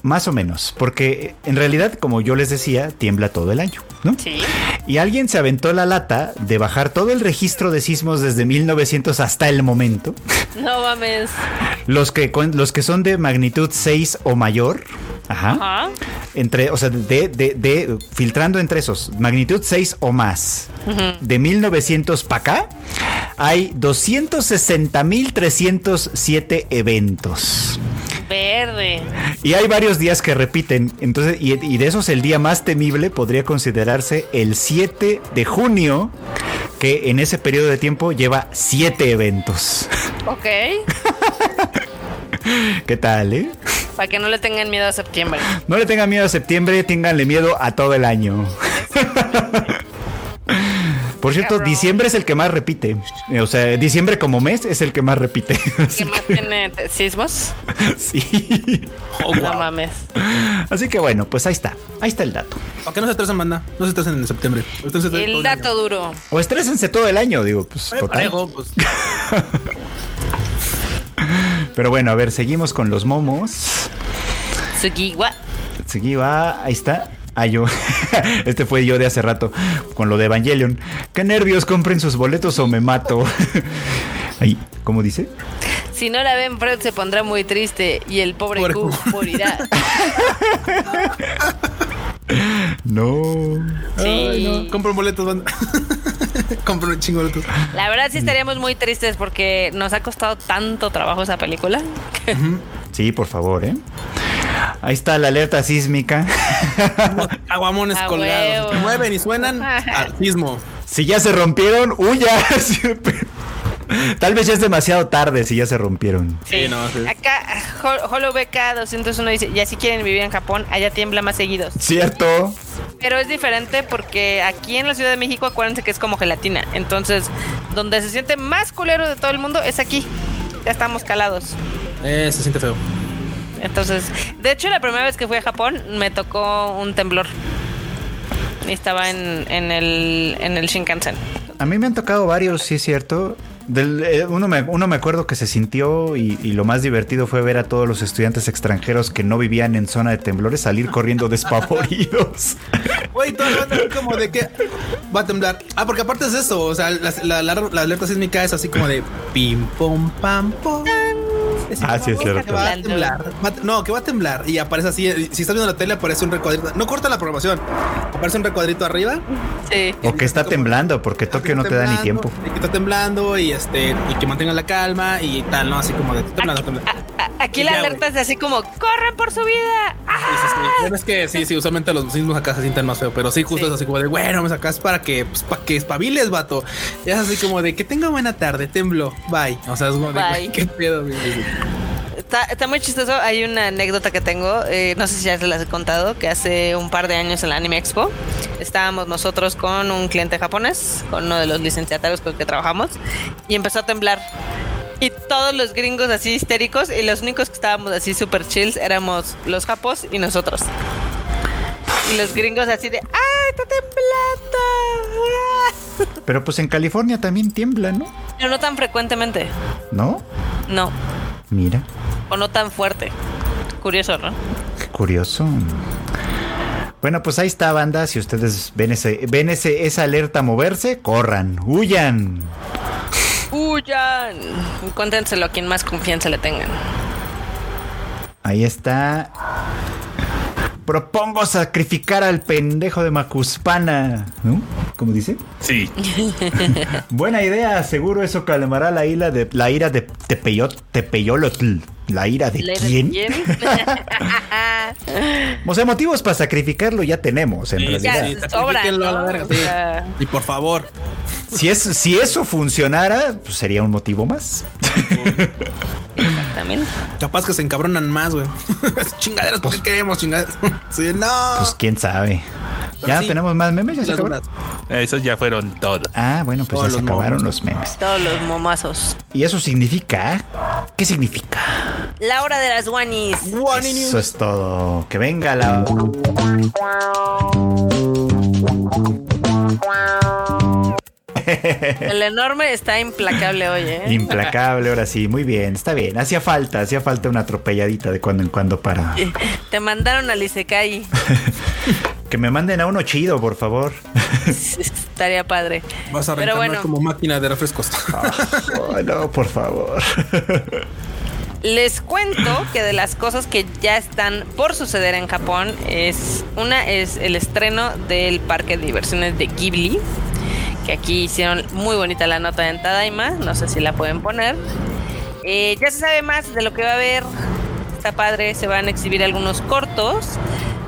Más o menos, porque en realidad, como yo les decía, tiembla todo el año, ¿no? Sí. Y alguien se aventó la lata de bajar todo el registro de sismos desde 1900 hasta el momento. No mames. Los que, con- los que son de magnitud 6 o mayor. Ajá. Ajá. Entre, o sea, de, de, de- filtrando entre esos, magnitud 6 o más. De 1900 para acá, hay 260.307 eventos. Verde. Y hay varios días que repiten. Entonces, y, y de esos el día más temible podría considerarse el 7 de junio, que en ese periodo de tiempo lleva 7 eventos. Ok. ¿Qué tal, eh? Para que no le tengan miedo a septiembre. No le tengan miedo a septiembre, ténganle miedo a todo el año. Por cierto, Cabrón. diciembre es el que más repite. O sea, diciembre como mes es el que más repite. ¿Qué más tiene sismos? sí. No mames. Así que bueno, pues ahí está. Ahí está el dato. ¿Por qué no se estresen, banda? No se estresen en septiembre. El dato duro. O estrésense todo el año, digo, pues Eh, total. parejo, pues. Pero bueno, a ver, seguimos con los momos. Sugiwa. Seguí, va, ahí está. Ah, yo. Este fue yo de hace rato con lo de Evangelion. Qué nervios, compren sus boletos o me mato. Ahí, ¿cómo dice? Si no la ven, Fred se pondrá muy triste y el pobre Q morirá. No. Sí. Compren boletos, banda. Compren un chingo de boletos. La verdad sí estaríamos muy tristes porque nos ha costado tanto trabajo esa película. Sí, por favor, ¿eh? Ahí está la alerta sísmica. Aguamones A colgados. Se mueven y suenan al sismo. Si ya se rompieron, huya. Tal vez ya es demasiado tarde si ya se rompieron. Sí, no, sí. Acá, Hol- Holo BK 201 dice, ya si quieren vivir en Japón, allá tiembla más seguidos. ¿Cierto? Pero es diferente porque aquí en la Ciudad de México, acuérdense que es como gelatina. Entonces, donde se siente más culero de todo el mundo es aquí. Ya estamos calados. Eh, se siente feo. Entonces, de hecho, la primera vez que fui a Japón me tocó un temblor. Y estaba en, en el, en el Shinkansen. A mí me han tocado varios, sí es cierto. Del- eh, uno, me, uno me acuerdo que se sintió y, y lo más divertido fue ver a todos los estudiantes extranjeros que no vivían en zona de temblores salir corriendo despavoridos. Güey, todo el mundo como de que va a temblar. Ah, porque aparte es eso. O sea, la, la- la- la alerta sísmica es así como de pim, pom, pam, pom. Ah, sí, es que cierto. va a temblar. Va a- no, que va a temblar. Y aparece así. Si estás viendo la tele, aparece un recuadrito. No corta la programación. Aparece un recuadrito arriba. Sí. O que está temblando, porque Tokio no te da ni temblando, tiempo. y que está temblando y este y que mantenga la calma y tal, ¿no? Así como de temblando, temblando. A- a- Aquí la ya, alerta es así como, corran por su vida. ¡Ah! Es que sí, sí, usualmente los sismos acá se sienten más feo, pero sí, justo Sí. es así como de, bueno, acá es para que, pues, para que espabiles, vato. Y es así como de que tenga buena tarde, tembló, bye. O sea, es como de, Bye. qué pedo, güey. Está, está muy chistoso. Hay una anécdota que tengo, eh, no sé si ya se las he contado, que hace un par de años en la Anime Expo estábamos nosotros con un cliente japonés, con uno de los licenciatarios con el que trabajamos, y empezó a temblar. Y todos los gringos así histéricos, y los únicos que estábamos así super chills éramos los japos y nosotros. Y los gringos así de, ¡ay, está temblando! ¡Ah!". Pero pues en California también tiembla, ¿no? Pero no tan frecuentemente, ¿No? no, Mira, o no tan fuerte. Curioso, ¿no? qué curioso. Bueno, pues ahí está, banda. Si ustedes ven ese, ven ese, esa alerta moverse, corran, huyan. ¡Huyan! Cuéntenselo a quien más confianza le tengan. Ahí está. Propongo sacrificar al pendejo de Macuspana. ¿No? ¿Cómo dice? Sí. Buena idea, seguro eso calmará la ira de la ira de Tepeyot, Tepeyolotl. ¿La ira de ¿Le de quién? quién? O sea, motivos para sacrificarlo ya tenemos, en Sí, realidad. ya, sí, sobra, ¿no? sí. Y por favor, Si, es, si eso funcionara, pues sería un motivo más. también. capaz que se encabronan más, güey. chingaderas, ¿por qué queremos chingaderas? sí, no. Pues quién sabe. ¿Ya Sí. tenemos más memes? ¿Ya se acabaron? Esos ya fueron todos. Ah, bueno, pues Todos ya se los acabaron momos. los memes. Todos los momazos. ¿Y eso significa? ¿Qué significa? La hora de las guanis. Eso es todo. Que venga la. El enorme está implacable hoy, ¿eh? Implacable, ahora sí, muy bien, está bien. Hacía falta, hacía falta una atropelladita de cuando en cuando para. Te mandaron al Isekai. Que me manden a uno chido, por favor. Estaría padre. Vas a bueno, como máquina de refrescos. Ay, no, por favor. Les cuento que de las cosas que ya están por suceder en Japón es una es el estreno del parque de diversiones de Ghibli, que aquí hicieron muy bonita la nota en Tadaima, no sé si la pueden poner. Eh, ya se sabe más de lo que va a haber. Está padre, se van a exhibir algunos cortos.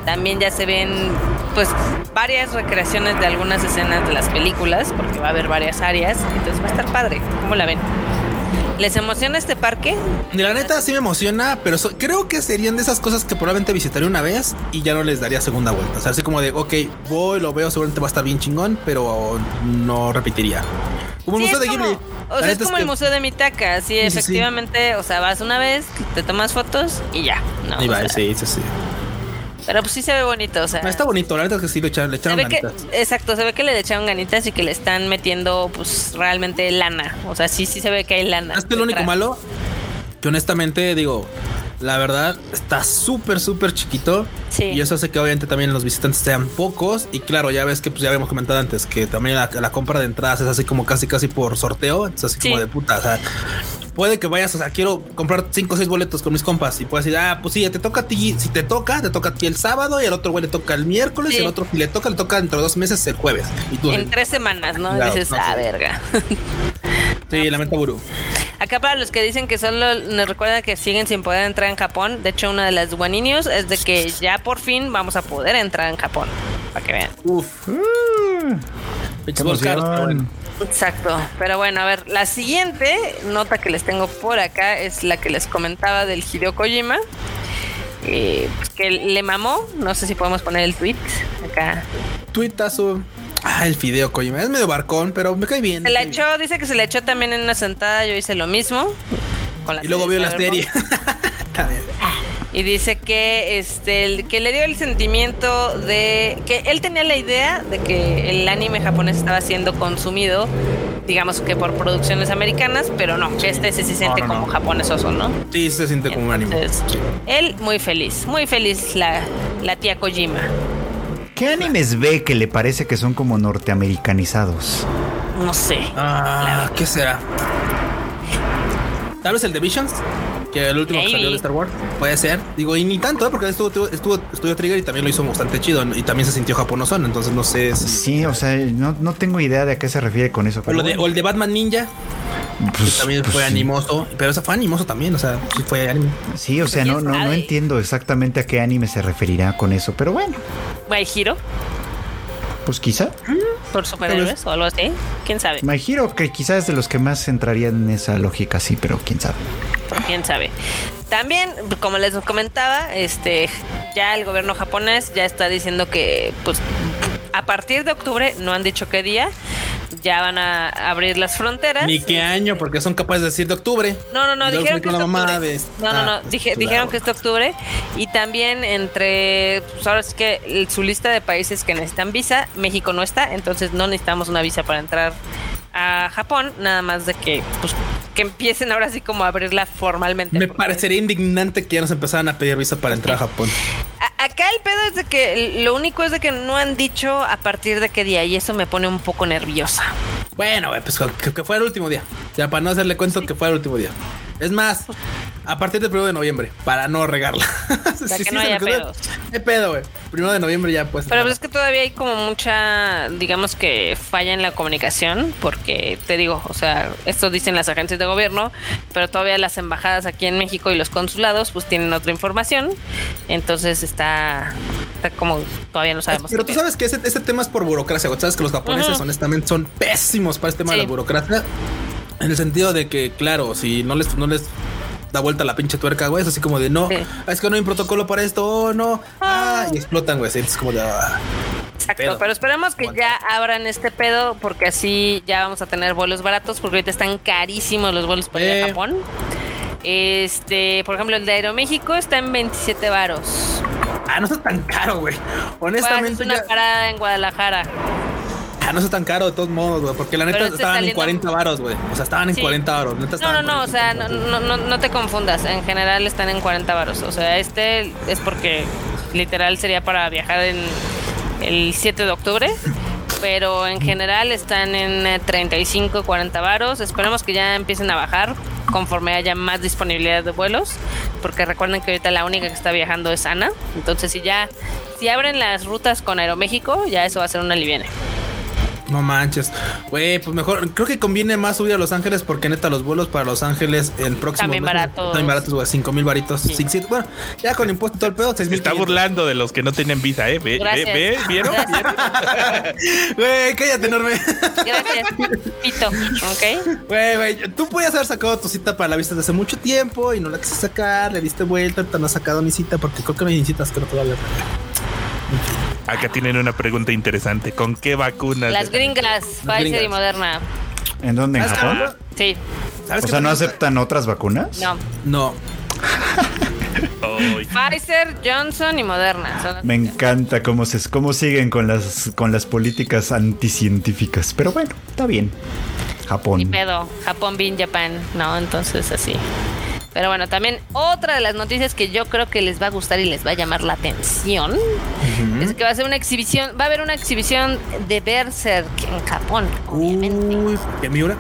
También ya se ven pues varias recreaciones de algunas escenas de las películas, porque va a haber varias áreas, entonces va a estar padre. ¿Cómo la ven? ¿Les emociona este parque? Y la neta sí me emociona, pero so- creo que serían de esas cosas que probablemente visitaría una vez y ya no les daría segunda vuelta. O sea, así como de, ok, voy, lo veo, seguramente va a estar bien chingón, pero no repetiría. Como el Sí, museo de es como- Ghibli. O sea, es como el que- Museo de Mitaka, sí, sí, sí. efectivamente, o sea, vas una vez, te tomas fotos y ya. No, o va, sea, sí, sí, sí. Pero pues sí se ve bonito, o sea. Está bonito, la neta es que sí le echaron, le se echaron que, ganitas. exacto, se ve que le echaron ganitas y que le están metiendo pues realmente lana. O sea, sí, sí se ve que hay lana. Es que lo único malo, que honestamente digo, la verdad está súper, súper chiquito. Sí. Y eso hace que obviamente también los visitantes sean pocos. Y claro, ya ves que pues ya habíamos comentado antes que también la, la compra de entradas es así como casi, casi por sorteo. Entonces así Sí. como de puta. O sea, puede que vayas, o sea, quiero comprar cinco o seis boletos con mis compas y puedes decir, ah, pues sí, te toca a ti. Si te toca, te toca a ti el sábado y al otro güey le toca el miércoles Sí. y el otro si le toca, le toca dentro de dos meses el jueves. Y tú, En tres semanas, ¿no? Claro, Dices, no, ah, sí. verga. sí, lamenta Buru. Acá para los que dicen que solo nos recuerda que siguen sin poder entrar en Japón, de hecho una de las One News es de que ya por fin vamos a poder entrar en Japón, para que vean. Uf. Bueno. Exacto, pero bueno, a ver, la siguiente nota que les tengo por acá es la que les comentaba del Hideo Kojima, eh, pues que le mamó, no sé si podemos poner el tweet acá. Tuitazo. Ah, el fideo Kojima. Es medio barcón, pero me cae bien. Se la echó, dice que se la echó también en una sentada, yo hice lo mismo. con la Y luego vio la serie. Y dice que este el- que le dio el sentimiento de que él tenía la idea de que el anime japonés estaba siendo consumido, digamos que por producciones americanas, pero no, que este sí se siente no, no. como japonesoso, ¿no? Sí, se siente como un anime. Entonces, Sí. Él muy feliz, muy feliz la, la tía Kojima. ¿Qué animes ve que le parece que son como norteamericanizados? No sé. Ah, ¿qué será? Tal vez el de Visions. Que el último que salió de Star Wars. Puede ser. Digo, y ni tanto, ¿eh? porque estuvo, estuvo, estuvo Estudio Trigger y también lo hizo bastante chido. Y también se sintió japonosón. Entonces no sé si. Sí, o sea, no, no tengo idea de a qué se refiere con eso. O, Pero lo de, o el de Batman Ninja, pues- también pues fue sí. animoso. Pero ese fue animoso también, o sea, sí fue anime. Sí, o sea, no, ¿Quién no, no sabe? entiendo exactamente a qué anime se referirá con eso, pero bueno, My Hero, pues quizá. por superhéroes o algo así. ¿Quién sabe? My Hero, que quizás es de los que más entrarían en esa lógica, sí, pero quién sabe. quién sabe. También, como les comentaba, este ya el gobierno japonés ya está diciendo que pues a partir de octubre, no han dicho qué día, ya van a abrir las fronteras. Ni qué año, porque son capaces de decir de octubre. No, no, no, dijeron que es octubre. de- No, no, no, Ah, dije- claro. dijeron que es de octubre. Y también entre, pues ahora sí que su lista de países que necesitan visa, México no está, entonces no necesitamos una visa para entrar a Japón, nada más de que, pues, que empiecen ahora sí como a abrirla formalmente. Me parecería indignante que ya nos empezaran a pedir visa para entrar a Japón. A- acá el pedo es de que lo único es de que no han dicho a partir de qué día y eso me pone un poco nerviosa. Bueno, pues que, que fue el último día. Ya para no hacerle cuento que fue el último día. Es más, a partir del 1 de noviembre, para no regarla. Para que no haya pedos. ¿Qué pedo, güey? Primero de noviembre ya pues. Pero pues es que todavía hay como mucha, digamos que falla en la comunicación, porque te digo, o sea, esto dicen las agencias de gobierno, pero todavía las embajadas aquí en México y los consulados pues tienen otra información, entonces está, está como todavía no sabemos. Pero tú sabes que ese, ese tema es por burocracia, güey. Sabes que los japoneses, honestamente, son pésimos para este tema de la burocracia. En el sentido de que, claro, si no les, no les da vuelta la pinche tuerca, güey, es así como de no, Sí. es que no hay protocolo para esto, oh, no, ah, y explotan, güey. Es como de. ah. Exacto, pedo. pero esperemos que ya abran este pedo porque así ya vamos a tener vuelos baratos porque ahorita están carísimos los vuelos para ir Eh. a Japón. Este, por ejemplo, el de Aeroméxico está en 27 varos. Ah, no está tan caro, güey. es Honestamente, una ya- parada en Guadalajara. Ah, no está tan caro de todos modos, güey. Porque la neta este estaban en saliendo- 40 varos, güey. O sea, estaban en Sí. 40 varos. Neta No, no, no, o 40 sea, no, no, no, no te confundas. En general están en 40 varos. O sea, este es porque literal sería para viajar en el 7 de octubre. Pero en general están en eh, 35, 40 varos. Esperemos que ya empiecen a bajar conforme haya más disponibilidad de vuelos. Porque recuerden que ahorita la única que está viajando es Ana. Entonces, si ya, si abren las rutas con Aeroméxico, ya eso va a ser una liviana. No manches. Güey, pues mejor. Creo que conviene más subir a Los Ángeles porque neta los vuelos para Los Ángeles el próximo También mes baratos. También baratos, güey. 5 mil varitos. Sí. Siete- bueno, ya con impuesto y todo el pedo, 6 Se mil. está burlando de los que no tienen visa, ¿eh? Ve, ve, Gracias. ve, ¿vieron? Güey, cállate, enorme. Gracias, Pito. ¿Ok? Güey, güey, tú podías haber sacado tu cita para la vista desde hace mucho tiempo y no la quisiste sacar, le diste vuelta, ahorita no has sacado mi cita porque creo que no hay citas, creo todavía. Acá tienen una pregunta interesante. ¿Con qué vacunas? Las gringas, Pfizer y Moderna. ¿En dónde? ¿En ¿Sabes Japón? Sí, ¿Sabes O sea, ¿no aceptan otras vacunas? no. No. Pfizer, Johnson y Moderna. Me encanta cómo se cómo siguen con las con las políticas anticientíficas, pero bueno, está bien. Ni Japón. pedo. Japón, bin Japan. No, entonces así. Pero bueno, también otra de las noticias que yo creo que les va a gustar y les va a llamar la atención es que va a ser una exhibición, va a haber una exhibición de Berserk en Japón, obviamente. Uy, ¿qué Miura?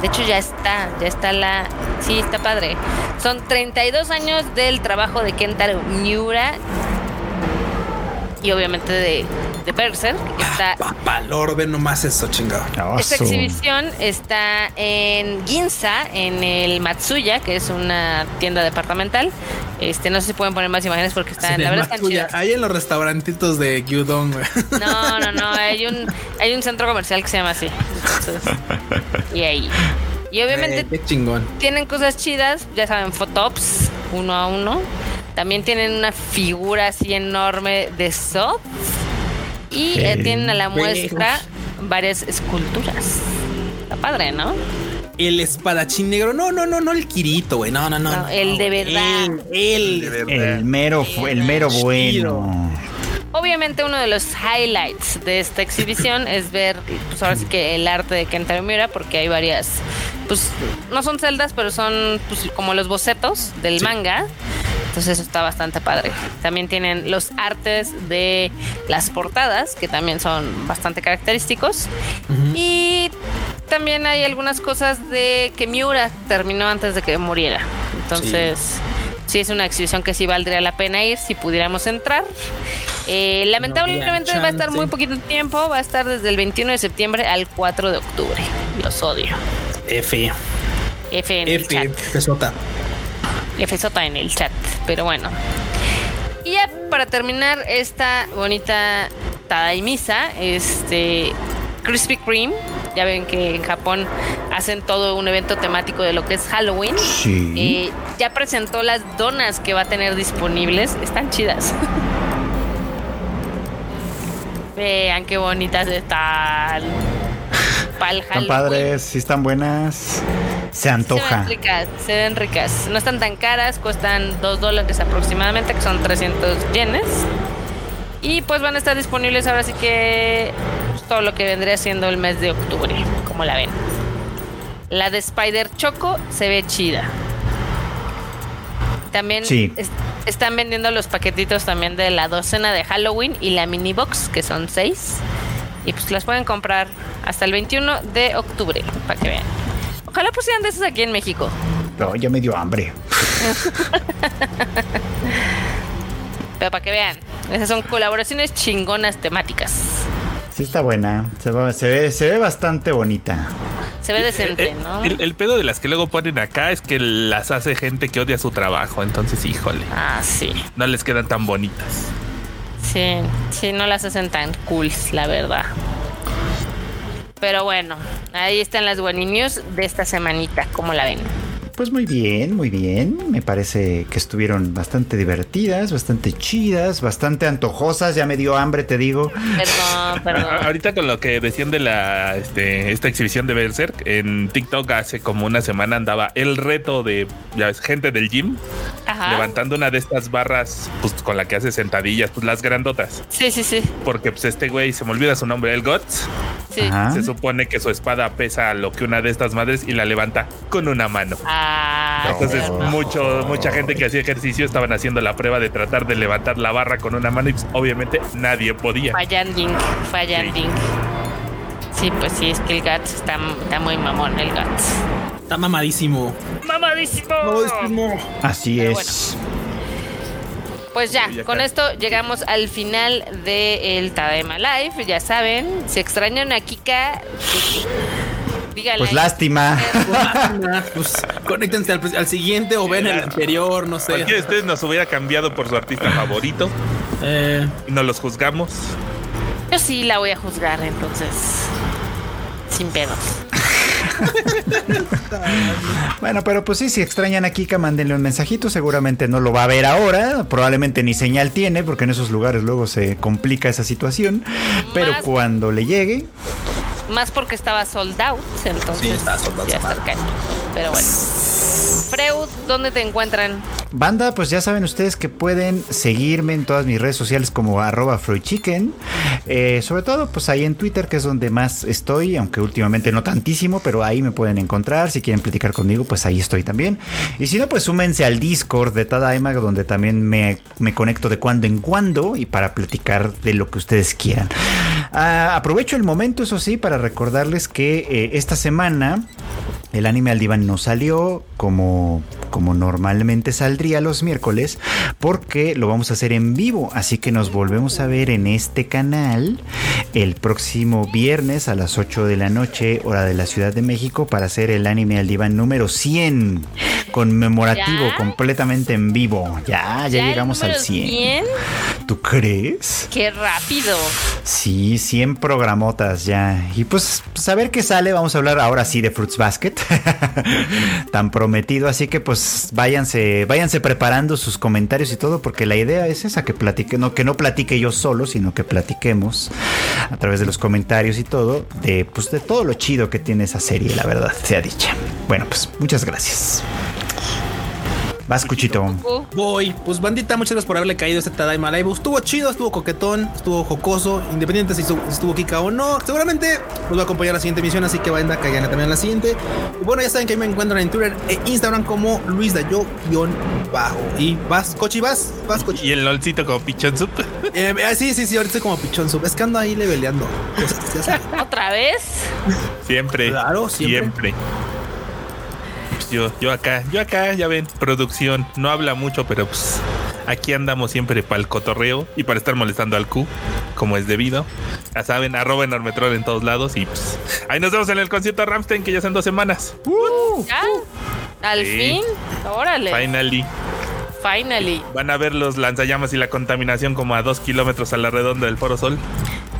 De hecho ya está, ya está la... Sí, está padre. Son 32 años del trabajo de Kentaro Miura y obviamente de, de Berserk. Está, Papalor, ve nomás eso, chingado. Ah, esta su- exhibición está en Ginza, en el Matsuya, que es una tienda departamental. Este, no sé si pueden poner más imágenes porque están, Sí, la verdad están Matsuya, chidas. Ahí en los restaurantitos de Gyudon, güey. No, no, no, hay un, hay un centro comercial que se llama así. Entonces, y ahí. Y obviamente Eh, qué chingón. tienen cosas chidas, ya saben, fotops uno a uno. También tienen una figura así enorme de Sop. Y eh, tienen a la muestra varias esculturas. Está padre, ¿no? El espadachín negro. No, no, no, no el Kirito, güey. No, no, no. No, el de verdad. El, el el mero fu- el mero bueno. Obviamente uno de los highlights de esta exhibición es ver, pues ahora sí que el arte de Kentaro Miura, porque hay varias, pues no son celdas, pero son pues, como los bocetos del manga. Entonces eso está bastante padre. También tienen los artes de las portadas, que también son bastante característicos. Y también hay algunas cosas de que Miura terminó antes de que muriera. Entonces, sí. es una exhibición que sí valdría la pena ir si pudiéramos entrar. Eh, lamentablemente va a estar muy poquito tiempo, va a estar desde el 21 de septiembre al 4 de octubre. Los odio. F. F en el F. chat. Fesota. F en el chat, pero bueno. Y ya para terminar esta bonita Tadaimisa, este Krispy Kreme, ya ven que en Japón hacen todo un evento temático de lo que es Halloween. Sí. Eh, ya presentó las donas que va a tener disponibles, están chidas. Vean qué bonitas están. Pa'l Están padres, sí están buenas. Se Se antoja. ven ricas, se ven ricas. No están tan caras, cuestan 2 dólares aproximadamente, que son 300 yenes. Y pues van a estar disponibles ahora sí que pues, todo lo que vendría siendo el mes de octubre, como la ven. La de Spider Choco se ve chida. También Sí. es- están vendiendo los paquetitos también de la docena de Halloween y la mini box, que son 6. Y pues las pueden comprar hasta el 21 de octubre, para que vean. Ojalá pusieran de esos aquí en México. No, ya me dio hambre. Pero para que vean, esas son colaboraciones chingonas temáticas. Sí está buena. Se, va- se ve, se ve bastante bonita. Se ve decente, Eh, ¿no? El, el pedo de las que luego ponen acá es que las hace gente que odia su trabajo. Entonces, híjole, Ah, sí. no les quedan tan bonitas. Sí, sí, no las hacen tan cool, la verdad. Pero bueno, ahí están las News de esta semanita, ¿cómo la ven? Pues muy bien, muy bien. Me parece que estuvieron bastante divertidas, bastante chidas, bastante antojosas. Ya me dio hambre, te digo. Perdón, perdón. Ahorita con lo que decían de la este, esta exhibición de Berserk, en TikTok hace como una semana andaba el reto de ya ves, gente del gym Ajá. levantando una de estas barras pues con la que hace sentadillas, pues las grandotas. Sí, sí, sí. Porque pues este güey, se me olvida su nombre, el Guts, sí. Ajá. se supone que su espada pesa lo que una de estas madres y la levanta con una mano. Ah, Entonces mucho, mucha gente que hacía ejercicio estaban haciendo la prueba de tratar de levantar la barra con una mano y pues, obviamente nadie podía. Fallanding, fallanding. Sí, pues sí, es que el Guts está, está muy mamón, el Guts. Está mamadísimo. ¡Mamadísimo! Mamadísimo. Así Pero es. Pues ya, con esto llegamos al final del Tadaima Live. Ya saben, si extrañan a Kika, pues. Pues lástima. Pues conéctense al, al siguiente o ven el anterior, no sé. Cualquiera de ustedes nos hubiera cambiado por su artista favorito Eh, no los juzgamos. Yo sí la voy a juzgar, entonces. Sin pedos. Bueno, pero pues sí, si extrañan a Kika, mándenle un mensajito. Seguramente no lo va a ver ahora. Probablemente ni señal tiene, porque en esos lugares luego se complica esa situación. Pero Más- cuando le llegue, Más porque estaba sold out, entonces. Sí, está sold out Ya está. Pero bueno. Freud, ¿dónde te encuentran? Banda, pues ya saben ustedes que pueden seguirme en todas mis redes sociales como arroba Chicken. Eh, sobre todo, pues ahí en Twitter, que es donde más estoy, aunque últimamente no tantísimo, pero ahí me pueden encontrar. Si quieren platicar conmigo, pues ahí estoy también. Y si no, pues súmense al Discord de Tadaima, donde también me, me conecto de cuando en cuando y para platicar de lo que ustedes quieran. Ah, aprovecho el momento, eso sí, para recordarles que eh, esta semana el anime al diván no salió como, como normalmente saldría los miércoles porque lo vamos a hacer en vivo. Así que nos volvemos a ver en este canal el próximo viernes a las 8 de la noche, hora de la Ciudad de México, para hacer el anime al diván número 100 conmemorativo ¿Ya? completamente en vivo. Ya, ya, llegamos al número 100. ¿Tú crees? ¡Qué rápido! Sí, 100 programotas ya. Y pues, pues a ver qué sale. Vamos a hablar ahora sí de Fruits Basket. Tan prometido. Así que pues váyanse, váyanse preparando sus comentarios y todo, porque la idea es esa, que platique, no, que no platique yo solo, sino que platiquemos a través de los comentarios y todo, de pues de todo lo chido que tiene esa serie, la verdad, sea dicha. Bueno, pues muchas gracias. Vas, Cuchito. Voy. Pues bandita, muchas gracias por haberle caído a este Tadaima Live. Estuvo chido, estuvo coquetón, estuvo jocoso. Independiente si estuvo, Kika o no. Seguramente nos va a acompañar a la siguiente emisión, así que vayan a caigan también a la siguiente. Y bueno, ya saben que ahí me encuentran en Twitter e Instagram como Luis Dayo-bajo. Y vas, Cochi, vas, vas, Cochi. Y el lolcito como pichón soup. Eh, ah, sí, sí, sí, ahorita estoy como pichón sub. Es que ando ahí leveleando. cosas. ¿Otra vez? Siempre. Claro, siempre. Siempre. Pues yo, yo acá, yo acá, ya ven, producción. No habla mucho, pero pues aquí andamos siempre para el cotorreo y para estar molestando al Q, como es debido. Ya saben, arroba enormetrol en todos lados y pues ahí nos vemos en el concierto de Ramstein que ya son dos semanas. ¿Ya? Al Sí. fin. Órale. Finally. Finally. Van a ver los lanzallamas y la contaminación como a dos kilómetros a la redonda del Foro Sol.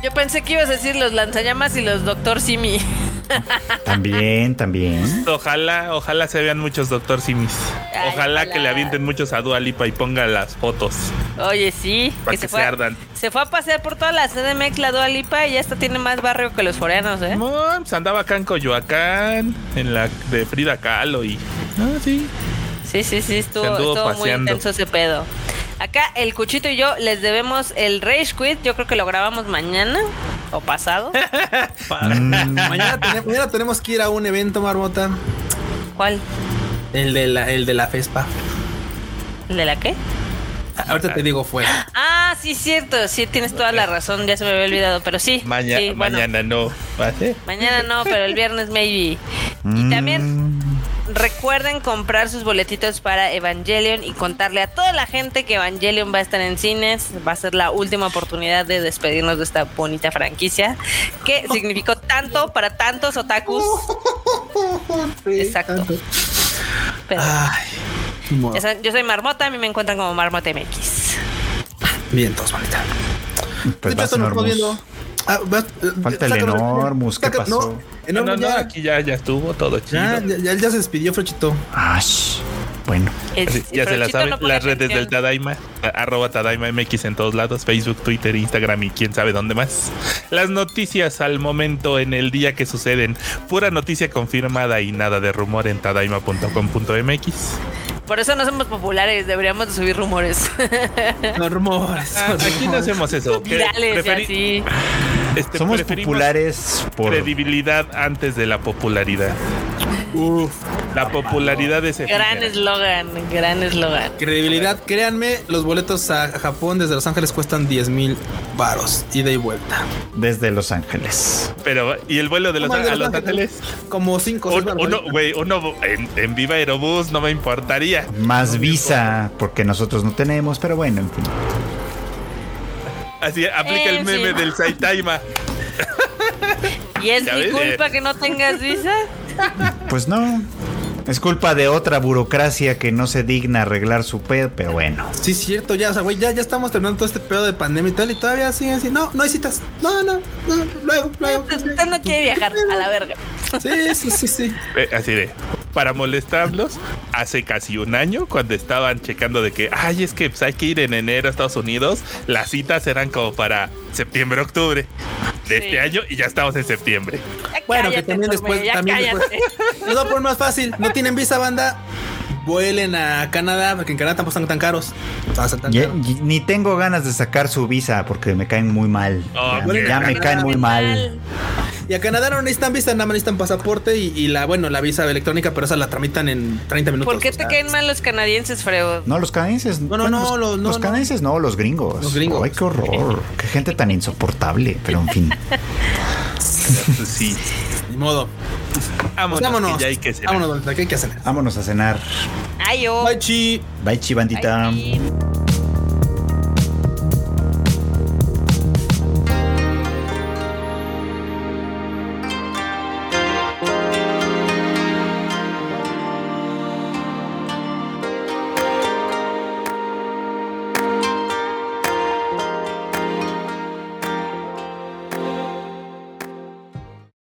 Yo pensé que ibas a decir los lanzallamas y los Doctor Simi. También, también. Ojalá, ojalá se vean muchos Doctor Simis. Ay, ojalá, ojalá. que le avienten muchos a Dua Lipa y ponga las fotos Oye, sí. para que, se, fue, a- ardan. se fue a pasear por toda la CDMX, la Dua Lipa, y ya esta tiene más barrio que los foreanos, ¿eh? No, pues andaba acá en Coyoacán, en la de Frida Kahlo y. Ah, sí. Sí, sí, sí, estuvo, Se muy intenso ese pedo. Acá el Cuchito y yo les debemos el Rage Quit. Yo creo que lo grabamos mañana o pasado. Mm, Mañana, tene- mañana tenemos que ir a un evento, Marmota. ¿Cuál? El de la, el de la FESPA. ¿El de la qué? Ahorita te digo fue. Ah, sí, cierto. Sí, tienes toda la razón. Ya se me había olvidado, pero sí. Maña- sí, bueno, mañana no. Mañana no, pero el viernes maybe. Y también recuerden comprar sus boletitos para Evangelion y contarle a toda la gente que Evangelion va a estar en cines. Va a ser la última oportunidad de despedirnos de esta bonita franquicia que significó tanto para tantos otakus. Exacto. Pero, Ay, yo soy Marmota, a mí me encuentran como Marmota MX. Bien, todos, manita. Pues Ah, eh, Falta el Enormous, ¿qué pasó? No, No, no, ya, aquí ya, ya estuvo todo chido. ya, ya, ya, ya se despidió, Frechito. Ash. Bueno, Es- ya se la saben, no las redes atención. del Tadaima, arroba Tadaima MX en todos lados, Facebook, Twitter, Instagram y quién sabe dónde más. Las noticias al momento en el día que suceden, pura noticia confirmada y nada de rumor en tadaima.com.mx. Por eso no somos populares, deberíamos de subir rumores. Los rumores. Ah, aquí no hacemos eso. Virales y preferi- así. este, somos populares por. credibilidad antes de la popularidad. Uf, La popularidad es Gran efímera. eslogan, gran eslogan. credibilidad. Créanme, los boletos a Japón desde Los Ángeles cuestan 10 mil varos, ida y vuelta. Desde Los Ángeles. Pero, ¿y el vuelo de los, ¿Cómo el de a Los Ángeles? Ángeles? Como 5 Un- Uno, güey, uno en, en Viva Aerobús no me importaría. Más visa, porque nosotros no tenemos, pero bueno, en fin. Así aplica Eh, el meme sí. del Saitaima. ¿Y es mi culpa eh. que no tengas visa? Pues no. Es culpa de otra burocracia que no se digna arreglar su pedo, pero bueno. Sí, es cierto, ya, o sea, güey, ya, ya estamos terminando todo este pedo de pandemia y tal, y todavía siguen así. No, no hay citas. No, no, no, luego, luego. Usted no quiere viajar a la verga. Sí, sí, sí, sí. Eh, Así de, para molestarlos, hace casi un año, cuando estaban checando de que, ay, es que pues, hay que ir en enero a Estados Unidos, las citas eran como para septiembre, octubre de Sí. este año y ya estamos en septiembre. Ya Bueno, que también después, también cállate. después. Les voy a poner más fácil. No tienen visa, banda. Vuelen a Canadá, porque en Canadá tampoco están tan caros. No, están tan Ya- caros. y- ni tengo ganas de sacar su visa porque me caen muy mal. Oh, ya me caen muy mal. Y a Canadá no necesitan visa, nada más necesitan pasaporte y, y la, bueno, la visa electrónica, pero esa la tramitan en 30 minutos. ¿Por qué o te sea, caen mal los canadienses, Freo? No, los canadienses. No, no, no, los, los- no, los no. canadienses no, los gringos. Los gringos. Ay, qué horror. Qué gente tan insoportable. Pero en fin. Sí, Ni modo. vámonos, vámonos. que ya hay que cenar. Vámonos, Donita, ¿qué hay que hacer? Vámonos a cenar. Ay, yo. Bye, chi. Bye, chivandita. Ay, sí.